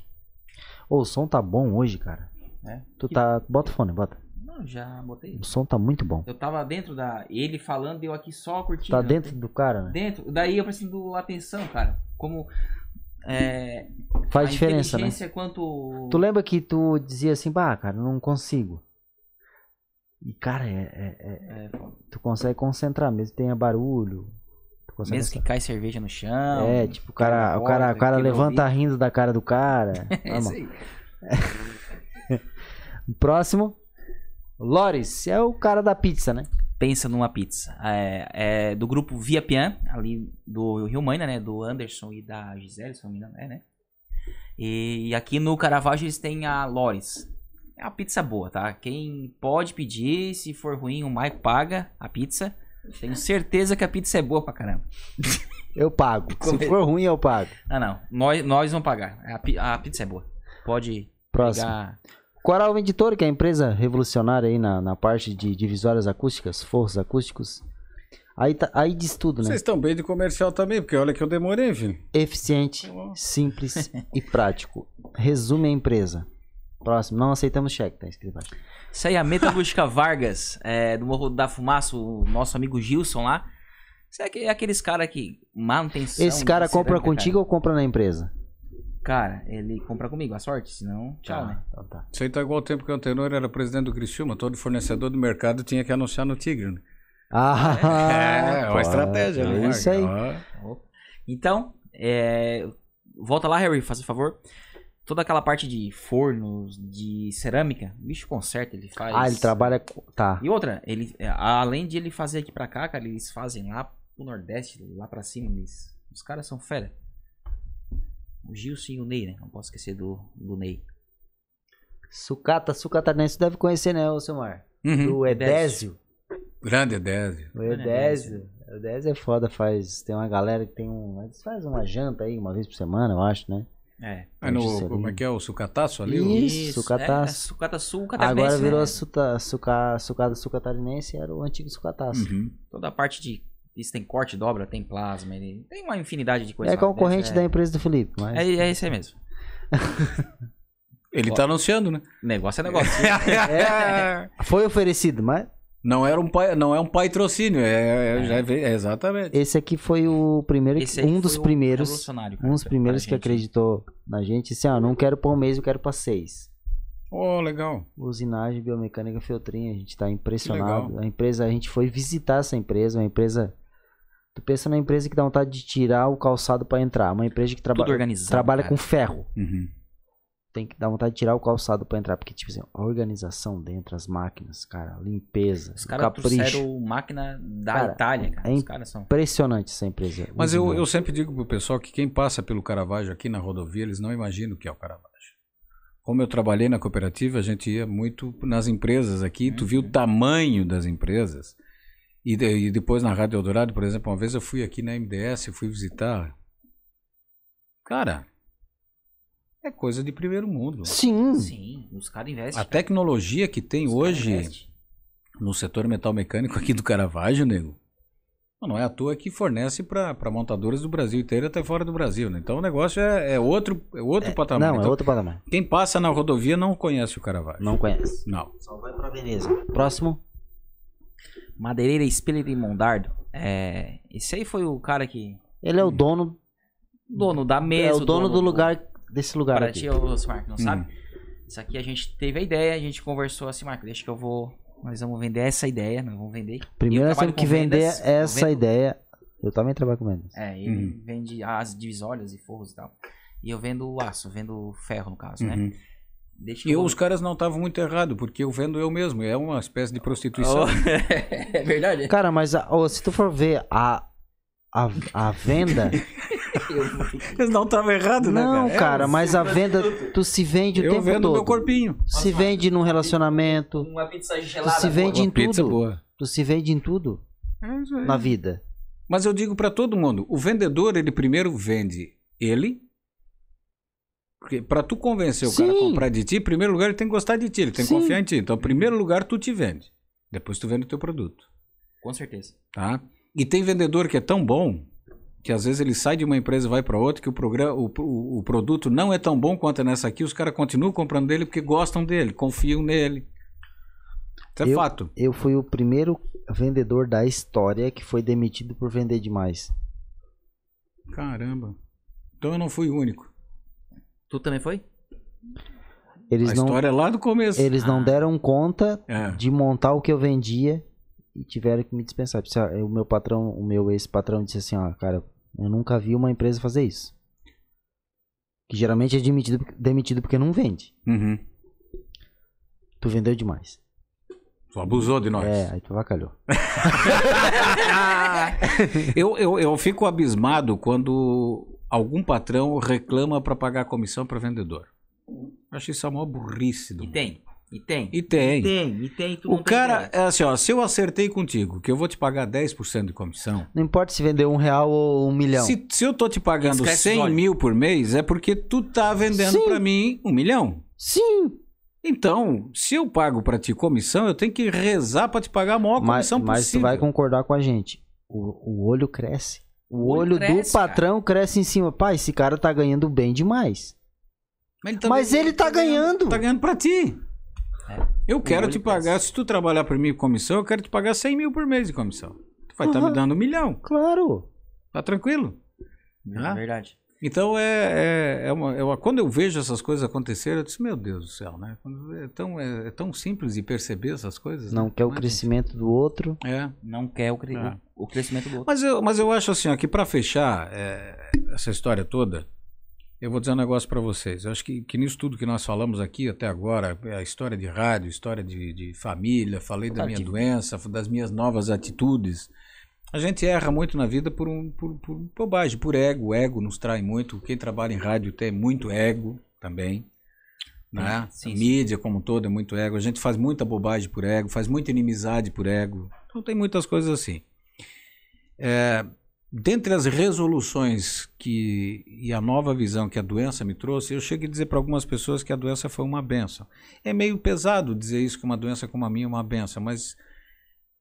Speaker 3: Ô, o som tá bom hoje, cara.
Speaker 4: Né?
Speaker 3: Tu tá. Bota o fone, bota.
Speaker 4: Não, já botei.
Speaker 3: O som tá muito bom.
Speaker 4: Eu tava dentro da. Ele falando e eu aqui só curtindo.
Speaker 3: Tá dentro do cara, né?
Speaker 4: Dentro. Daí eu preciso atenção, cara. Como. É,
Speaker 3: Faz diferença, né?
Speaker 4: quanto.
Speaker 3: Tu lembra que tu dizia assim, bah, cara, não consigo. E, cara, é, é- é-
Speaker 4: É,
Speaker 3: tu consegue concentrar, mesmo que tenha barulho.
Speaker 4: Mesmo que cai cerveja no chão.
Speaker 3: É, tipo, o cara, o cara, o cara levanta rindo da cara do cara.
Speaker 4: É isso aí.
Speaker 3: Próximo. Loris, é o cara da pizza, né?
Speaker 4: pensa numa pizza. É, é do grupo Via Pian, ali do Rio Maina, né? Do Anderson e da Gisele, se não me engano, é, né? E aqui no Caravaggio eles têm a Loris. É uma pizza boa, tá? Quem pode pedir, se for ruim, o Mike paga a pizza. Tenho certeza que a pizza é boa pra caramba.
Speaker 3: Eu pago. Se for ruim, eu pago.
Speaker 4: Ah, não. Nós, nós vamos pagar. A, a pizza é boa. Pode
Speaker 3: Próximo.
Speaker 4: pegar.
Speaker 3: Coral Editor, que é a empresa revolucionária aí na, na parte de divisórias acústicas, forros acústicos. Aí, tá- aí diz tudo, né?
Speaker 2: Vocês estão bem de comercial também, porque olha que eu demorei, filho.
Speaker 3: Eficiente, simples e prático. Resume a empresa. Próximo. Não aceitamos cheque, tá escrito embaixo.
Speaker 4: Isso aí, a Metalúrgica Vargas, é, do Morro da Fumaça, o nosso amigo Gilson lá. Isso é, é aqueles caras que manutenção.
Speaker 3: Esse cara compra
Speaker 4: cerâmica,
Speaker 3: contigo ou compra na empresa?
Speaker 4: Cara. Ele compra comigo, a sorte, senão, tchau, né?
Speaker 3: Então tá.
Speaker 2: Isso aí tá igual ao tempo que o Antenor era presidente do Criciúma. Todo fornecedor do mercado tinha que anunciar no Tigre. Né?
Speaker 3: Ah,
Speaker 2: é, uma estratégia.
Speaker 3: É
Speaker 2: né?
Speaker 3: isso aí.
Speaker 4: Então, é, volta lá, Harry, faz favor. Toda aquela parte de fornos, de cerâmica, o bicho conserta, ele faz.
Speaker 3: Ah, ele trabalha. com- Tá.
Speaker 4: E outra, ele, é, além de ele fazer aqui pra cá, cara, eles fazem lá pro Nordeste, lá pra cima. Eles, os caras são fera. O Gilson e o Ney, né? Não posso esquecer do, do Ney.
Speaker 3: Sucata, sucatarense deve conhecer, né, ô Silmar?
Speaker 2: Uhum.
Speaker 3: O Edésio.
Speaker 2: Grande Edésio.
Speaker 3: O Edésio. O Edésio é foda, faz. Tem uma galera que tem um. Eles fazem uma janta aí uma vez por semana, eu acho, né?
Speaker 4: É.
Speaker 2: Aí no, como é que é? O sucataço ali?
Speaker 3: Isso, sucataço.
Speaker 4: É, sucata sul,
Speaker 3: Agora virou
Speaker 4: né?
Speaker 3: a suta, suca, sucada sucatarinense, era o antigo sucataço.
Speaker 2: Uhum.
Speaker 4: Toda a parte de. Isso tem corte, dobra, tem plasma, ele tem uma infinidade de coisas.
Speaker 3: É concorrente
Speaker 4: dentro,
Speaker 3: da empresa do Felipe, mas.
Speaker 4: É, é isso aí mesmo.
Speaker 2: Ele tá anunciando, né?
Speaker 4: Negócio é negócio.
Speaker 3: Foi oferecido, mas
Speaker 2: Não, era um pai, não é um patrocínio, é, é, é, é exatamente.
Speaker 3: esse aqui foi o primeiro,
Speaker 4: Esse
Speaker 3: um dos primeiros. Um dos primeiros que
Speaker 4: gente.
Speaker 3: acreditou na gente. Assim, ó, não quero um mês, eu quero pra seis.
Speaker 2: Oh, legal.
Speaker 3: Usinagem biomecânica Feltrin, a gente tá impressionado.
Speaker 2: legal.
Speaker 3: A empresa, a gente foi visitar essa empresa, uma empresa. Tu pensa na empresa que dá vontade de tirar o calçado pra entrar. Uma empresa que traba trabalha
Speaker 4: cara.
Speaker 3: com ferro.
Speaker 2: Uhum.
Speaker 3: Tem que dar vontade de tirar o calçado pra entrar. Porque, tipo assim, a organização dentro, as máquinas, cara, limpeza,
Speaker 4: Os
Speaker 3: o
Speaker 4: caras
Speaker 3: capricho.
Speaker 4: trouxeram máquina da
Speaker 3: Cara,
Speaker 4: Itália, cara.
Speaker 3: é
Speaker 4: Os
Speaker 3: imp-
Speaker 4: caras são.
Speaker 3: Impressionante essa empresa.
Speaker 2: Mas eu, eu sempre digo pro pessoal que quem passa pelo Caravaggio aqui na rodovia, eles não imaginam o que é o Caravaggio. Como eu trabalhei na cooperativa, a gente ia muito nas empresas aqui, tu viu o tamanho das empresas. E, de- e depois na Rádio Eldorado, por exemplo, uma vez eu fui aqui na MDS, eu fui visitar. Cara, é coisa de primeiro mundo.
Speaker 3: Sim.
Speaker 4: Sim, os caras investem.
Speaker 2: A tecnologia que tem
Speaker 4: Os
Speaker 2: hoje no setor metal mecânico aqui do Caravaggio, nego. Não é à toa que fornece para montadoras do Brasil inteiro até fora do Brasil, né? Então o negócio é, é outro, é outro patamar.
Speaker 3: Não, é
Speaker 2: Então,
Speaker 3: outro patamar.
Speaker 2: Quem passa na rodovia não conhece o Caravaggio.
Speaker 3: Não conhece.
Speaker 2: Não.
Speaker 3: Só vai pra Veneza. Próximo.
Speaker 4: Madeireira Espírito e Mondardo. É, esse aí foi o cara que.
Speaker 3: Ele é o dono.
Speaker 4: Dono da mesa.
Speaker 3: é o dono do lugar. Desse lugar
Speaker 4: Para
Speaker 3: aqui.
Speaker 4: ti, ô Marco, não
Speaker 2: Hum.
Speaker 4: sabe? Isso aqui a gente teve a ideia, a gente conversou assim, Marco, deixa que eu vou. Nós vamos vender essa ideia, nós vamos vender.
Speaker 3: Primeiro nós temos que vender
Speaker 4: vendas,
Speaker 3: essa
Speaker 4: vendo-
Speaker 3: ideia. Eu também trabalho com vendas.
Speaker 4: É, ele
Speaker 2: Uhum.
Speaker 4: vende as divisórias e forros e tal. E eu vendo aço, vendo ferro no caso, né? Deixa
Speaker 2: E
Speaker 4: eu
Speaker 2: os caras não estavam muito errados, porque eu vendo eu mesmo. É uma espécie de prostituição.
Speaker 4: Oh, é verdade.
Speaker 3: Cara, mas a- ô, se tu for ver a, a, a venda.
Speaker 2: Eles não estavam errados, né,
Speaker 3: não,
Speaker 2: cara?
Speaker 3: cara, mas a venda. Tu se vende o
Speaker 2: eu
Speaker 3: tempo
Speaker 2: vendo
Speaker 3: todo.
Speaker 2: meu corpinho.
Speaker 3: Se vende num relacionamento.
Speaker 4: Uma pizza
Speaker 3: Tu
Speaker 4: gelada.
Speaker 3: se vende em
Speaker 2: Uma pizza
Speaker 3: tudo.
Speaker 2: boa.
Speaker 3: Tu se vende em tudo
Speaker 2: É isso aí.
Speaker 3: na vida.
Speaker 2: Mas eu digo para todo mundo, o vendedor ele primeiro vende ele, porque para tu convencer o cara a
Speaker 3: Sim.
Speaker 2: comprar de ti, em primeiro lugar ele tem que gostar de ti, ele tem que
Speaker 3: Sim.
Speaker 2: confiar em ti. Então, em primeiro lugar tu te vende, depois tu vende o teu produto,
Speaker 4: Com certeza.
Speaker 2: tá? E tem vendedor que é tão bom que às vezes ele sai de uma empresa e vai para outra que o, programa, o, o, o produto não é tão bom quanto é nessa aqui, os caras continuam comprando dele porque gostam dele, confiam nele. Isso é
Speaker 3: Eu-
Speaker 2: fato.
Speaker 3: Eu fui o primeiro vendedor da história que foi demitido por vender demais.
Speaker 2: Caramba. Então eu não fui o único.
Speaker 4: Tu também foi?
Speaker 3: Eles
Speaker 2: a
Speaker 3: não,
Speaker 2: história é lá do começo.
Speaker 3: eles não deram conta
Speaker 2: É.
Speaker 3: de montar o que eu vendia e tiveram que me dispensar. Disse, ah, O meu patrão, o meu ex-patrão disse assim, ó, cara, eu nunca vi uma empresa fazer isso. Que geralmente é demitido, demitido porque não vende.
Speaker 2: Uhum.
Speaker 3: Tu vendeu demais.
Speaker 2: Tu abusou de nós.
Speaker 3: É, aí tu vacalhou.
Speaker 2: Eu, eu, eu fico abismado quando algum patrão reclama para pagar comissão para vendedor. Acho isso a maior burrice do
Speaker 4: E
Speaker 2: mundo.
Speaker 4: tem. E tem.
Speaker 2: E tem.
Speaker 4: E tem, e tem. tu
Speaker 2: O cara, é assim, ó, se eu acertei contigo que eu vou te pagar 10% de comissão,
Speaker 3: Não importa se vender um real ou um milhão.
Speaker 2: se, se eu tô te pagando
Speaker 4: Esquece os
Speaker 2: 100
Speaker 4: olhos.
Speaker 2: mil por mês, é porque tu tá vendendo pra mim um milhão.
Speaker 3: Sim.
Speaker 2: Então, se eu pago pra ti comissão, eu tenho que rezar pra te pagar a maior
Speaker 3: Mas,
Speaker 2: comissão
Speaker 3: mas tu
Speaker 2: possível.
Speaker 3: vai concordar com a gente. O, o olho cresce. O,
Speaker 4: olho cresce,
Speaker 3: do patrão cresce em cima. Pai, esse cara tá ganhando bem demais.
Speaker 2: Mas ele, também-
Speaker 3: Mas ele tá ganhando.
Speaker 2: Tá ganhando pra ti.
Speaker 4: É.
Speaker 2: Eu quero te pagar, se tu trabalhar pra mim com comissão, eu quero te pagar 100 mil por mês de comissão. Tu vai estar
Speaker 3: Aham.
Speaker 2: me dando um milhão.
Speaker 3: Claro.
Speaker 2: Tá tranquilo?
Speaker 4: É
Speaker 2: Ah.
Speaker 4: verdade.
Speaker 2: Então é, é, é uma, é uma- Quando eu vejo essas coisas acontecerem, eu disse, meu Deus do céu, né? É tão, é, é tão simples de perceber essas coisas.
Speaker 3: Não
Speaker 2: né?
Speaker 3: quer o
Speaker 2: Mas,
Speaker 3: crescimento do outro.
Speaker 2: É.
Speaker 4: Não quer o, cre-
Speaker 2: Ah.
Speaker 4: O, crescimento do outro.
Speaker 2: Mas eu, mas eu acho assim, ó, que pra fechar é, essa história toda, eu vou dizer um negócio pra vocês. Eu acho que, que nisso tudo que nós falamos aqui até agora, a história de rádio, história de, de família, falei da minha doença, das minhas novas atitudes. A gente erra muito na vida por, um, por, por bobagem, por ego. O ego nos trai muito. Quem trabalha em rádio tem muito ego também. Né?
Speaker 4: Sim,
Speaker 2: a
Speaker 4: sim.
Speaker 2: mídia como um todo é muito ego. A gente faz muita bobagem por ego, faz muita inimizade por ego. Então tem muitas coisas assim. É, dentre as resoluções que e a nova visão que a doença me trouxe, eu cheguei a dizer para algumas pessoas que a doença foi uma benção. É meio pesado dizer isso que uma doença como a minha é uma benção, mas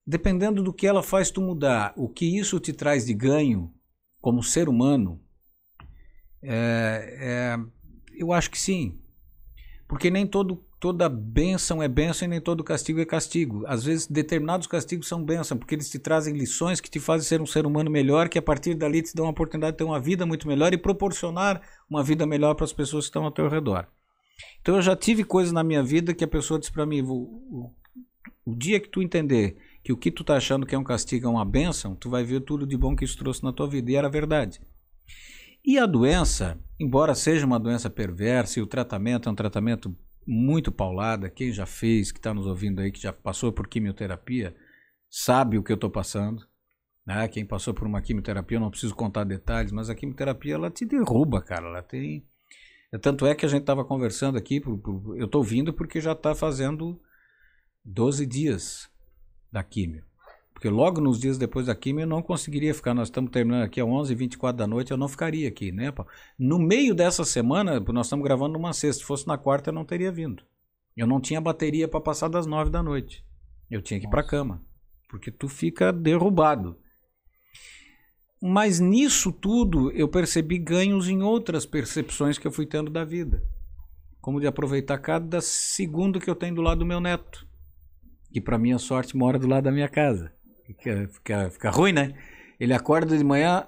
Speaker 2: dependendo do que ela faz tu mudar, o que isso te traz de ganho como ser humano, é, é, eu acho que sim. Porque nem todo, toda bênção é bênção e nem todo castigo é castigo. Às vezes, determinados castigos são bênção, porque eles te trazem lições que te fazem ser um ser humano melhor, que a partir dali te dão a oportunidade de ter uma vida muito melhor e proporcionar uma vida melhor para as pessoas que estão ao teu redor. Então, eu já tive coisas na minha vida que a pessoa disse para mim: o, o, o dia que tu entender que o que tu tá achando que é um castigo é uma bênção, tu vai ver tudo de bom que isso trouxe na tua vida. E era verdade. E a doença, embora seja uma doença perversa e o tratamento é um tratamento muito paulada, quem já fez, que está nos ouvindo aí, que já passou por quimioterapia, sabe o que eu estou passando. Né? Quem passou por uma quimioterapia, eu não preciso contar detalhes, mas a quimioterapia ela te derruba, cara. Ela tem. Tanto é que a gente estava conversando aqui, eu estou vindo porque já está fazendo 12 dias da quimio. Porque logo nos dias depois da quimio eu não conseguiria ficar. Nós estamos terminando aqui às 11h24 da noite, eu não ficaria aqui, né? No meio dessa semana, nós estamos gravando numa sexta. Se fosse na quarta, eu não teria vindo. Eu não tinha bateria para passar das 9 da noite. Eu tinha que ir para cama. Porque tu fica derrubado. Mas nisso tudo eu percebi ganhos em outras percepções que eu fui tendo da vida. Como de aproveitar cada segundo que eu tenho do lado do meu neto. Que para minha sorte mora do lado da minha casa. Fica, fica, fica ruim, né? Ele acorda de manhã,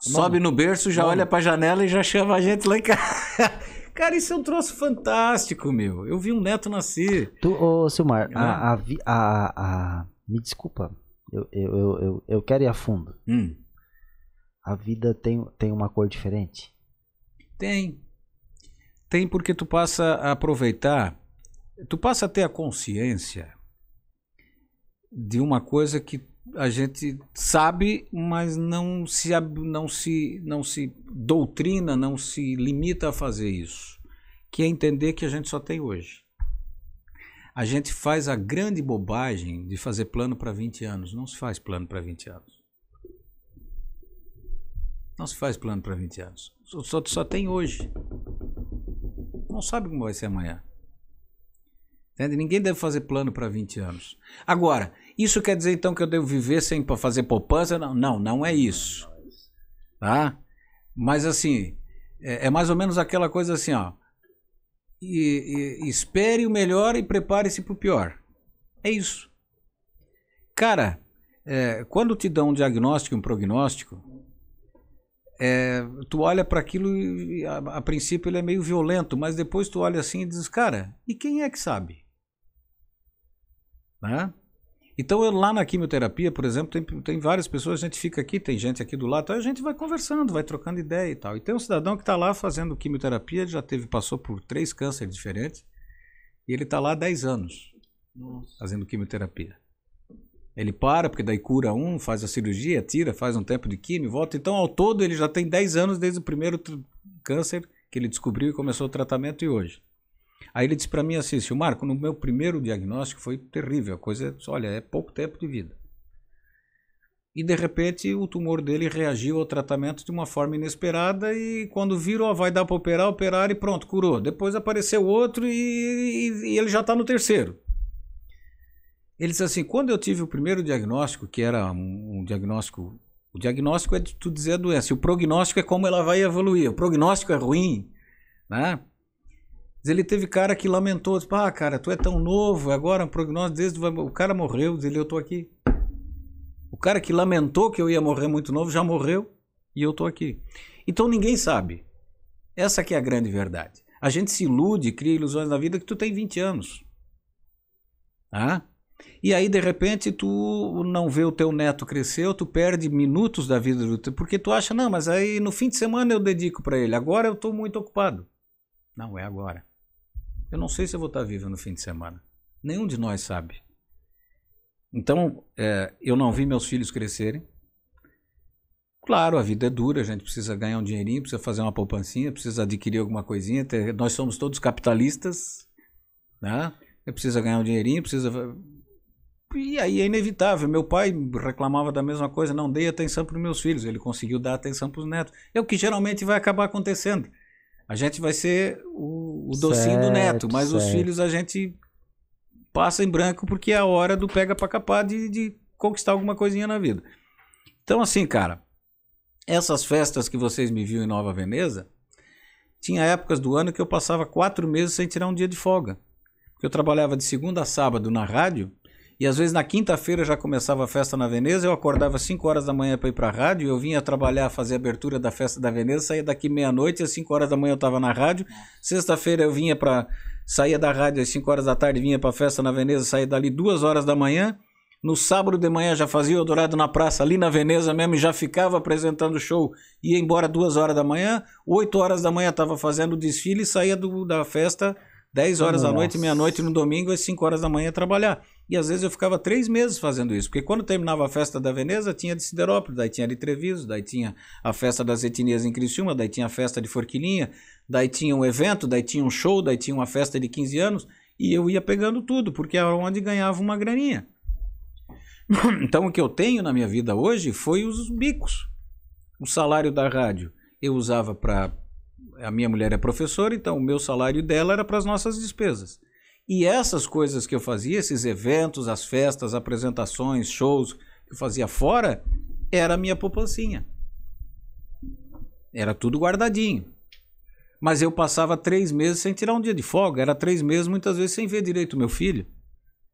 Speaker 2: sobe no berço, já olha pra janela e já chama a gente lá em casa. Cara, isso é um troço fantástico, meu. Eu vi um neto nascer.
Speaker 3: Tu, ô, Silmar,
Speaker 2: Ah.
Speaker 3: a, a, a, a- me desculpa. Eu, eu, eu, eu, eu quero ir a fundo.
Speaker 2: Hum,
Speaker 3: A vida tem, tem uma cor diferente?
Speaker 2: tem. Tem porque tu passa a aproveitar, tu passa a ter a consciência de uma coisa que a gente sabe, mas não se, não se, não se doutrina, não se limita a fazer isso. Que é entender que a gente só tem hoje. A gente faz a grande bobagem de fazer plano para 20 anos. Não se faz plano para 20 anos. Não se faz plano para 20 anos. Só, só, só tem hoje. Não sabe como vai ser amanhã. Entende? Ninguém deve fazer plano para 20 anos. Agora, isso quer dizer então que eu devo viver sem fazer poupança? Não, não, não é isso. Tá? Mas assim, é, é mais ou menos aquela coisa assim, ó. E, e- espere o melhor e prepare-se para o pior. É isso. Cara, é, quando te dão um diagnóstico um prognóstico, é, tu olha para aquilo e a, a princípio ele é meio violento, mas depois tu olha assim e diz, cara, e quem é que sabe? Né? Então eu, lá na quimioterapia, por exemplo, tem, tem várias pessoas, a gente fica aqui, tem gente aqui do lado, a gente vai conversando, vai trocando ideia e tal. E tem um cidadão que está lá fazendo quimioterapia, já teve, passou por três cânceres diferentes, e ele está lá há 10 anos fazendo quimioterapia. Ele para, porque daí cura um, faz a cirurgia, tira, faz um tempo de quimio, volta. Então, ao todo, ele já tem 10 anos desde o primeiro câncer que ele descobriu e começou o tratamento e hoje. Aí ele disse para mim assim, "Seu Marco, no meu primeiro diagnóstico foi terrível, a coisa, olha, é pouco tempo de vida. E de repente o tumor dele reagiu ao tratamento de uma forma inesperada e quando viram, ó, vai dar para operar, operar e pronto, curou. Depois apareceu outro e, e- e ele já está no terceiro. Ele disse assim, quando eu tive o primeiro diagnóstico, que era um, um diagnóstico, o diagnóstico é de tu dizer a doença, o prognóstico é como ela vai evoluir. O prognóstico é ruim, né? Ele teve cara que lamentou, disse, ah, cara, tu é tão novo, agora o prognóstico desde o cara morreu, ele eu tô aqui. O cara que lamentou que eu ia morrer muito novo já morreu e eu tô aqui. Então ninguém sabe. Essa que é a grande verdade. A gente se ilude, cria ilusões na vida que tu tem 20 anos. Ah? E aí, de repente, tu não vê o teu neto crescer, tu perde minutos da vida do teu, porque tu acha, não, mas aí no fim de semana eu dedico para ele. Agora eu estou muito ocupado. Não, é agora. Eu não sei se eu vou estar vivo no fim de semana. Nenhum de nós sabe. Então, é, eu não vi meus filhos crescerem. Claro, a vida é dura, a gente precisa ganhar um dinheirinho, precisa fazer uma poupancinha, precisa adquirir alguma coisinha. ter- Nós somos todos capitalistas, né? Eu preciso ganhar um dinheirinho, precisa. E aí é inevitável. Meu pai reclamava da mesma coisa, não dei atenção para os meus filhos. Ele conseguiu dar atenção para os netos. É o que geralmente vai acabar acontecendo. A gente vai ser o, o docinho do
Speaker 3: Certo,
Speaker 2: neto, mas os
Speaker 3: certo.
Speaker 2: filhos a gente passa em branco porque é a hora do pega para capar de, de conquistar alguma coisinha na vida. Então, assim, cara, essas festas que vocês me viram em Nova Veneza, tinha épocas do ano que eu passava quatro meses sem tirar um dia de folga. Porque eu trabalhava de segunda a sábado na rádio, e às vezes na quinta-feira já começava a festa na Veneza, eu acordava às 5 horas da manhã para ir para a rádio, eu vinha trabalhar, fazer a abertura da festa da Veneza, saía daqui meia-noite, às 5 horas da manhã eu estava na rádio, sexta-feira eu vinha para saía da rádio às 5 horas da tarde, vinha para a festa na Veneza, saía dali duas horas da manhã, no sábado de manhã já fazia o Eldorado na praça, ali na Veneza mesmo, e já ficava apresentando o show, ia embora duas horas da manhã, 8 horas da manhã estava fazendo o desfile e saía do- da festa 10 horas da
Speaker 3: Nossa.
Speaker 2: noite, meia-noite no domingo, às 5 horas da manhã trabalhar. E às vezes eu ficava três meses fazendo isso, porque quando terminava a festa da Veneza, tinha de Siderópolis, daí tinha de Treviso, daí tinha a festa das etnias em Criciúma, daí tinha a festa de Forquilinha, daí tinha um evento, daí tinha um show, daí tinha uma festa de 15 anos, e eu ia pegando tudo, porque era onde ganhava uma graninha. Então o que eu tenho na minha vida hoje foi os bicos. O salário da rádio eu usava para. A minha mulher é professora, então o meu salário dela era para as nossas despesas. E essas coisas que eu fazia, esses eventos, as festas, apresentações, shows que eu fazia fora, era a minha poupancinha. Era tudo guardadinho. Mas eu passava três meses sem tirar um dia de folga. Era três meses, muitas vezes, sem ver direito o meu filho.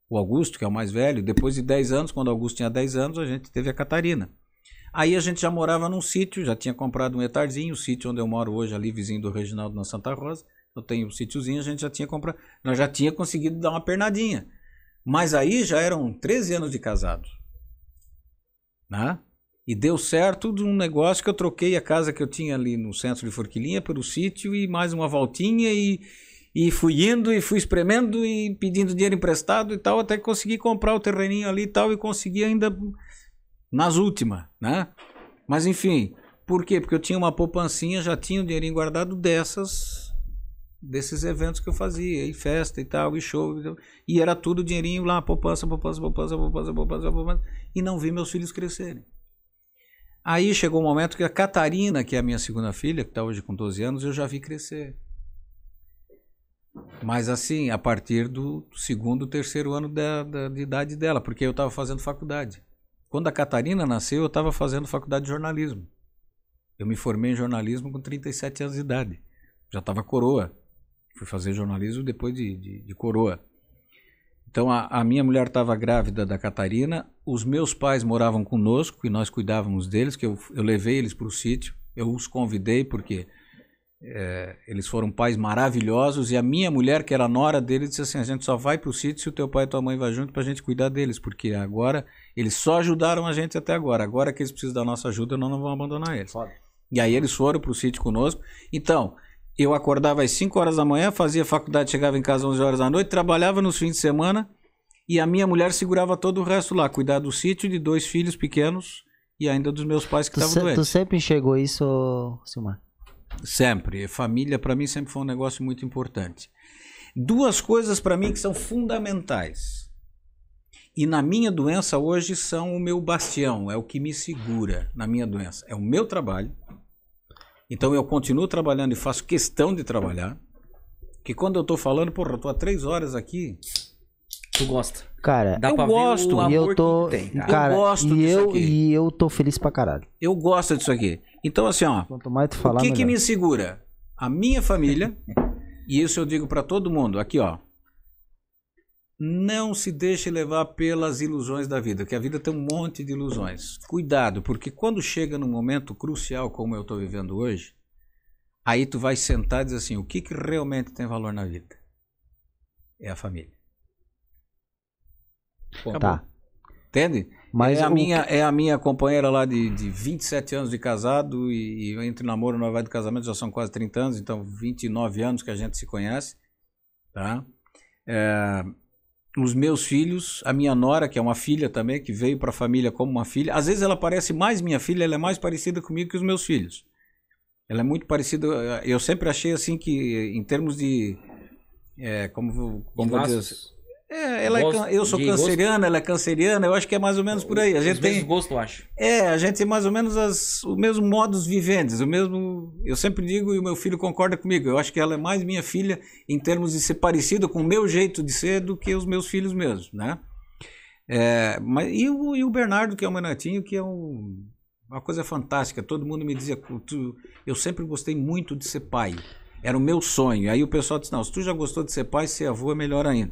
Speaker 2: O Augusto, que é o mais velho. Depois de 10 anos, quando o Augusto tinha 10 anos, a gente teve a Catarina. Aí a gente já morava num sítio, já tinha comprado um etarzinho, o sítio onde eu moro hoje, ali vizinho do Reginaldo, na Santa Rosa. Eu tenho um sítiozinho, a gente já tinha comprado. Nós já tinha conseguido dar uma pernadinha. Mas aí já eram 13 anos de casado. Né? E deu certo de um negócio que eu troquei a casa que eu tinha ali no centro de Forquilinha pelo sítio e mais uma voltinha e, e fui indo e fui espremendo e pedindo dinheiro emprestado e tal, até que consegui comprar o terreninho ali e tal e consegui ainda nas últimas, né? Mas enfim, por quê? Porque eu tinha uma poupancinha, já tinha o dinheirinho guardado dessas desses eventos que eu fazia, e festa e tal, e show, e tal. e era tudo dinheirinho lá, poupança, poupança, poupança, poupança, poupança, poupança, e não vi meus filhos crescerem. Aí chegou o um momento que a Catarina, que é a minha segunda filha, que está hoje com 12 anos, eu já vi crescer. Mas assim, a partir do segundo, terceiro ano da, da- de idade dela, porque eu estava fazendo faculdade. Quando a Catarina nasceu, eu estava fazendo faculdade de jornalismo. Eu me formei em jornalismo com 37 anos de idade. Já estava coroa. Fui fazer jornalismo depois de, de, de coroa. Então a, a minha mulher estava grávida da Catarina, os meus pais moravam conosco e nós cuidávamos deles, que eu, eu levei eles para o sítio. Eu os convidei porque é, eles foram pais maravilhosos e a minha mulher, que era nora deles, disse assim: a gente só vai para o sítio se o teu pai e tua mãe vão junto para a gente cuidar deles, porque agora eles só ajudaram a gente até agora. Agora que eles precisam da nossa ajuda, nós não vamos abandonar eles.
Speaker 3: Foda.
Speaker 2: E aí eles foram para o sítio conosco. Então, eu acordava às 5 horas da manhã, fazia faculdade, chegava em casa às 11 horas da noite, trabalhava nos fins de semana e a minha mulher segurava todo o resto lá, cuidar do sítio de dois filhos pequenos e ainda dos meus pais que
Speaker 3: Tu,
Speaker 2: estavam
Speaker 3: se- tu
Speaker 2: doentes.
Speaker 3: sempre enxergou isso, Silmar?
Speaker 2: Sempre. Família, para mim, sempre foi um negócio muito importante. Duas coisas para mim que são fundamentais. E na minha doença hoje são o meu bastião, é o que me segura na minha doença. É o meu trabalho. Então eu continuo trabalhando e faço questão de trabalhar. Que quando eu tô falando, porra, eu tô há três horas aqui.
Speaker 4: Tu gosta.
Speaker 3: Cara,
Speaker 4: Dá
Speaker 2: Eu gosto,
Speaker 4: o
Speaker 3: e eu tô.
Speaker 4: que tem, cara.
Speaker 3: cara,
Speaker 2: gosto
Speaker 3: e
Speaker 2: disso
Speaker 3: eu,
Speaker 2: aqui.
Speaker 3: e eu tô feliz pra caralho.
Speaker 2: Eu gosto disso aqui. Então, assim, ó,
Speaker 3: Quanto mais tu
Speaker 2: o
Speaker 3: falar,
Speaker 2: que, que
Speaker 3: melhor.
Speaker 2: me segura? A minha família, e isso eu digo para todo mundo, aqui, ó. Não se deixe levar pelas ilusões da vida, que a vida tem um monte de ilusões. Cuidado, porque quando chega num momento crucial como eu estou vivendo hoje, aí tu vai sentar e dizer assim, o que, que realmente tem valor na vida? É a família.
Speaker 3: Tá.
Speaker 2: Entende?
Speaker 3: Mas
Speaker 2: é, a minha, é a minha companheira lá de, de 27 anos de casado e, e entre namoro e noivado de casamento já são quase 30 anos, então 29 anos que a gente se conhece, tá? É, os meus filhos, a minha nora, que é uma filha também, que veio para a família como uma filha, às vezes ela parece mais minha filha, ela é mais parecida comigo que os meus filhos. Ela é muito parecida, eu sempre achei assim que em termos de, é, como, como vou dizer,
Speaker 4: Laços.
Speaker 2: É, ela é
Speaker 4: Gosto-
Speaker 2: eu sou canceriana, ela é canceriana, eu acho que é mais ou menos por aí. A
Speaker 4: Os
Speaker 2: gente
Speaker 4: mesmos
Speaker 2: tem,
Speaker 4: gostos, eu acho.
Speaker 2: é, a gente tem mais ou menos as, os mesmos modos viventes, o mesmo. Eu sempre digo e o meu filho concorda comigo. Eu acho que ela é mais minha filha em termos de ser parecida com o meu jeito de ser do que os meus filhos mesmos, né? É, mas e o, e o Bernardo que é o meu netinho, que é um- uma coisa fantástica. Todo mundo me dizia, tu- eu sempre gostei muito de ser pai. Era o meu sonho. Aí o pessoal disse, não, se tu já gostou de ser pai, ser avô é melhor ainda.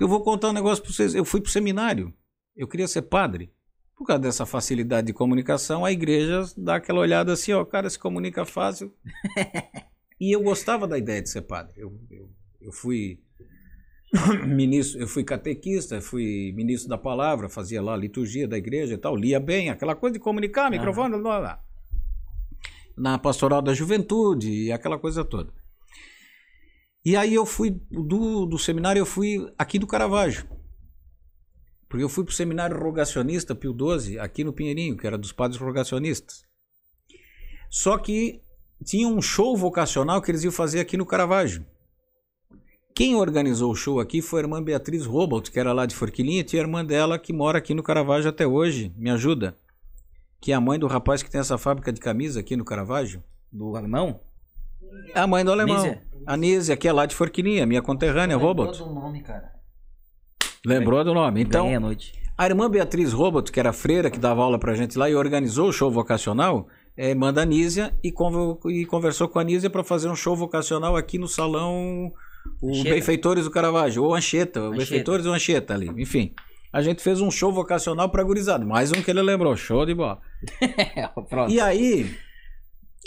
Speaker 2: Eu vou contar um negócio para vocês. Eu fui pro seminário. Eu queria ser padre. Por causa dessa facilidade de comunicação, a igreja dá aquela olhada assim, ó, o cara se comunica fácil. e eu gostava da ideia de ser padre. Eu, eu, eu fui ministro, eu fui catequista, fui ministro da palavra, fazia lá a liturgia da igreja e tal, lia bem, aquela coisa de comunicar, microfone, blá, blá, blá. na pastoral da juventude e aquela coisa toda. E aí eu fui do, do seminário, eu fui aqui do Caravaggio. Porque eu fui para o seminário rogacionista Pio XII, aqui no Pinheirinho, que era dos padres rogacionistas. Só que tinha um show vocacional que eles iam fazer aqui no Caravaggio. Quem organizou o show aqui foi a irmã Beatriz Robolt, que era lá de Forquilinha, e a irmã dela que mora aqui no Caravaggio até hoje, me ajuda. Que é a mãe do rapaz que tem essa fábrica de camisa aqui no Caravaggio.
Speaker 4: Do alemão?
Speaker 2: É a mãe do alemão.
Speaker 4: Nízia?
Speaker 2: A Nízia, que é lá de Forquilinha, minha conterrânea, Robolt.
Speaker 4: do nome, cara.
Speaker 2: Lembrou do nome. Então,
Speaker 4: a noite.
Speaker 2: A irmã Beatriz Robot, que era freira, que dava aula pra gente lá e organizou o show vocacional, é irmã da Nízia e, e conversou com a Nízia para fazer um show vocacional aqui no salão o. Benfeitores do Caravaggio, ou Anchieta, o
Speaker 4: Anchieta.
Speaker 2: Benfeitores ou Anchieta ali, enfim. A gente fez um show vocacional pra gurizada, mais um que ele lembrou, show de bola. E aí,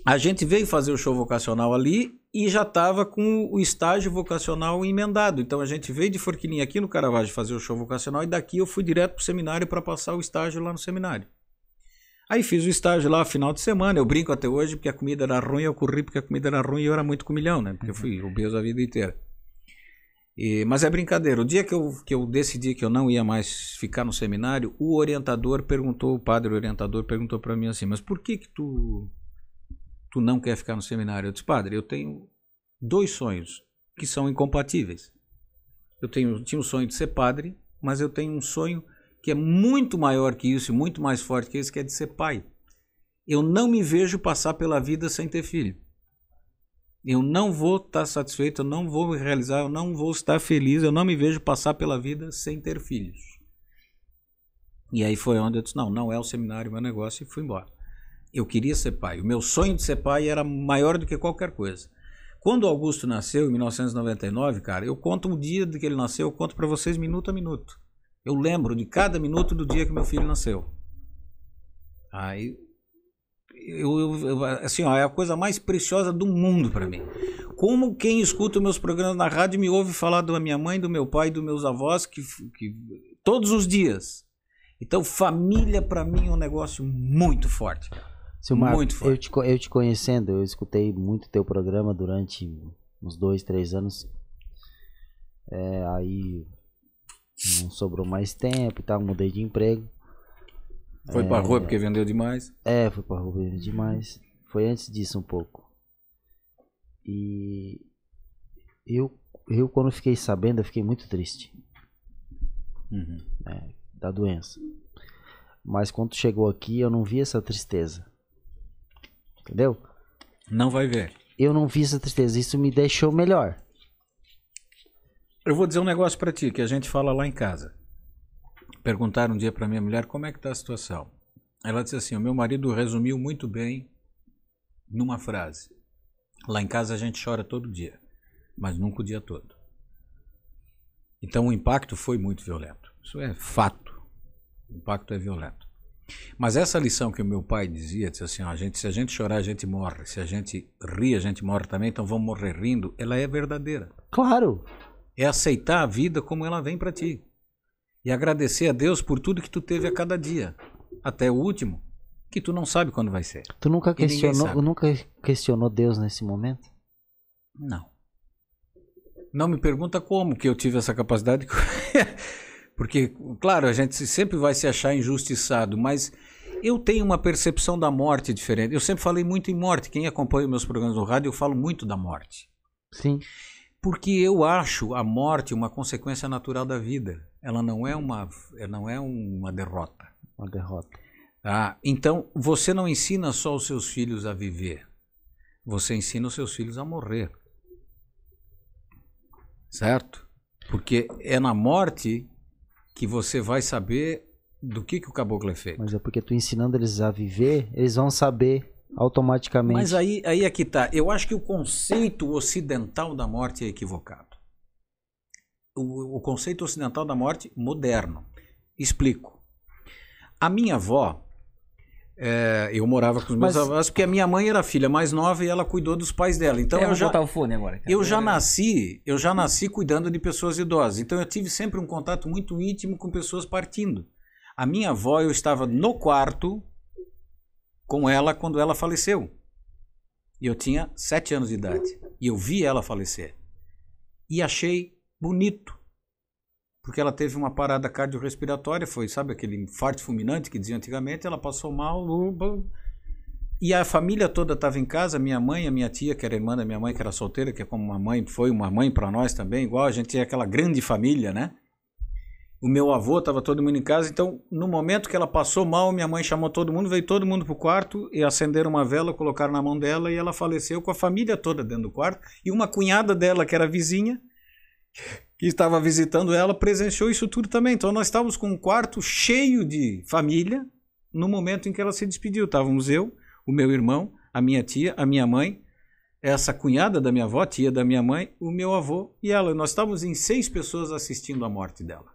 Speaker 2: a gente veio fazer o show vocacional ali e já estava com o estágio vocacional emendado. Então a gente veio de Forquilinha aqui no Caravaggio fazer o show vocacional e daqui eu fui direto pro seminário para passar o estágio lá no seminário. Aí fiz o estágio lá final de semana. Eu brinco até hoje porque a comida era ruim, eu corri porque a comida era ruim e eu era muito comilhão, né? Porque eu fui obeso a vida inteira. E- mas é brincadeira. O dia que eu, que eu decidi que eu não ia mais ficar no seminário, o orientador perguntou, o padre orientador perguntou para mim assim: Mas por que que tu, tu não quer ficar no seminário? Eu disse: Padre, eu tenho dois sonhos que são incompatíveis. Eu tenho, tinha o sonho de ser padre, mas eu tenho um sonho que é muito maior que isso, muito mais forte que esse, que é de ser pai. Eu não me vejo passar pela vida sem ter filho. Eu não vou estar satisfeito, eu não vou me realizar, eu não vou estar feliz, eu não me vejo passar pela vida sem ter filhos. E aí foi onde eu disse: não, não é o seminário meu negócio, e fui embora. Eu queria ser pai. O meu sonho de ser pai era maior do que qualquer coisa. Quando Augusto nasceu, em 1999, cara, eu conto o dia de que ele nasceu, eu conto para vocês minuto a minuto. Eu lembro de cada minuto do dia que meu filho nasceu. Aí, eu, eu- eu- assim, ó, é a coisa mais preciosa do mundo para mim. Como quem escuta meus programas na rádio me ouve falar da minha mãe, do meu pai, dos meus avós, que, que todos os dias. Então, família para mim é um negócio muito forte.
Speaker 3: Silmar,
Speaker 2: Muito
Speaker 3: eu
Speaker 2: forte.
Speaker 3: te, co- eu te conhecendo, eu escutei muito teu programa durante uns dois, três anos. É, aí não sobrou mais tempo e tal, mudei de emprego.
Speaker 2: Foi pra rua porque vendeu demais.
Speaker 3: É, fui pra rua demais. Foi antes disso um pouco. E eu eu quando fiquei sabendo, eu fiquei muito triste
Speaker 2: Uhum.
Speaker 3: da doença. Mas quando chegou aqui, eu não vi essa tristeza. Entendeu?
Speaker 2: Não vai ver.
Speaker 3: Eu não vi essa tristeza. Isso me deixou melhor.
Speaker 2: Eu vou dizer um negócio pra ti que a gente fala lá em casa. Perguntaram um dia pra minha mulher como é que tá a situação. Ela disse assim: "O meu marido resumiu muito bem numa frase. Lá em casa a gente chora todo dia, mas nunca o dia todo. Então o impacto foi muito violento. Isso é fato. O impacto é violento. Mas essa lição que o meu pai dizia, disse assim, ó, a gente, se a gente chorar, a gente morre. Se a gente rir, a gente morre também, então vamos morrer rindo. Ela é verdadeira
Speaker 3: Claro.
Speaker 2: é aceitar a vida como ela vem para ti. E agradecer a Deus por tudo que tu teve a cada dia, até o último, que tu não sabe quando vai ser.
Speaker 3: Tu nunca questionou, nunca questionou Deus nesse momento?
Speaker 2: Não. Não me pergunta como que eu tive essa capacidade. Porque, claro, a gente sempre vai se achar injustiçado, mas eu tenho uma percepção da morte diferente. Eu sempre falei muito em morte. Quem acompanha meus programas no rádio, eu falo muito da morte.
Speaker 3: Sim.
Speaker 2: Porque eu acho a morte uma consequência natural da vida. Ela não é uma, ela não é uma derrota.
Speaker 3: Uma derrota.
Speaker 2: Ah, então você não ensina só os seus filhos a viver. Você ensina os seus filhos a morrer. Certo? Porque é na morte que você vai saber do que, que o caboclo é feito.
Speaker 3: Mas é porque tu ensinando eles a viver, eles vão saber automaticamente.
Speaker 2: Mas aí, aí é que tá. Eu acho que o conceito ocidental da morte é equivocado. O, o conceito ocidental da morte moderno. Explico. A minha avó, é, eu morava com os meus
Speaker 3: Mas-
Speaker 2: avós, porque a minha mãe era a filha mais nova e ela cuidou dos pais dela. Então
Speaker 4: É,
Speaker 2: eu já,
Speaker 4: o fone agora. cara.
Speaker 2: eu já nasci, eu já nasci cuidando de pessoas idosas. Então eu tive sempre um contato muito íntimo com pessoas partindo. A minha avó, eu estava no quarto com ela quando ela faleceu. E eu tinha sete anos de idade. E eu vi ela falecer. E achei bonito. Porque ela teve uma parada cardiorrespiratória, foi, sabe, aquele infarto fulminante que dizia antigamente, ela passou mal. E a família toda estava em casa, minha mãe, a minha tia, que era irmã da minha mãe, que era solteira, que é como uma mãe, foi uma mãe para nós também, igual a gente é aquela grande família, né? O meu avô estava todo mundo em casa, então no momento que ela passou mal, minha mãe chamou todo mundo, veio todo mundo pro quarto e acenderam uma vela, colocaram na mão dela e ela faleceu com a família toda dentro do quarto. E uma cunhada dela, que era vizinha, estava visitando ela, presenciou isso tudo também. Então nós estávamos com um quarto cheio de família no momento em que ela se despediu. Estávamos eu, o meu irmão, a minha tia, a minha mãe, essa cunhada da minha avó, tia da minha mãe, o meu avô e ela. Nós estávamos em seis pessoas assistindo a morte dela.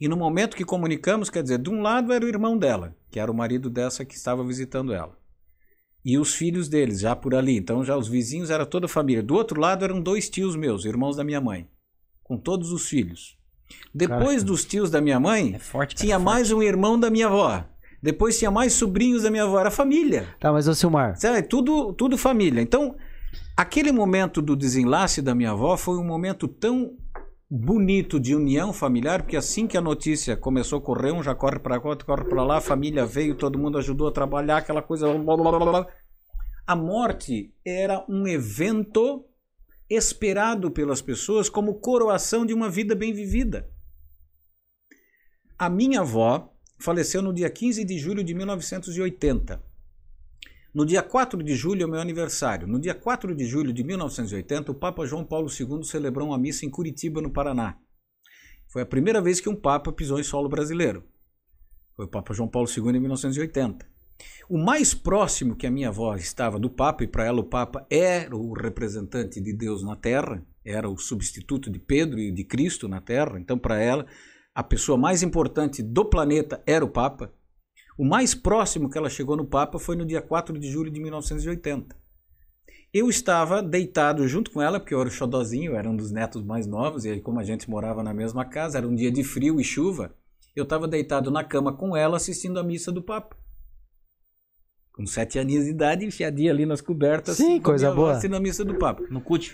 Speaker 2: E no momento que comunicamos, quer dizer, de um lado era o irmão dela, que era o marido dessa que estava visitando ela. E os filhos deles, já por ali. Então já os vizinhos era toda a família. Do outro lado eram dois tios meus, irmãos da minha mãe, com todos os filhos. Depois
Speaker 3: Caraca.
Speaker 2: dos tios da minha mãe,
Speaker 4: É forte, cara,
Speaker 2: tinha
Speaker 4: é
Speaker 2: mais um irmão da minha avó. Depois tinha mais sobrinhos da minha avó, era família.
Speaker 3: Tá, mas ô Silmar,
Speaker 2: Sabe, tudo, tudo família. Então, aquele momento do desenlace da minha avó foi um momento tão bonito de união familiar, porque assim que a notícia começou a correr, um já corre para cá, outro corre para lá, a família veio, todo mundo ajudou a trabalhar, aquela coisa. blá, blá, blá, blá. A morte era um evento esperado pelas pessoas como coroação de uma vida bem vivida. A minha avó faleceu no dia 15 de julho de 1980. No dia 4 de julho é o meu aniversário. No dia 4 de julho de 1980, o Papa João Paulo II celebrou uma missa em Curitiba, no Paraná. Foi a primeira vez que um Papa pisou em solo brasileiro. Foi o Papa João Paulo II em 1980. O mais próximo que a minha avó estava do Papa, e para ela o Papa era o representante de Deus na Terra, era o substituto de Pedro e de Cristo na Terra, então para ela a pessoa mais importante do planeta era o Papa. O mais próximo que ela chegou no Papa foi no dia 4 de julho de 1980. Eu estava deitado junto com ela, porque eu era o xodozinho, eu era um dos netos mais novos, e aí, como a gente morava na mesma casa, era um dia de frio e chuva, eu estava deitado na cama com ela assistindo a missa do Papa. Com sete aninhos de idade, enfiadinha ali nas cobertas,
Speaker 3: Sim, coisa boa.
Speaker 2: assistindo a missa do Papa.
Speaker 4: No CUT.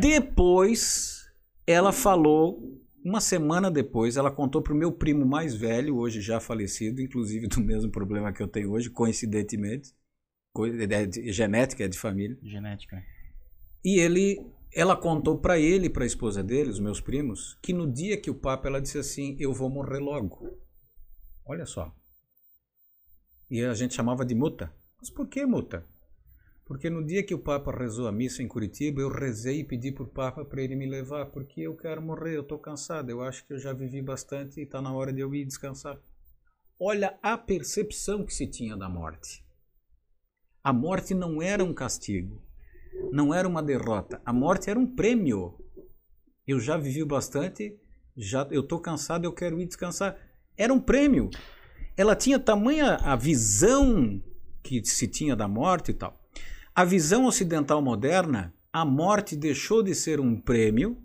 Speaker 2: Depois, ela falou, uma semana depois, ela contou para o meu primo mais velho, hoje já falecido, inclusive do mesmo problema que eu tenho hoje, coincidentemente. Coi- É de genética, é de família.
Speaker 4: Genética.
Speaker 2: E ele ela contou para ele e para a esposa dele, os meus primos, que no dia que o Papa, ela disse assim: Eu vou morrer logo. Olha só. E a gente chamava de muta. Mas por que muta? Porque no dia que o Papa rezou a missa em Curitiba, eu rezei e pedi para o Papa para ele me levar, porque eu quero morrer, eu estou cansado, eu acho que eu já vivi bastante e está na hora de eu ir descansar. Olha a percepção que se tinha da morte. A morte não era um castigo, não era uma derrota, a morte era um prêmio. Eu já vivi bastante, já eu estou cansado, eu quero ir descansar. Era um prêmio. Ela tinha tamanha a visão que se tinha da morte e tal a visão ocidental moderna, a morte deixou de ser um prêmio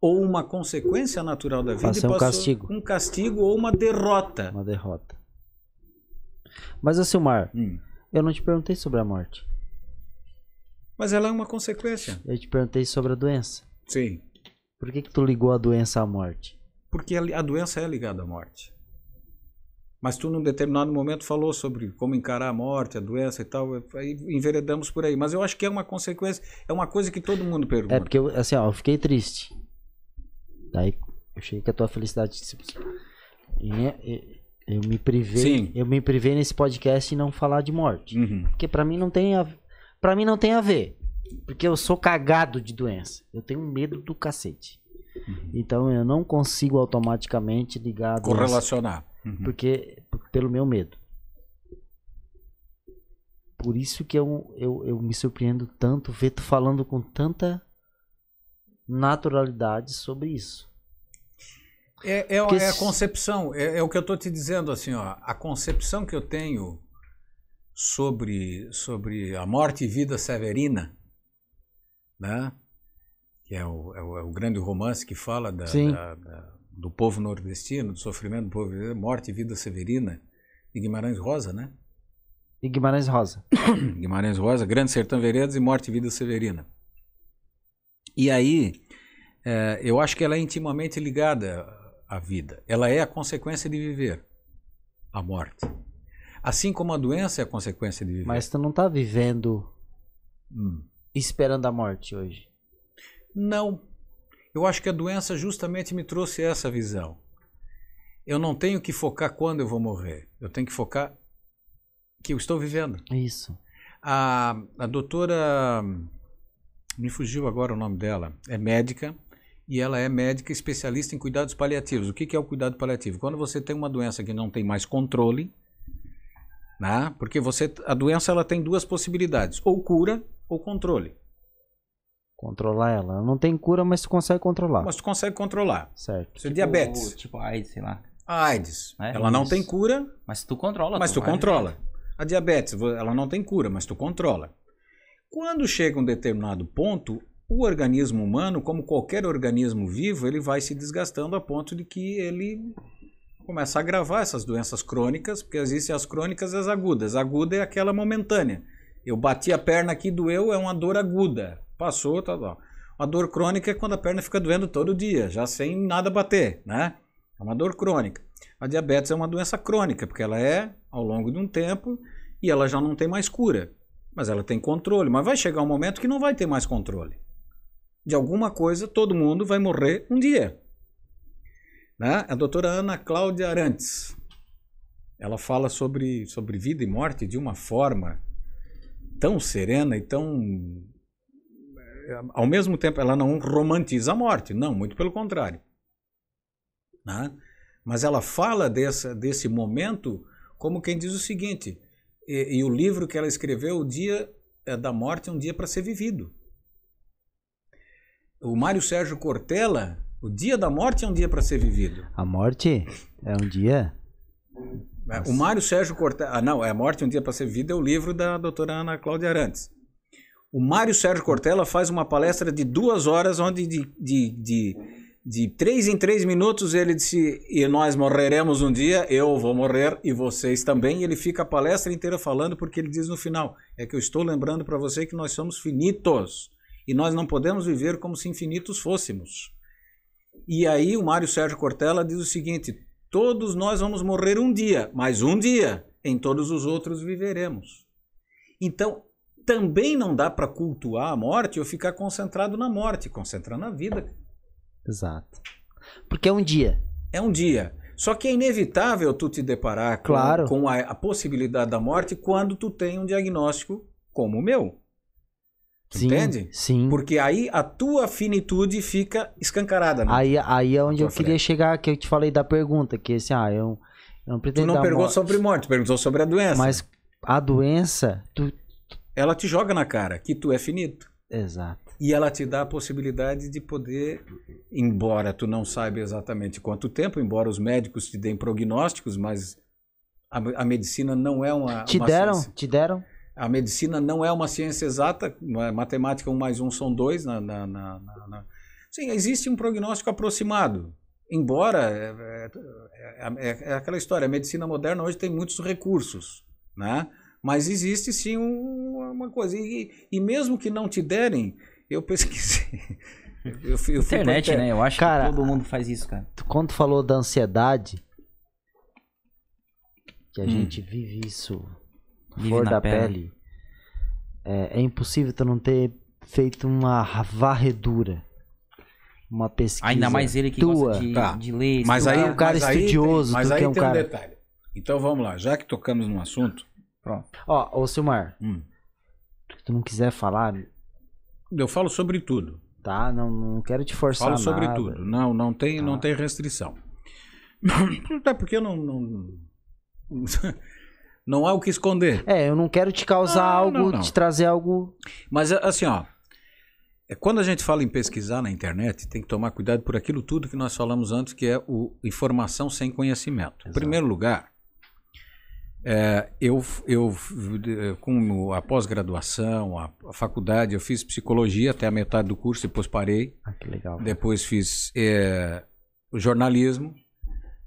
Speaker 2: ou uma consequência natural da vida
Speaker 3: Passou
Speaker 2: e
Speaker 3: um
Speaker 2: passou
Speaker 3: castigo.
Speaker 2: um castigo ou uma derrota.
Speaker 3: Uma derrota. Mas, Silmar,
Speaker 2: Hum.
Speaker 3: eu não te perguntei sobre a morte.
Speaker 2: Mas ela é uma consequência.
Speaker 3: Eu te perguntei sobre a doença.
Speaker 2: Sim.
Speaker 3: Por que, que tu ligou a doença à morte?
Speaker 2: Porque a a doença é ligada à morte. Mas tu, num determinado momento, falou sobre como encarar a morte, a doença e tal. Aí enveredamos por aí. Mas eu acho que é uma consequência, é uma coisa que todo mundo pergunta.
Speaker 3: É porque, eu, assim, ó, eu fiquei triste. Daí eu cheguei que a tua felicidade. E, e- eu me privei.
Speaker 2: Sim.
Speaker 3: Eu me privei nesse podcast em não falar de morte.
Speaker 2: Uhum.
Speaker 3: Porque pra mim não tem a para mim não tem a ver. Porque eu sou cagado de doença. Eu tenho medo do cacete.
Speaker 2: Uhum.
Speaker 3: Então eu não consigo automaticamente ligar.
Speaker 2: Correlacionar. Uhum.
Speaker 3: Porque pelo meu medo. Por isso que eu, eu, eu me surpreendo tanto ver tu falando com tanta naturalidade sobre isso.
Speaker 2: É, é, é a concepção, é, é o que eu estou te dizendo assim, ó, a concepção que eu tenho sobre, sobre a morte e vida severina, né? que é o, é o, é o grande romance que fala da, da- da- do povo nordestino, do sofrimento do povo, morte e vida severina, de Guimarães Rosa, né?
Speaker 3: E Guimarães Rosa.
Speaker 2: Guimarães Rosa, Grande Sertão Veredas e Morte e Vida Severina. E aí, eh, eu acho que ela é intimamente ligada à vida. Ela é a consequência de viver, a morte. Assim como a doença é a consequência de viver.
Speaker 3: Mas tu não tá vivendo
Speaker 2: Hum.
Speaker 3: esperando a morte hoje.
Speaker 2: Não. Eu acho que a doença justamente me trouxe essa visão. Eu não tenho que focar quando eu vou morrer. Eu tenho que focar que eu estou vivendo.
Speaker 3: Isso.
Speaker 2: A, a doutora. Me fugiu agora o nome dela. É médica e ela é médica especialista em cuidados paliativos. O que, que é o cuidado paliativo? Quando você tem uma doença que não tem mais controle, né? porque você, a doença ela tem duas possibilidades: ou cura ou controle.
Speaker 3: Controlar ela. Ela Não tem cura, mas tu consegue controlar.
Speaker 2: Mas tu consegue controlar.
Speaker 3: Certo.
Speaker 2: É diabetes.
Speaker 4: Tipo AIDS, sei lá.
Speaker 2: A AIDS,
Speaker 4: É,
Speaker 2: ela não
Speaker 4: isso.
Speaker 2: tem cura,
Speaker 4: Mas tu controla.
Speaker 2: mas tu
Speaker 4: vai
Speaker 2: controla. A diabetes, ela não tem cura, mas tu controla. Quando chega um determinado ponto, o organismo humano, como qualquer organismo vivo, ele vai se desgastando a ponto de que ele começa a agravar essas doenças crônicas, porque existem as crônicas e as agudas. A aguda é aquela momentânea. Eu bati a perna aqui, doeu, é uma dor aguda. Passou, tá bom. A dor crônica é quando a perna fica doendo todo dia, já sem nada bater, né? É uma dor crônica. A diabetes é uma doença crônica, porque ela é ao longo de um tempo e ela já não tem mais cura. Mas ela tem controle. Mas vai chegar um momento que não vai ter mais controle. De alguma coisa, todo mundo vai morrer um dia. Né? A doutora Ana Cláudia Arantes. Ela fala sobre, sobre vida e morte de uma forma tão serena e tão. Ao mesmo tempo, ela não romantiza a morte. Não, muito pelo contrário né? mas ela fala dessa, desse momento como quem diz o seguinte, e, e o livro que ela escreveu, O Dia eh, da Morte é um Dia para Ser Vivido. O Mário Sérgio Cortella, O Dia da Morte é um Dia para Ser Vivido.
Speaker 3: A morte é um dia.
Speaker 2: É, O Mário Sérgio Cortella. Ah, não, é A Morte é um Dia para Ser Vivido é o livro da doutora Ana Cláudia Arantes. O Mário Sérgio Cortella faz uma palestra de duas horas, onde de, de, de, de três em três minutos ele disse: E nós morreremos um dia, eu vou morrer e vocês também. E ele fica a palestra inteira falando, porque ele diz no final: É que eu estou lembrando para você que nós somos finitos e nós não podemos viver como se infinitos fôssemos. E aí o Mário Sérgio Cortella diz o seguinte: todos nós vamos morrer um dia, mas um dia em todos os outros viveremos. Então, também não dá para cultuar a morte ou ficar concentrado na morte, concentrar na vida.
Speaker 3: Exato. Porque é um dia.
Speaker 2: É um dia. Só que é inevitável tu te deparar com,
Speaker 3: Claro.
Speaker 2: com a, a possibilidade da morte quando tu tem um diagnóstico como o meu. Tu
Speaker 3: Sim,
Speaker 2: Entende?
Speaker 3: Sim.
Speaker 2: Porque aí a tua finitude fica escancarada. Né?
Speaker 3: Aí, aí é onde eu queria
Speaker 2: frente.
Speaker 3: chegar, que eu te falei da pergunta, que assim, ah, eu, eu não
Speaker 2: tu
Speaker 3: pretendo
Speaker 2: não
Speaker 3: dar
Speaker 2: perguntou
Speaker 3: morte,
Speaker 2: sobre morte, tu perguntou sobre a doença.
Speaker 3: Mas a doença, tu...
Speaker 2: Ela te joga na cara que tu é finito.
Speaker 3: Exato.
Speaker 2: E ela te dá a possibilidade de poder, embora tu não saiba exatamente quanto tempo, embora os médicos te deem prognósticos, mas a, a medicina não é uma.
Speaker 3: Te
Speaker 2: uma
Speaker 3: deram?
Speaker 2: ciência.
Speaker 3: Te deram?
Speaker 2: A medicina não é uma ciência exata, é? matemática um mais um são dois. Na, na- na- na- na- Sim, existe um prognóstico aproximado. Embora, é, é- é- é aquela história, a medicina moderna hoje tem muitos recursos, né? Mas existe sim um- uma coisa. E, e mesmo que não te derem, eu pesquisei. Eu fui, eu fui
Speaker 4: Internet,
Speaker 2: inter-
Speaker 4: né? Eu acho
Speaker 3: Cara,
Speaker 4: que todo mundo faz isso, cara.
Speaker 3: Tu- Quando tu falou da ansiedade, que a
Speaker 2: Hum.
Speaker 3: gente vive isso
Speaker 4: Vive
Speaker 3: flor
Speaker 4: na
Speaker 3: da
Speaker 4: pele.
Speaker 3: pele, é, é impossível tu não ter feito uma varredura, uma pesquisa.
Speaker 4: Ainda mais ele que
Speaker 3: tua.
Speaker 4: gosta de,
Speaker 2: Tá.
Speaker 4: de ler.
Speaker 2: Mas aí,
Speaker 3: é um cara
Speaker 2: mas aí
Speaker 3: estudioso,
Speaker 2: tem, mas aí
Speaker 3: que é um
Speaker 2: tem
Speaker 3: cara-
Speaker 2: um detalhe. Então vamos lá, já que tocamos num assunto,
Speaker 4: Pronto.
Speaker 3: Ó, ô Silmar,
Speaker 2: hum,
Speaker 3: se tu não quiser falar,
Speaker 2: eu falo sobre tudo.
Speaker 3: tá? Não, não quero te forçar
Speaker 2: Falo sobre
Speaker 3: nada.
Speaker 2: tudo. Não, não tem,
Speaker 3: Tá.
Speaker 2: não tem restrição. Até porque não, não, não há o que esconder.
Speaker 3: É, eu não quero te causar
Speaker 2: Não,
Speaker 3: algo,
Speaker 2: não, não.
Speaker 3: te trazer algo.
Speaker 2: Mas assim, ó, é, quando a gente fala em pesquisar na internet, tem que tomar cuidado por aquilo tudo que nós falamos antes, que é o informação sem conhecimento. Em primeiro lugar, é, eu, eu com a pós-graduação, a, a faculdade, eu fiz psicologia até a metade do curso, depois parei.
Speaker 3: Ah, que legal.
Speaker 2: Depois fiz é, jornalismo.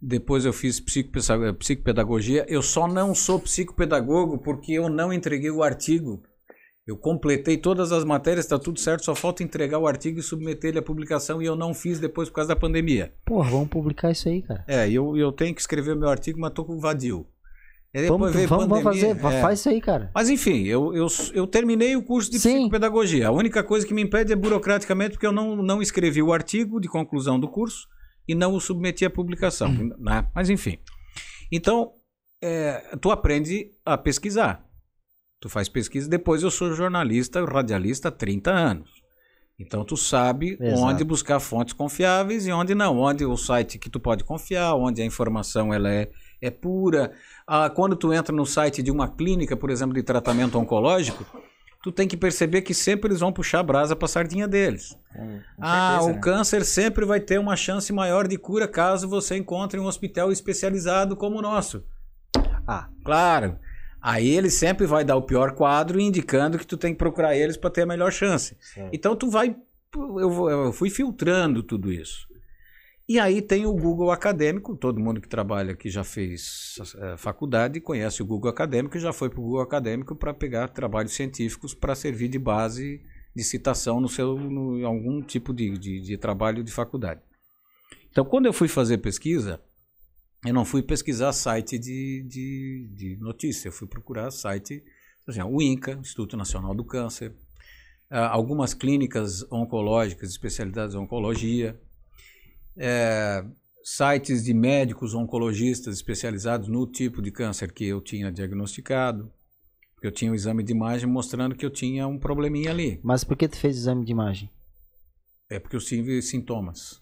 Speaker 2: Depois eu fiz psicopedagogia. Eu só não sou psicopedagogo porque eu não entreguei o artigo. Eu completei todas as matérias, está tudo certo, só falta entregar o artigo e submeter ele à publicação e eu não fiz depois por causa da pandemia.
Speaker 3: Porra, vamos publicar isso aí, cara.
Speaker 2: É, eu, eu tenho que escrever o meu artigo, mas estou com vadio.
Speaker 3: Vamos, vamos, vamos fazer,
Speaker 2: é.
Speaker 3: faz isso aí, cara.
Speaker 2: Mas enfim, eu, eu, eu terminei o curso de
Speaker 3: Sim.
Speaker 2: psicopedagogia. A única coisa que me impede é burocraticamente porque eu não, não escrevi o artigo de conclusão do curso e não o submeti à publicação. né? Mas enfim. Então, é, tu aprende a pesquisar. Tu faz pesquisa. Depois eu sou jornalista, radialista há 30 anos. Então tu sabe
Speaker 3: Exato.
Speaker 2: onde buscar fontes confiáveis e onde não. Onde o site que tu pode confiar, onde a informação ela é, é pura. Ah, quando tu entra no site de uma clínica, por exemplo, de tratamento oncológico, tu tem que perceber que sempre eles vão puxar a brasa para a sardinha deles. Ah,
Speaker 4: certeza,
Speaker 2: o
Speaker 4: né?
Speaker 2: câncer sempre vai ter uma chance maior de cura caso você encontre um hospital especializado como o nosso.
Speaker 3: Ah,
Speaker 2: Claro. Aí ele sempre vai dar o pior quadro, indicando que tu tem que procurar eles para ter a melhor chance. Então tu vai. Eu, eu fui filtrando tudo isso. E aí tem o Google Acadêmico, todo mundo que trabalha aqui já fez eh, faculdade conhece o Google Acadêmico e já foi para o Google Acadêmico para pegar trabalhos científicos para servir de base de citação no seu no, em algum tipo de, de, de trabalho de faculdade. Então, quando eu fui fazer pesquisa, eu não fui pesquisar site de, de, de notícia, eu fui procurar site, exemplo, o INCA, Instituto Nacional do Câncer, ah, algumas clínicas oncológicas, especialidades em oncologia, eh, sites de médicos oncologistas especializados no tipo de câncer que eu tinha diagnosticado, porque eu tinha um exame de imagem mostrando que eu tinha um probleminha ali.
Speaker 3: mas por que tu fez exame de imagem?
Speaker 2: É porque eu tive sintomas.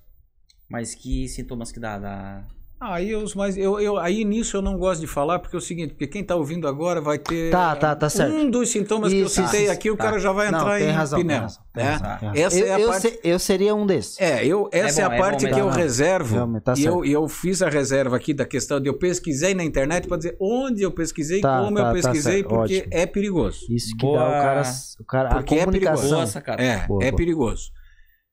Speaker 4: Mas que sintomas que dá? dá...
Speaker 2: Aí os mais eu, eu aí nisso eu não gosto de falar porque é o seguinte, porque quem está ouvindo agora vai ter
Speaker 3: Tá, tá, tá certo.
Speaker 2: um dos sintomas
Speaker 3: Isso,
Speaker 2: que eu citei aqui, o
Speaker 3: tá.
Speaker 2: cara já vai
Speaker 3: Não,
Speaker 2: entrar
Speaker 3: tem
Speaker 2: em
Speaker 3: razão, tem
Speaker 2: pinel,
Speaker 3: razão, tem
Speaker 2: né?
Speaker 3: razão, razão.
Speaker 2: Essa
Speaker 3: eu,
Speaker 2: é a
Speaker 3: eu
Speaker 2: parte
Speaker 3: se- eu seria um desses.
Speaker 2: É, eu, essa é,
Speaker 4: bom,
Speaker 2: a
Speaker 4: é bom
Speaker 2: parte que
Speaker 4: mesmo.
Speaker 2: eu reservo.
Speaker 3: Realmente, tá
Speaker 2: e eu, e eu fiz a reserva aqui da questão de eu pesquisei na internet para dizer onde eu pesquisei,
Speaker 3: Tá,
Speaker 2: como
Speaker 3: tá,
Speaker 2: eu pesquisei, porque
Speaker 3: ótimo.
Speaker 2: é perigoso.
Speaker 3: Isso que
Speaker 4: Boa.
Speaker 3: dá o cara, o cara
Speaker 2: Porque é
Speaker 3: a comunicação.
Speaker 4: Boa.
Speaker 2: É,
Speaker 3: Boa,
Speaker 2: é
Speaker 3: boa.
Speaker 2: perigoso.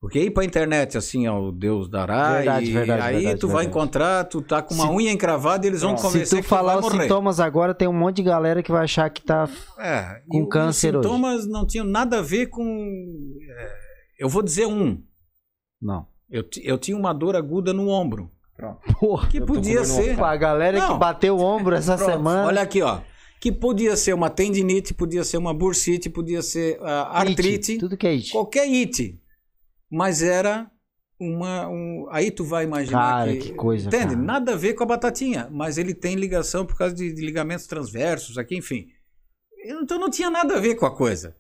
Speaker 2: Porque ir pra internet assim, ó, o Deus dará,
Speaker 3: Verdade,
Speaker 2: e
Speaker 3: verdade,
Speaker 2: aí
Speaker 3: verdade,
Speaker 2: tu vai
Speaker 3: verdade.
Speaker 2: encontrar, tu tá com uma
Speaker 3: Se-
Speaker 2: unha encravada e eles vão
Speaker 4: Pronto.
Speaker 2: convencer
Speaker 3: Se tu falar
Speaker 2: tu
Speaker 3: os
Speaker 2: vai morrer.
Speaker 3: sintomas agora, tem um monte de galera que vai achar que tá.
Speaker 2: É,
Speaker 3: com câncer hoje.
Speaker 2: os sintomas não tinham nada a ver com. é, eu vou dizer um.
Speaker 3: Não.
Speaker 2: Eu, eu tinha uma dor aguda no ombro.
Speaker 3: Porra.
Speaker 2: Que podia ser.
Speaker 3: Pô, a galera
Speaker 2: Não.
Speaker 3: que bateu o ombro essa
Speaker 2: Pronto,
Speaker 3: semana.
Speaker 2: Olha aqui, ó. que podia ser uma tendinite, podia ser uma bursite, podia ser ah, artrite,
Speaker 3: It, tudo que é it.
Speaker 2: qualquer it. Mas era uma. Um, aí tu vai imaginar
Speaker 3: Cara,
Speaker 2: que.
Speaker 3: que coisa,
Speaker 2: Entende?
Speaker 3: cara.
Speaker 2: Nada a ver com a batatinha, mas ele tem ligação por causa de, de ligamentos transversos aqui, enfim. Então não tinha nada a ver com a coisa.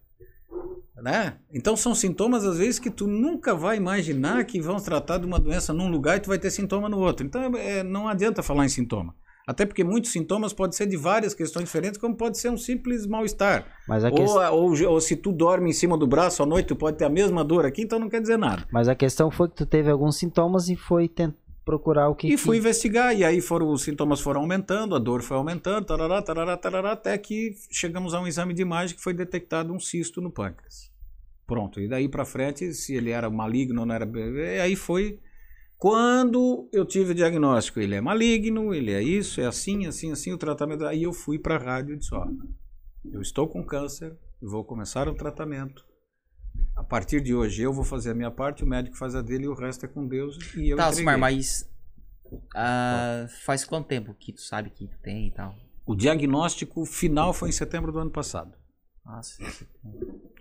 Speaker 2: Né? Então são sintomas, às vezes, que tu nunca vai imaginar que vão tratar de uma doença num lugar e tu vai ter sintoma no outro. Então é, não adianta falar em sintoma. Até porque muitos sintomas podem ser de várias questões diferentes, como pode ser um simples mal-estar.
Speaker 3: A,
Speaker 2: Ou, ou, ou se tu dorme em cima do braço à noite, tu pode ter a mesma dor aqui, então não quer dizer nada.
Speaker 3: mas a questão foi que tu teve alguns sintomas e foi tent- procurar o que.
Speaker 2: E fui
Speaker 3: que...
Speaker 2: investigar, e aí foram, os sintomas foram aumentando, a dor foi aumentando, tarará, tarará, tarará, até que chegamos a um exame de imagem que foi detectado um cisto no pâncreas. Pronto, e daí pra frente, se ele era maligno ou não era. e Aí foi quando eu tive o diagnóstico, ele é maligno, ele é isso, é assim, assim, assim, o tratamento. Aí eu fui pra rádio e disse: ó, eu estou com câncer, vou começar o tratamento. A partir de hoje eu vou fazer a minha parte, o médico faz a dele e o resto é com Deus. E eu
Speaker 4: Tá. Osmar, mas. ah, faz quanto tempo que tu sabe que tu tem e tal?
Speaker 2: O diagnóstico final foi em setembro do ano passado.
Speaker 4: Nossa,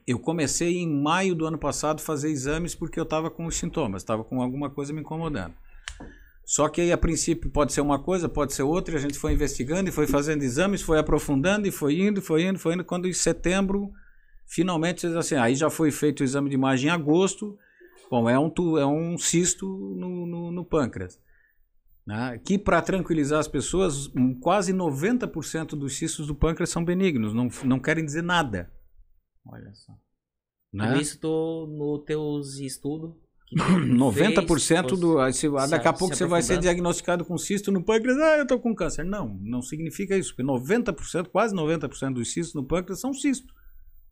Speaker 2: Eu comecei em maio do ano passado a fazer exames porque eu estava com os sintomas, estava com alguma coisa me incomodando. Só que aí, a princípio, pode ser uma coisa, pode ser outra, a gente foi investigando e foi fazendo exames, foi aprofundando e foi indo, foi indo, foi indo. Quando em setembro, finalmente, assim, aí já foi feito o exame de imagem em agosto. Bom, é um, é um cisto no, no, no pâncreas. Né? Que, para tranquilizar as pessoas, quase 90% dos cistos do pâncreas são benignos, não, não querem dizer nada.
Speaker 4: Olha só.
Speaker 2: Né?
Speaker 4: Tudo isso tô no teus estudos. que tu
Speaker 2: 90%
Speaker 4: fez,
Speaker 2: do. se-
Speaker 4: se-
Speaker 2: daqui a pouco você vai ser diagnosticado com cisto no pâncreas. Ah, eu tô com câncer. Não, não significa isso. Porque 90%, quase 90% dos cistos no pâncreas são cisto.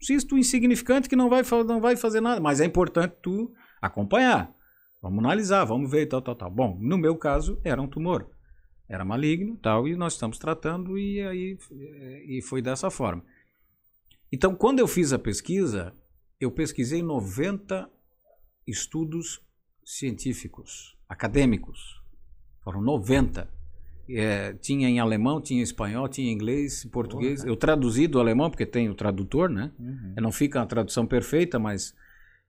Speaker 2: Cisto insignificante que não vai, não vai fazer nada. Mas é importante tu acompanhar. Vamos analisar, vamos ver e tal, tal, tal. Bom, no meu caso, era um tumor. Era maligno tal, e nós estamos tratando, e aí eh, e foi dessa forma. Então, quando eu fiz a pesquisa, eu pesquisei 90 estudos científicos, acadêmicos. Foram 90. É, tinha em alemão, tinha em espanhol, tinha em inglês, em português. Eu traduzi do alemão, porque tem o tradutor, né?
Speaker 4: Uhum.
Speaker 2: Não fica uma tradução perfeita, mas.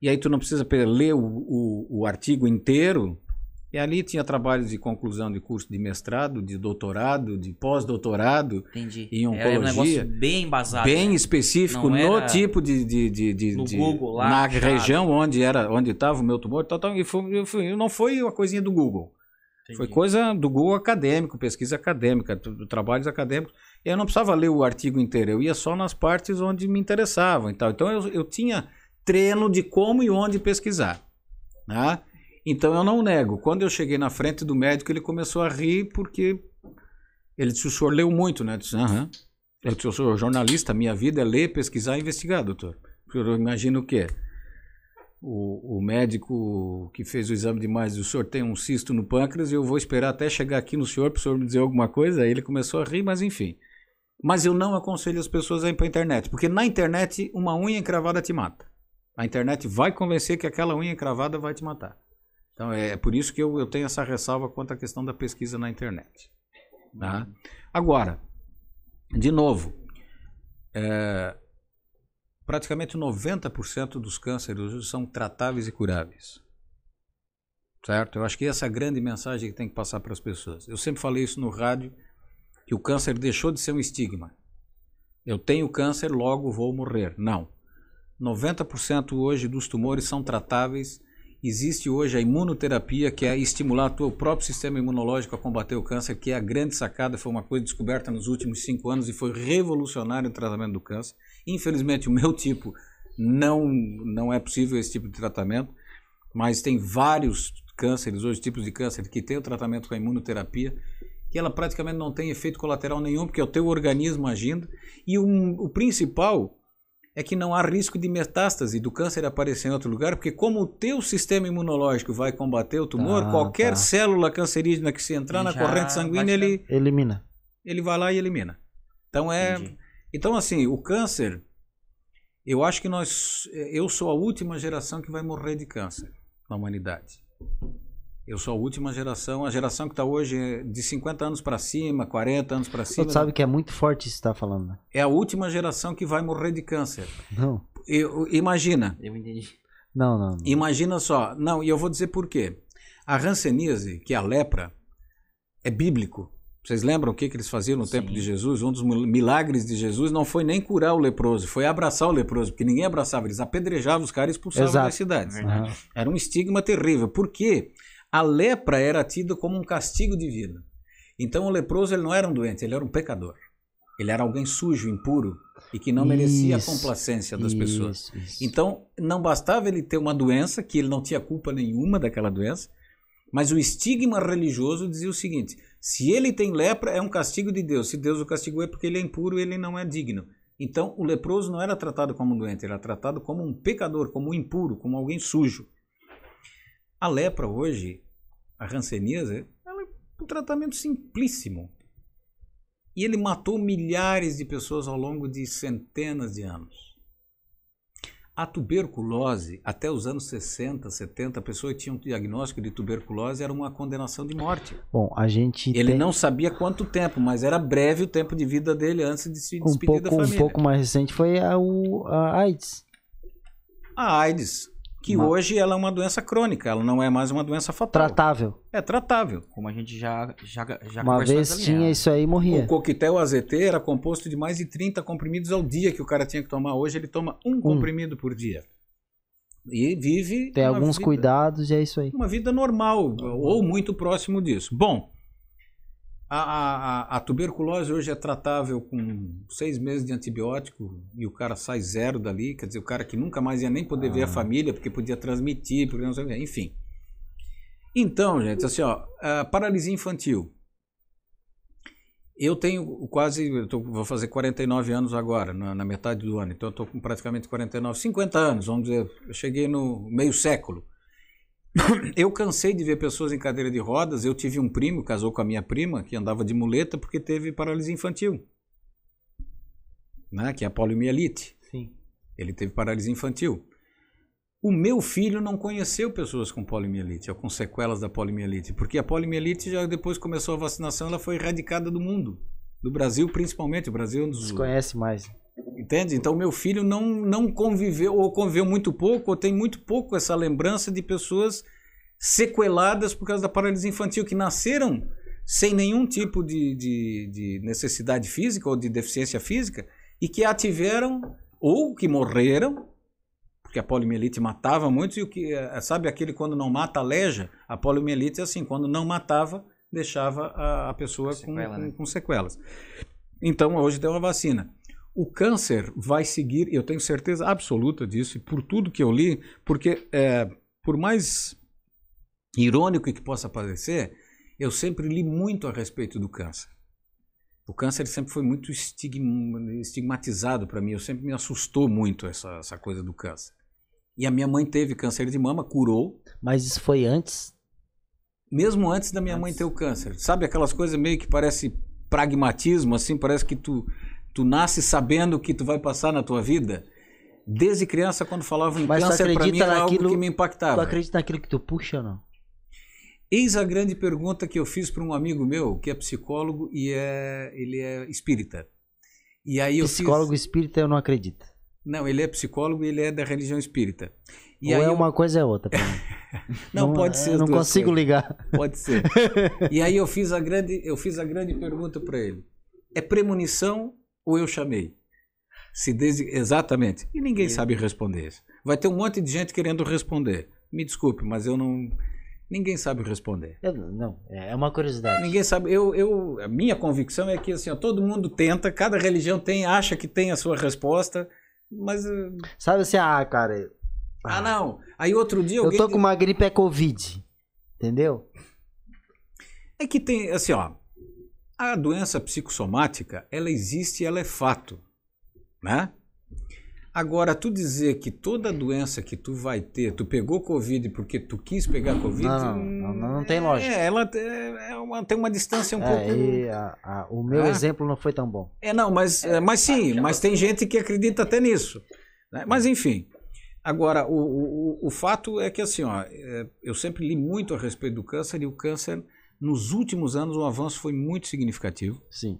Speaker 2: E aí tu não precisa ler o, o, o artigo inteiro. E ali tinha trabalhos de conclusão de curso de mestrado, de doutorado, de pós-doutorado,
Speaker 4: Entendi.
Speaker 2: Em
Speaker 4: Era um
Speaker 2: oncologia,
Speaker 4: negócio bem embasado.
Speaker 2: bem
Speaker 4: né?
Speaker 2: específico
Speaker 4: Não
Speaker 2: no tipo de, de, de, de-
Speaker 4: no
Speaker 2: de-
Speaker 4: Google lá,
Speaker 2: na
Speaker 4: achado.
Speaker 2: região onde era onde estava o meu tumor tal, tal, e foi, foi- não foi uma coisinha do Google foi
Speaker 4: Entendi.
Speaker 2: coisa do Google acadêmico pesquisa acadêmica trabalhos acadêmicos eu não precisava ler o artigo inteiro eu ia só nas partes onde me interessavam e tal então eu, eu tinha treino de como e onde pesquisar né? Então eu não nego quando eu cheguei na frente do médico ele começou a rir porque ele disse o senhor leu muito né eu disse aham eu disse, eu sou jornalista, minha vida é ler, pesquisar e investigar, doutor. Eu imagino o quê? O, o médico que fez o exame de imagem, o senhor tem um cisto no pâncreas e eu vou esperar até chegar aqui no senhor para o senhor me dizer alguma coisa. Aí ele começou a rir, mas enfim. Mas eu não aconselho as pessoas a ir para a internet, porque na internet uma unha encravada te mata. A internet vai convencer que aquela unha encravada vai te matar. Então é por isso que eu, eu tenho essa ressalva quanto à questão da pesquisa na internet. Tá? Agora, de novo, é, praticamente 90% dos cânceres são tratáveis e curáveis. Certo? Eu acho que essa é a grande mensagem que tem que passar para as pessoas. Eu sempre falei isso no rádio, que o câncer deixou de ser um estigma. Eu tenho câncer, logo vou morrer. Não. 90% hoje dos tumores são tratáveis. Existe hoje a imunoterapia, que é estimular o próprio sistema imunológico a combater o câncer, que é a grande sacada, foi uma coisa descoberta nos últimos cinco anos e foi revolucionário no tratamento do câncer. Infelizmente, o meu tipo não, não é possível esse tipo de tratamento, mas tem vários cânceres, hoje tipos de câncer, que tem o tratamento com a imunoterapia, que ela praticamente não tem efeito colateral nenhum, porque é o teu organismo agindo. E um, o principal é que não há risco de metástase do câncer aparecer em outro lugar, porque como o teu sistema imunológico vai combater o tumor,
Speaker 3: Tá,
Speaker 2: qualquer
Speaker 3: tá.
Speaker 2: célula cancerígena que se entrar na corrente sanguínea, ele,
Speaker 3: Elimina.
Speaker 2: ele vai lá e elimina. Então é,
Speaker 4: Entendi.
Speaker 2: então assim, o câncer, eu acho que nós, eu sou a última geração que vai morrer de câncer na humanidade. Eu sou a última geração, a geração que está hoje é de 50 anos para cima, 40 anos para cima.
Speaker 3: Tu sabe que é muito forte isso que você tá falando, né?
Speaker 2: É a última geração que vai morrer de câncer.
Speaker 3: Não.
Speaker 2: Eu- imagina,
Speaker 4: Eu entendi.
Speaker 3: Não, não. não.
Speaker 2: imagina só. Não, e eu vou dizer por quê. A ranceníase, que é a lepra, é bíblico. Vocês lembram o que, que eles faziam no tempo de Jesus? Um dos milagres de Jesus não foi nem curar o leproso, foi abraçar o leproso, porque ninguém abraçava, eles apedrejavam os caras e expulsavam
Speaker 3: Exato.
Speaker 2: das cidades. Era um estigma terrível. Por quê? A lepra era tida como um castigo divino. Então o leproso ele não era um doente, ele era um pecador. Ele era alguém sujo, impuro e que não merecia a
Speaker 3: Isso,
Speaker 2: complacência das pessoas.
Speaker 3: Isso, isso.
Speaker 2: Então não bastava ele ter uma doença, que ele não tinha culpa nenhuma daquela doença, mas o estigma religioso dizia o seguinte: se ele tem lepra, é um castigo de Deus. Se Deus o castigou é porque ele é impuro, ele não é digno. Então o leproso não era tratado como um doente, ele era tratado como um pecador, como um impuro, como alguém sujo. A lepra hoje, a ranceníase, ela é um tratamento simplíssimo. E ele matou milhares de pessoas ao longo de centenas de anos. A tuberculose, até os anos 60, 70, a pessoa que tinha um diagnóstico de tuberculose era uma condenação de morte.
Speaker 3: Bom, a gente
Speaker 2: Ele
Speaker 3: tem
Speaker 2: não sabia quanto tempo, mas era breve o tempo de vida dele antes de se
Speaker 3: um
Speaker 2: despedir da
Speaker 3: pouco, um
Speaker 2: família.
Speaker 3: pouco mais recente foi a, o, a AIDS.
Speaker 2: A AIDS, que
Speaker 3: Uma-
Speaker 2: hoje ela é uma doença crônica, ela não é mais uma doença fatal.
Speaker 3: Tratável.
Speaker 2: É tratável.
Speaker 4: Como a gente já, já, já
Speaker 3: Uma vez tinha isso aí e morria.
Speaker 2: O coquetel AZT era composto de mais de 30 comprimidos ao dia que o cara tinha que tomar. Hoje ele toma um comprimido por dia. E vive.
Speaker 3: Tem alguns
Speaker 2: vida-
Speaker 3: cuidados e é isso aí.
Speaker 2: Uma vida normal, ou muito próximo disso. Bom, a, a- a- tuberculose hoje é tratável com seis meses de antibiótico e o cara sai zero dali. Quer dizer, o cara que nunca mais ia nem poder ver a família porque podia transmitir, porque não sei enfim. Então, gente, assim, ó, paralisia infantil. Eu tenho quase, eu tô- vou fazer 49 anos agora, na, na metade do ano, então eu estou com praticamente 49, 50 anos, vamos dizer, eu cheguei no meio século. Eu cansei de ver pessoas em cadeira de rodas, eu tive um primo, casou com a minha prima, que andava de muleta porque teve paralisia infantil, né, que é a poliomielite.
Speaker 3: Sim.
Speaker 2: Ele teve paralisia infantil. O meu filho não conheceu pessoas com poliomielite, ou com sequelas da poliomielite, porque a poliomielite já depois que começou a vacinação, ela foi erradicada do mundo. Do Brasil, principalmente. O Brasil é um dos.
Speaker 3: Desconhece mais.
Speaker 2: Entende? Então, meu filho não, não conviveu, ou conviveu muito pouco, ou tem muito pouco essa lembrança de pessoas sequeladas por causa da paralisia infantil, que nasceram sem nenhum tipo de, de, de necessidade física ou de deficiência física, e que a tiveram, ou que morreram, porque a poliomielite matava muitos, e o que, eh, sabe aquele quando não mata, aleja? A poliomielite é assim, quando não matava, deixava a, a pessoa com,
Speaker 4: Sequela,
Speaker 2: com-
Speaker 4: né?
Speaker 2: com sequelas. Então, hoje tem uma vacina. O câncer vai seguir, eu tenho certeza absoluta disso, e por tudo que eu li, porque é, por mais irônico que possa parecer, eu sempre li muito a respeito do câncer. O câncer sempre foi muito estigma- estigmatizado para mim, eu sempre me assustou muito essa, essa coisa do câncer. E a minha mãe teve câncer de mama, curou,
Speaker 3: Mas isso foi antes?
Speaker 2: mesmo antes da minha mãe ter o câncer. Sabe aquelas coisas meio que parece pragmatismo, assim, parece que tu, tu nasce sabendo o que tu vai passar na tua vida. Desde criança, quando falavam em
Speaker 3: Mas tu
Speaker 2: câncer, para mim era algo
Speaker 3: naquilo-
Speaker 2: que me
Speaker 3: Tu
Speaker 2: impactava.
Speaker 3: acredita naquilo que tu puxa ou não?
Speaker 2: Eis a grande pergunta que eu fiz para um amigo meu, que é psicólogo e é, ele é espírita. E aí eu
Speaker 3: Psicólogo
Speaker 2: fiz...
Speaker 3: espírita eu não acredito.
Speaker 2: Não, ele é psicólogo e ele é da religião espírita. E
Speaker 3: ou é
Speaker 2: eu-
Speaker 3: uma coisa ou é outra. mim.
Speaker 2: Não, pode ser.
Speaker 3: Não consigo
Speaker 2: coisas.
Speaker 3: ligar.
Speaker 2: Pode ser. E aí eu fiz a grande, eu fiz a grande pergunta para ele. É premonição ou eu chamei? Se desde... Exatamente. E ninguém sabe responder isso. Vai ter um monte de gente querendo responder. Me desculpe, mas eu não. Ninguém sabe responder.
Speaker 3: Eu- não, é uma curiosidade.
Speaker 2: Ninguém sabe. Eu, eu, a minha convicção é que assim, ó, todo mundo tenta, cada religião tem, acha que tem a sua resposta, mas. eh,
Speaker 3: Sabe assim, ah, cara,
Speaker 2: Ah, não. Aí outro dia
Speaker 3: eu tô com uma gripe é Covid. Entendeu?
Speaker 2: É que tem, assim, ó, a doença psicossomática, ela existe e ela é fato, né? Agora, tu dizer que toda doença que tu vai ter, tu pegou Covid porque tu quis pegar Covid...
Speaker 3: Não, não, não, não tem lógica.
Speaker 2: É, ela é uma- tem uma distância um
Speaker 3: É,
Speaker 2: pouco...
Speaker 3: e a- a- o meu
Speaker 2: É.
Speaker 3: exemplo não foi tão bom.
Speaker 2: É, não, mas, é, mas sim, mas tem gente que acredita até nisso. né? Mas enfim, Agora, o, o, o fato é que assim, ó, é, eu sempre li muito a respeito do câncer e o câncer, nos últimos anos, o avanço foi muito significativo.
Speaker 3: Sim.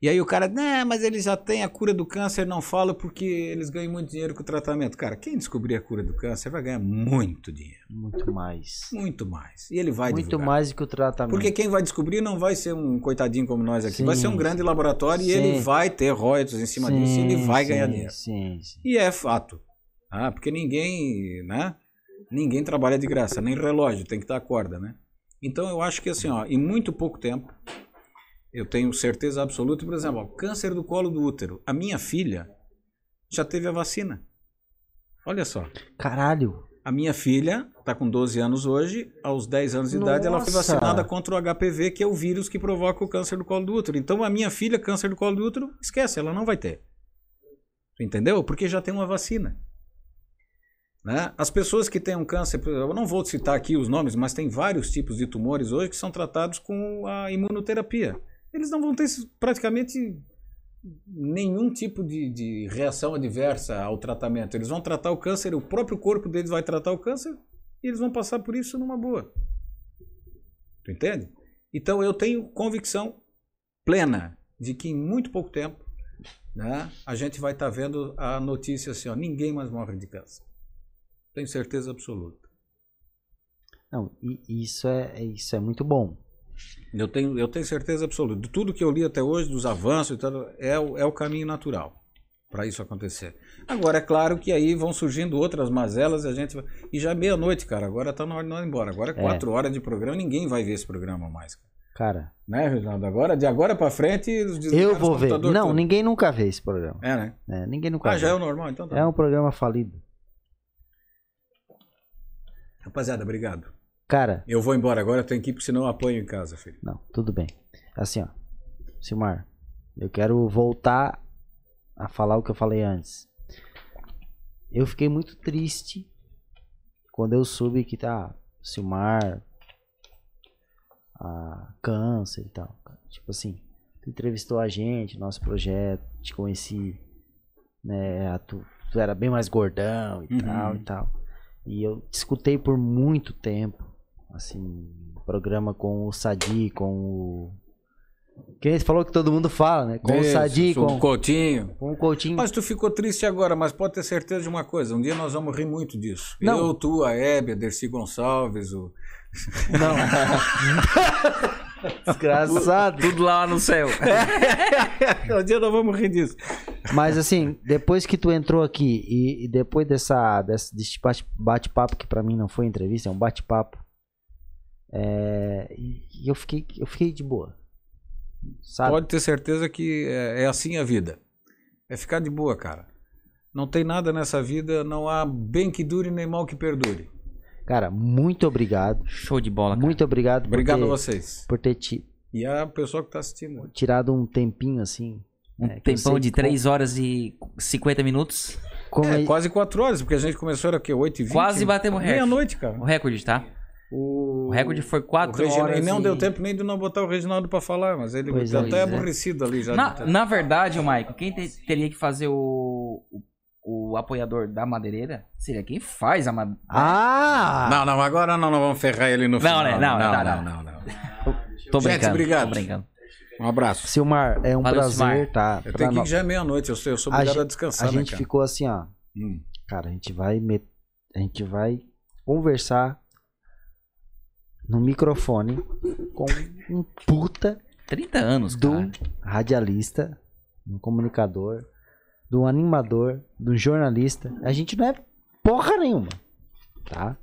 Speaker 2: E aí o cara, né, mas eles já têm a cura do câncer, não fala porque eles ganham muito dinheiro com o tratamento. Cara, quem descobrir a cura do câncer vai ganhar muito dinheiro.
Speaker 3: Muito mais.
Speaker 2: Muito mais. E ele vai
Speaker 3: Muito
Speaker 2: divulgar.
Speaker 3: mais do que o tratamento.
Speaker 2: Porque quem vai descobrir não vai ser um coitadinho como nós aqui,
Speaker 3: Sim,
Speaker 2: vai ser um grande laboratório e
Speaker 3: sim.
Speaker 2: ele vai ter royalties em cima disso e ele vai
Speaker 3: Sim,
Speaker 2: ganhar
Speaker 3: sim,
Speaker 2: dinheiro.
Speaker 3: Sim, sim.
Speaker 2: E é fato. Ah, porque ninguém, né? Ninguém trabalha de graça, nem relógio, tem que dar corda, né? Então eu acho que assim, ó, em muito pouco tempo, eu tenho certeza absoluta, por exemplo, ó, câncer do colo do útero. A minha filha já teve a vacina. Olha só.
Speaker 3: Caralho.
Speaker 2: A minha filha está com 12 anos hoje, aos 10 anos de idade ela foi
Speaker 3: Nossa!
Speaker 2: vacinada contra o HPV, que é o vírus que provoca o câncer do colo do útero. Então a minha filha, câncer do colo do útero, esquece, ela não vai ter. Entendeu? Porque já tem uma vacina. Né? As pessoas que têm um câncer, eu não vou citar aqui os nomes, mas tem vários tipos de tumores hoje que são tratados com a imunoterapia. Eles não vão ter praticamente nenhum tipo de, de reação adversa ao tratamento. Eles vão tratar o câncer, o próprio corpo deles vai tratar o câncer e eles vão passar por isso numa boa. Tu entende? Então eu tenho convicção plena de que em muito pouco tempo né, a gente vai estar vendo a notícia assim, ó, ninguém mais morre de câncer. Tenho certeza absoluta.
Speaker 3: Não, e isso é, isso é muito bom.
Speaker 2: Eu tenho, eu tenho certeza absoluta. De tudo que eu li até hoje, dos avanços e tal, é, o- é o caminho natural para isso acontecer. Agora, é claro que aí vão surgindo outras mazelas e a gente vai... E já é meia-noite, cara. Agora tá na hora de nós ir embora. Agora é
Speaker 3: É.
Speaker 2: quatro horas de programa, ninguém vai ver esse programa mais. cara.
Speaker 3: Cara,
Speaker 2: Né, Reginaldo? Agora, de agora para frente,
Speaker 3: eu vou ver. Não,
Speaker 2: tudo.
Speaker 3: ninguém nunca vê esse programa.
Speaker 2: É, né?
Speaker 3: É, ninguém nunca
Speaker 2: Ah,
Speaker 3: vê.
Speaker 2: já é o normal, então tá.
Speaker 3: É um programa falido.
Speaker 2: Rapaziada, obrigado.
Speaker 3: Cara,
Speaker 2: Eu vou embora agora, eu tenho que ir, porque senão eu apanho em casa, filho.
Speaker 3: não, tudo bem. Assim, ó. Silmar, eu quero voltar a falar o que eu falei antes. Eu fiquei muito triste quando eu soube que tá Silmar, a câncer e tal. Tipo assim, tu entrevistou a gente, nosso projeto, te conheci, né? Tu, tu era bem mais gordão e
Speaker 2: Uhum.
Speaker 3: tal e tal. E eu te escutei por muito tempo, assim, programa com o Sadi, com o. Quem falou que todo mundo fala, né? Com o
Speaker 2: Isso,
Speaker 3: Sadi,
Speaker 2: o
Speaker 3: com,
Speaker 2: Coutinho.
Speaker 3: com o Coutinho.
Speaker 2: Mas tu ficou triste agora, mas pode ter certeza de uma coisa, um dia nós vamos rir muito disso.
Speaker 3: Não.
Speaker 2: Eu, tu, a Hebe, a Dercy Gonçalves, o...
Speaker 3: Não. Desgraçado.
Speaker 4: Tudo lá no céu.
Speaker 2: um dia nós vamos rir disso.
Speaker 3: Mas assim, depois que tu entrou aqui e, e depois dessa, desse, desse bate- bate-papo, que pra mim não foi entrevista, é um bate-papo, é, e eu fiquei, eu fiquei de boa. Sabe?
Speaker 2: Pode ter certeza que é, é assim a vida. É ficar de boa, cara. Não tem nada nessa vida, não há bem que dure nem mal que perdure.
Speaker 3: Cara, muito obrigado.
Speaker 4: Show de bola, cara.
Speaker 3: Muito obrigado por
Speaker 2: Obrigado
Speaker 3: ter,
Speaker 2: a vocês.
Speaker 3: por ter ti-
Speaker 2: E a pessoa que está assistindo.
Speaker 3: tirado um tempinho assim.
Speaker 4: Um
Speaker 3: é,
Speaker 4: tempão de
Speaker 3: como-
Speaker 4: 3 horas e 50 minutos.
Speaker 3: como
Speaker 2: É,
Speaker 3: é-
Speaker 2: quase quatro horas, porque a gente começou era o quê? 8 e 20?
Speaker 4: Quase batemos o recorde.
Speaker 2: Meia-noite, cara.
Speaker 4: O recorde, tá?
Speaker 2: O,
Speaker 4: O recorde foi
Speaker 2: o
Speaker 4: 4
Speaker 2: Reginaldo-
Speaker 4: horas.
Speaker 2: E não
Speaker 4: e-
Speaker 2: deu tempo nem de não botar o Reginaldo pra falar, mas ele
Speaker 3: Pois
Speaker 2: tá
Speaker 3: é.
Speaker 2: até
Speaker 4: é.
Speaker 2: aborrecido ali já.
Speaker 4: Na, na verdade, o Maico, quem te- teria que fazer o, o, o apoiador da madeireira seria quem faz a madeira.
Speaker 3: Ah!
Speaker 2: Não, não, agora não, não vamos ferrar ele no
Speaker 4: Não,
Speaker 2: final.
Speaker 4: né? Não,
Speaker 2: não,
Speaker 4: tá,
Speaker 2: não,
Speaker 4: não.
Speaker 2: não, não.
Speaker 4: Tô
Speaker 2: Gente,
Speaker 4: brincando.
Speaker 2: obrigado.
Speaker 4: Tô brincando.
Speaker 2: Um abraço.
Speaker 3: Silmar, é um
Speaker 4: Valeu,
Speaker 3: prazer,
Speaker 4: Silmar.
Speaker 3: tá?
Speaker 2: Eu tenho que ir já é meia-noite, eu sou, eu sou
Speaker 3: A
Speaker 2: obrigado a,
Speaker 3: gente-
Speaker 2: descansar,
Speaker 3: a
Speaker 2: né,
Speaker 3: gente
Speaker 2: cara?
Speaker 3: ficou assim, ó.
Speaker 2: Hum.
Speaker 3: Cara, a gente vai met... a gente vai conversar no microfone com um puta
Speaker 4: 30 anos,
Speaker 3: do
Speaker 4: cara.
Speaker 3: radialista, um comunicador, do animador, do jornalista. A gente não é porra nenhuma, tá?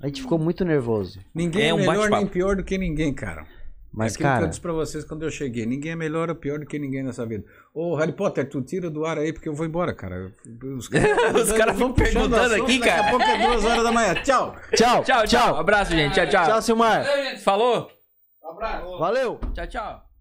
Speaker 3: A gente ficou muito nervoso.
Speaker 2: Ninguém
Speaker 4: É
Speaker 2: é,
Speaker 4: um
Speaker 2: melhor nem pior do que ninguém, cara.
Speaker 3: Mas,
Speaker 2: é aquilo que eu
Speaker 3: cara,
Speaker 2: disse pra vocês quando eu cheguei. Ninguém é melhor ou pior do que ninguém nessa vida. Ô, Harry Potter, tu tira do ar aí porque eu vou embora, cara.
Speaker 4: Os caras, ficam
Speaker 2: puxando
Speaker 4: perguntando
Speaker 2: assunto,
Speaker 4: aqui,
Speaker 2: Daqui
Speaker 4: cara.
Speaker 2: a pouco é duas horas da manhã. Tchau.
Speaker 3: tchau,
Speaker 4: Tchau, tchau. Abraço, gente. Tchau, tchau.
Speaker 3: Tchau, Silmar.
Speaker 4: Falou.
Speaker 3: Valeu.
Speaker 4: Tchau, tchau.